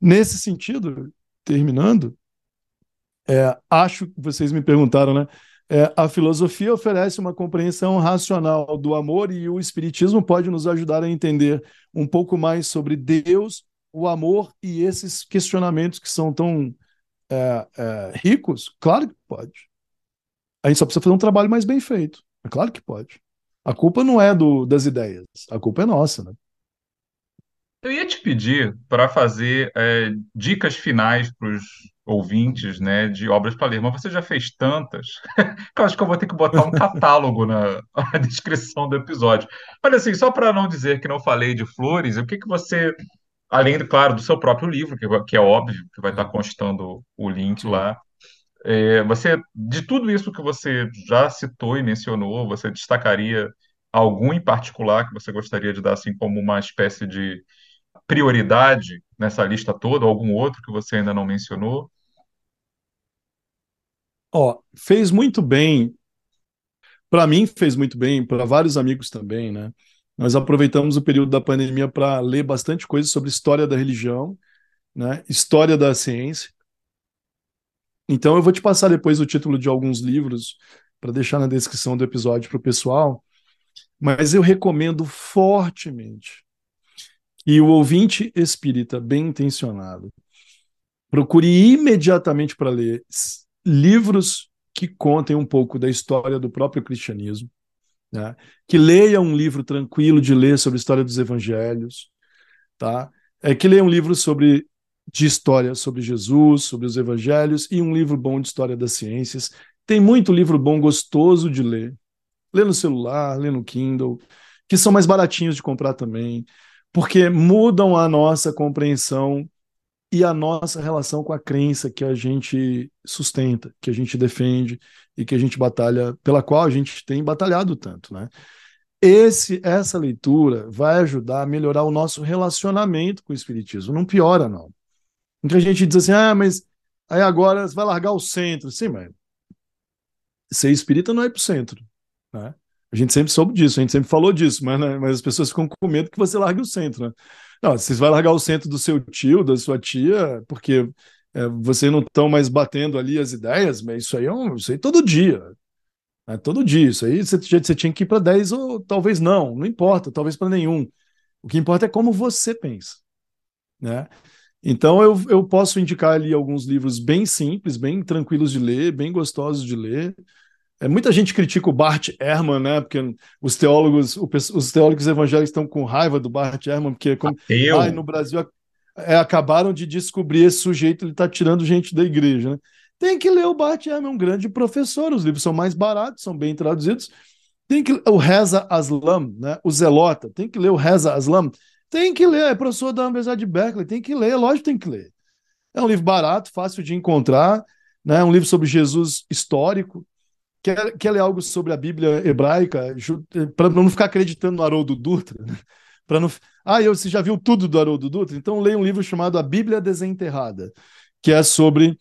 Nesse sentido, terminando, é, acho que vocês me perguntaram, né? É, a filosofia oferece uma compreensão racional do amor e o espiritismo pode nos ajudar a entender um pouco mais sobre Deus, o amor e esses questionamentos que são tão é, é, ricos? Claro que pode. A gente só precisa fazer um trabalho mais bem feito. É claro que pode. A culpa não é do, das ideias, a culpa é nossa, né? Eu ia te pedir para fazer é, dicas finais para os ouvintes, né, de obras para ler, mas você já fez tantas [LAUGHS] que eu acho que eu vou ter que botar um catálogo na, [LAUGHS] na descrição do episódio. Mas assim, só para não dizer que não falei de flores, o que que você, além, claro, do seu próprio livro, que, que é óbvio que vai estar constando o link lá, é, você, de tudo isso que você já citou e mencionou, você destacaria algum em particular que você gostaria de dar assim como uma espécie de prioridade nessa lista toda, ou algum outro que você ainda não mencionou? Ó, fez muito bem. Para mim, fez muito bem, para vários amigos também, né? Nós aproveitamos o período da pandemia para ler bastante coisa sobre história da religião, né? História da ciência. Então, eu vou te passar depois o título de alguns livros para deixar na descrição do episódio para o pessoal. Mas eu recomendo fortemente que o ouvinte espírita bem intencionado procure imediatamente para ler livros que contem um pouco da história do próprio cristianismo, né? que leia um livro tranquilo de ler sobre a história dos evangelhos, tá? É que leia um livro sobre de história sobre Jesus, sobre os evangelhos e um livro bom de história das ciências. Tem muito livro bom gostoso de ler. Lê no celular, lê no Kindle, que são mais baratinhos de comprar também, porque mudam a nossa compreensão e a nossa relação com a crença que a gente sustenta, que a gente defende e que a gente batalha, pela qual a gente tem batalhado tanto, né? Esse, essa leitura vai ajudar a melhorar o nosso relacionamento com o espiritismo, não piora não. Então a gente diz assim: "Ah, mas aí agora você vai largar o centro". Sim, mas ser espírita não é para o centro, né? A gente sempre soube disso, a gente sempre falou disso, mas, né, mas as pessoas ficam com medo que você largue o centro, né? Não, você vai largar o centro do seu tio, da sua tia, porque é, você não estão mais batendo ali as ideias, mas isso aí é um, isso aí todo dia. Né? Todo dia. Isso aí você, você tinha que ir para 10 ou talvez não, não importa, talvez para nenhum. O que importa é como você pensa. Né? Então eu, eu posso indicar ali alguns livros bem simples, bem tranquilos de ler, bem gostosos de ler. É, muita gente critica o Bart Ehrman, né? Porque os teólogos, os teólogos evangélicos estão com raiva do Bart Ehrman, porque como, ai, no Brasil é, acabaram de descobrir esse sujeito, ele está tirando gente da igreja, né? Tem que ler o Bart Ehrman, é um grande professor. Os livros são mais baratos, são bem traduzidos. Tem que o Reza Aslam, né? O Zelota, tem que ler o Reza Aslam. Tem que ler, é professor da Universidade de Berkeley, tem que ler, lógico, tem que ler. É um livro barato, fácil de encontrar, né? Um livro sobre Jesus histórico, quer, quer ler algo sobre a Bíblia hebraica, para não ficar acreditando no Haroldo Dutra, né? para não. Ah, eu, você já viu tudo do Haroldo Dutra? Então leia um livro chamado A Bíblia Desenterrada, que é sobre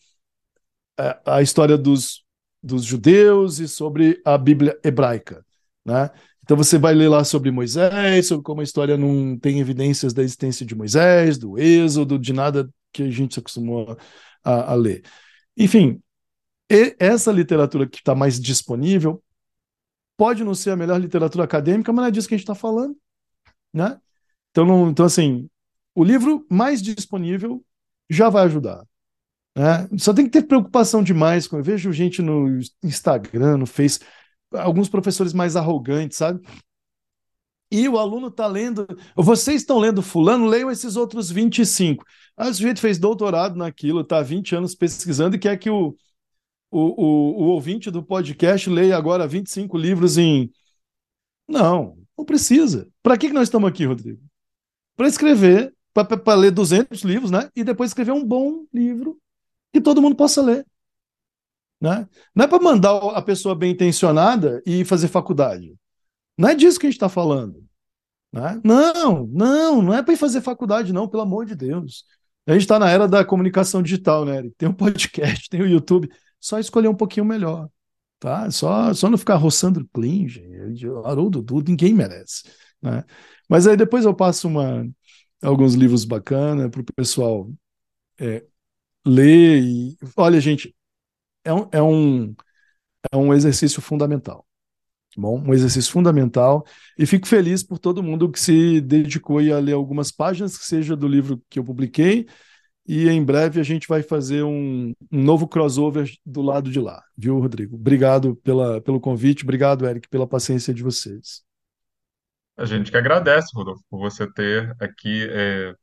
a, a história dos, dos judeus e sobre a Bíblia hebraica, né? Então você vai ler lá sobre Moisés, sobre como a história não tem evidências da existência de Moisés, do Êxodo, de nada que a gente se acostumou a, a ler. Enfim, e essa literatura que está mais disponível pode não ser a melhor literatura acadêmica, mas não é disso que a gente está falando, né? Então, não, então, assim, o livro mais disponível já vai ajudar. Né? Só tem que ter preocupação demais. Eu vejo gente no Instagram, no Face, alguns professores mais arrogantes, sabe? E o aluno está lendo. Vocês estão lendo Fulano, leiam esses outros 25. Ah, o sujeito fez doutorado naquilo, está há 20 anos pesquisando e quer que o, o, o, o ouvinte do podcast leia agora 25 livros em. Não, não precisa. Para que, que nós estamos aqui, Rodrigo? Para escrever, para ler 200 livros, né? E depois escrever um bom livro que todo mundo possa ler. Né? Não é para mandar a pessoa bem intencionada e fazer faculdade. Não é disso que a gente está falando. Né? Não, não, não é para ir fazer faculdade, não, pelo amor de Deus. A gente está na era da comunicação digital, né, Eric? Tem um [LAUGHS] podcast, tem o YouTube só escolher um pouquinho melhor, tá? Só, só não ficar roçando clinge, Haroldo Dudu, ninguém merece, né? Mas aí depois eu passo uma, alguns livros bacanas para o pessoal é, ler e... Olha, gente, é um, é um, é um exercício fundamental, tá bom? Um exercício fundamental e fico feliz por todo mundo que se dedicou a ler algumas páginas, que seja do livro que eu publiquei, e em breve a gente vai fazer um, um, novo crossover do lado de lá, viu, Rodrigo? Obrigado pela, pelo convite, obrigado, Eric, pela paciência de vocês. A gente que agradece, Rodolfo, por você ter aqui é,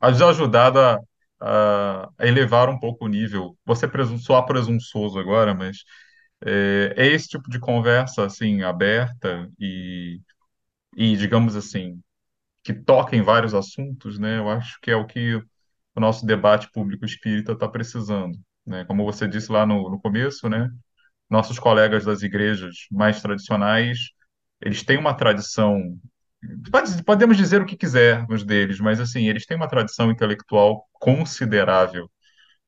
ajudado a, a, elevar um pouco o nível. Você presum, soar presunçoso agora, mas é, é esse tipo de conversa assim aberta e, e digamos assim que toca em vários assuntos, né? Eu acho que é o que o nosso debate público espírita está precisando, né? Como você disse lá no, no começo, né? Nossos colegas das igrejas mais tradicionais, eles têm uma tradição, pode- podemos dizer o que quisermos deles, mas assim, eles têm uma tradição intelectual considerável,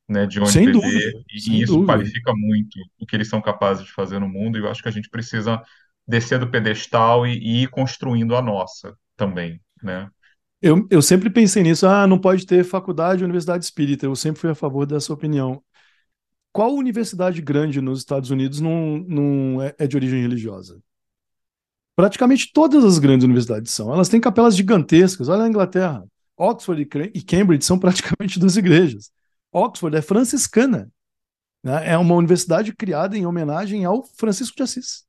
né? De onde Sem beber, dúvida, e, isso dúvida. qualifica muito o que eles são capazes de fazer no mundo, e eu acho que a gente precisa descer do pedestal e, e ir construindo a nossa também, né? Eu, eu sempre pensei nisso, ah, não pode ter faculdade universidade espírita. Eu sempre fui a favor dessa opinião. Qual universidade grande nos Estados Unidos não, não é, é de origem religiosa? Praticamente todas as grandes universidades são. Elas têm capelas gigantescas. Olha a Inglaterra. Oxford e Cambridge são praticamente [LAUGHS] duas igrejas. Oxford é franciscana. Né? É uma universidade criada em homenagem ao Francisco de Assis.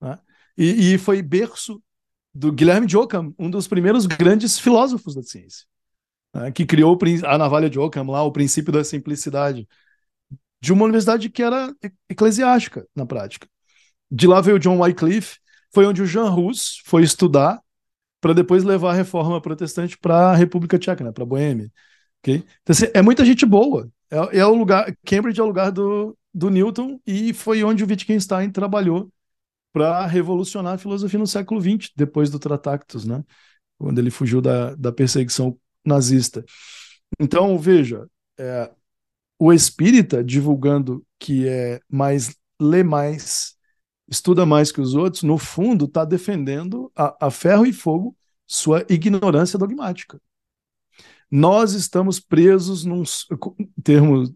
Né? E, e, foi berço do Guilherme de Ockham, um dos primeiros grandes filósofos da ciência, né? que criou a navalha de Ockham, lá, o princípio da simplicidade, de uma universidade que era eclesiástica na prática. De lá veio John Wycliffe, foi onde o Jean Rus foi estudar para depois levar a reforma protestante para a República Tcheca, né, para Boêmia. Okay? Então, assim, é muita gente boa. É, é, o lugar, Cambridge é o lugar do, do Newton e foi onde o Wittgenstein trabalhou para revolucionar a filosofia no século XX, depois do Tratactus, né? quando ele fugiu da, da perseguição nazista. Então, veja, é, o espírita divulgando que é mais lê mais estuda mais que os outros, no fundo, está defendendo a, a ferro e fogo sua ignorância dogmática. Nós estamos presos num termo,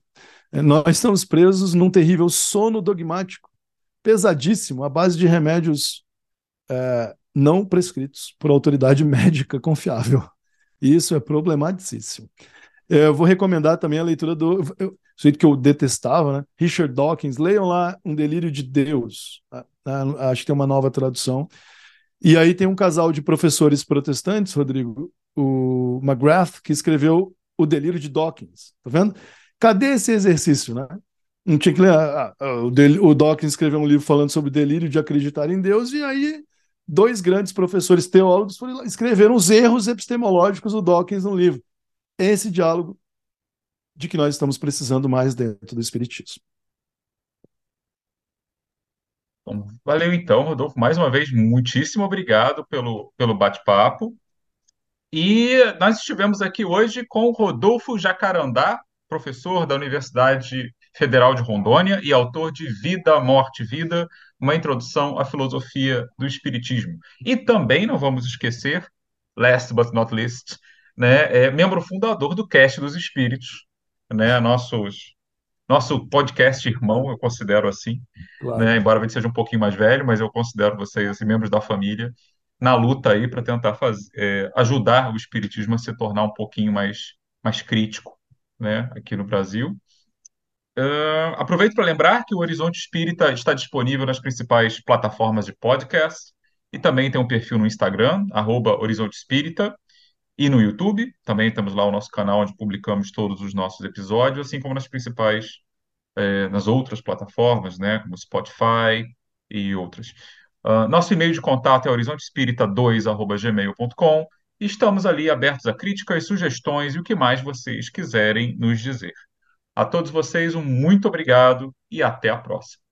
é, nós estamos presos num terrível sono dogmático, pesadíssimo, à base de remédios é, não prescritos por autoridade [LAUGHS] médica confiável. E isso é problematicíssimo. Eu vou recomendar também a leitura do sujeito que eu detestava, né? Richard Dawkins. Leiam lá Um Delírio de Deus. Acho que tem uma nova tradução. E aí tem um casal de professores protestantes, Rodrigo, o McGrath, que escreveu O Delírio de Dawkins. Tá vendo? Cadê esse exercício, né? Não tinha que ler. Ah, ah, o, Dawkins escreveu um livro falando sobre o delírio de acreditar em Deus, e aí dois grandes professores teólogos escreveram os erros epistemológicos do Dawkins no livro esse diálogo de que nós estamos precisando mais dentro do Espiritismo. Bom, valeu então, Rodolfo. Mais uma vez, muitíssimo obrigado pelo, pelo bate-papo. E nós estivemos aqui hoje com Rodolfo Jacarandá, professor da Universidade Federal de Rondônia e autor de Vida, Morte, Vida, uma introdução à filosofia do Espiritismo. E também não vamos esquecer, last but not least, né, é membro fundador do Cast dos Espíritos, né, nossos, nosso podcast irmão, eu considero assim, claro. né, embora a gente seja um pouquinho mais velho, mas eu considero vocês assim, membros da família, na luta aí para tentar fazer, é, ajudar o Espiritismo a se tornar um pouquinho mais, mais crítico, né, aqui no Brasil. Uh, aproveito para lembrar que o Horizonte Espírita está disponível nas principais plataformas de podcast e também tem um perfil no Instagram, arroba Horizonte Espírita, e no YouTube. Também temos lá o nosso canal onde publicamos todos os nossos episódios, assim como nas principais, é, nas outras plataformas, né, como Spotify e outras. Uh, nosso e-mail de contato é horizontespírita2@gmail.com. Estamos ali abertos a críticas, sugestões e o que mais vocês quiserem nos dizer. A todos vocês, um muito obrigado e até a próxima.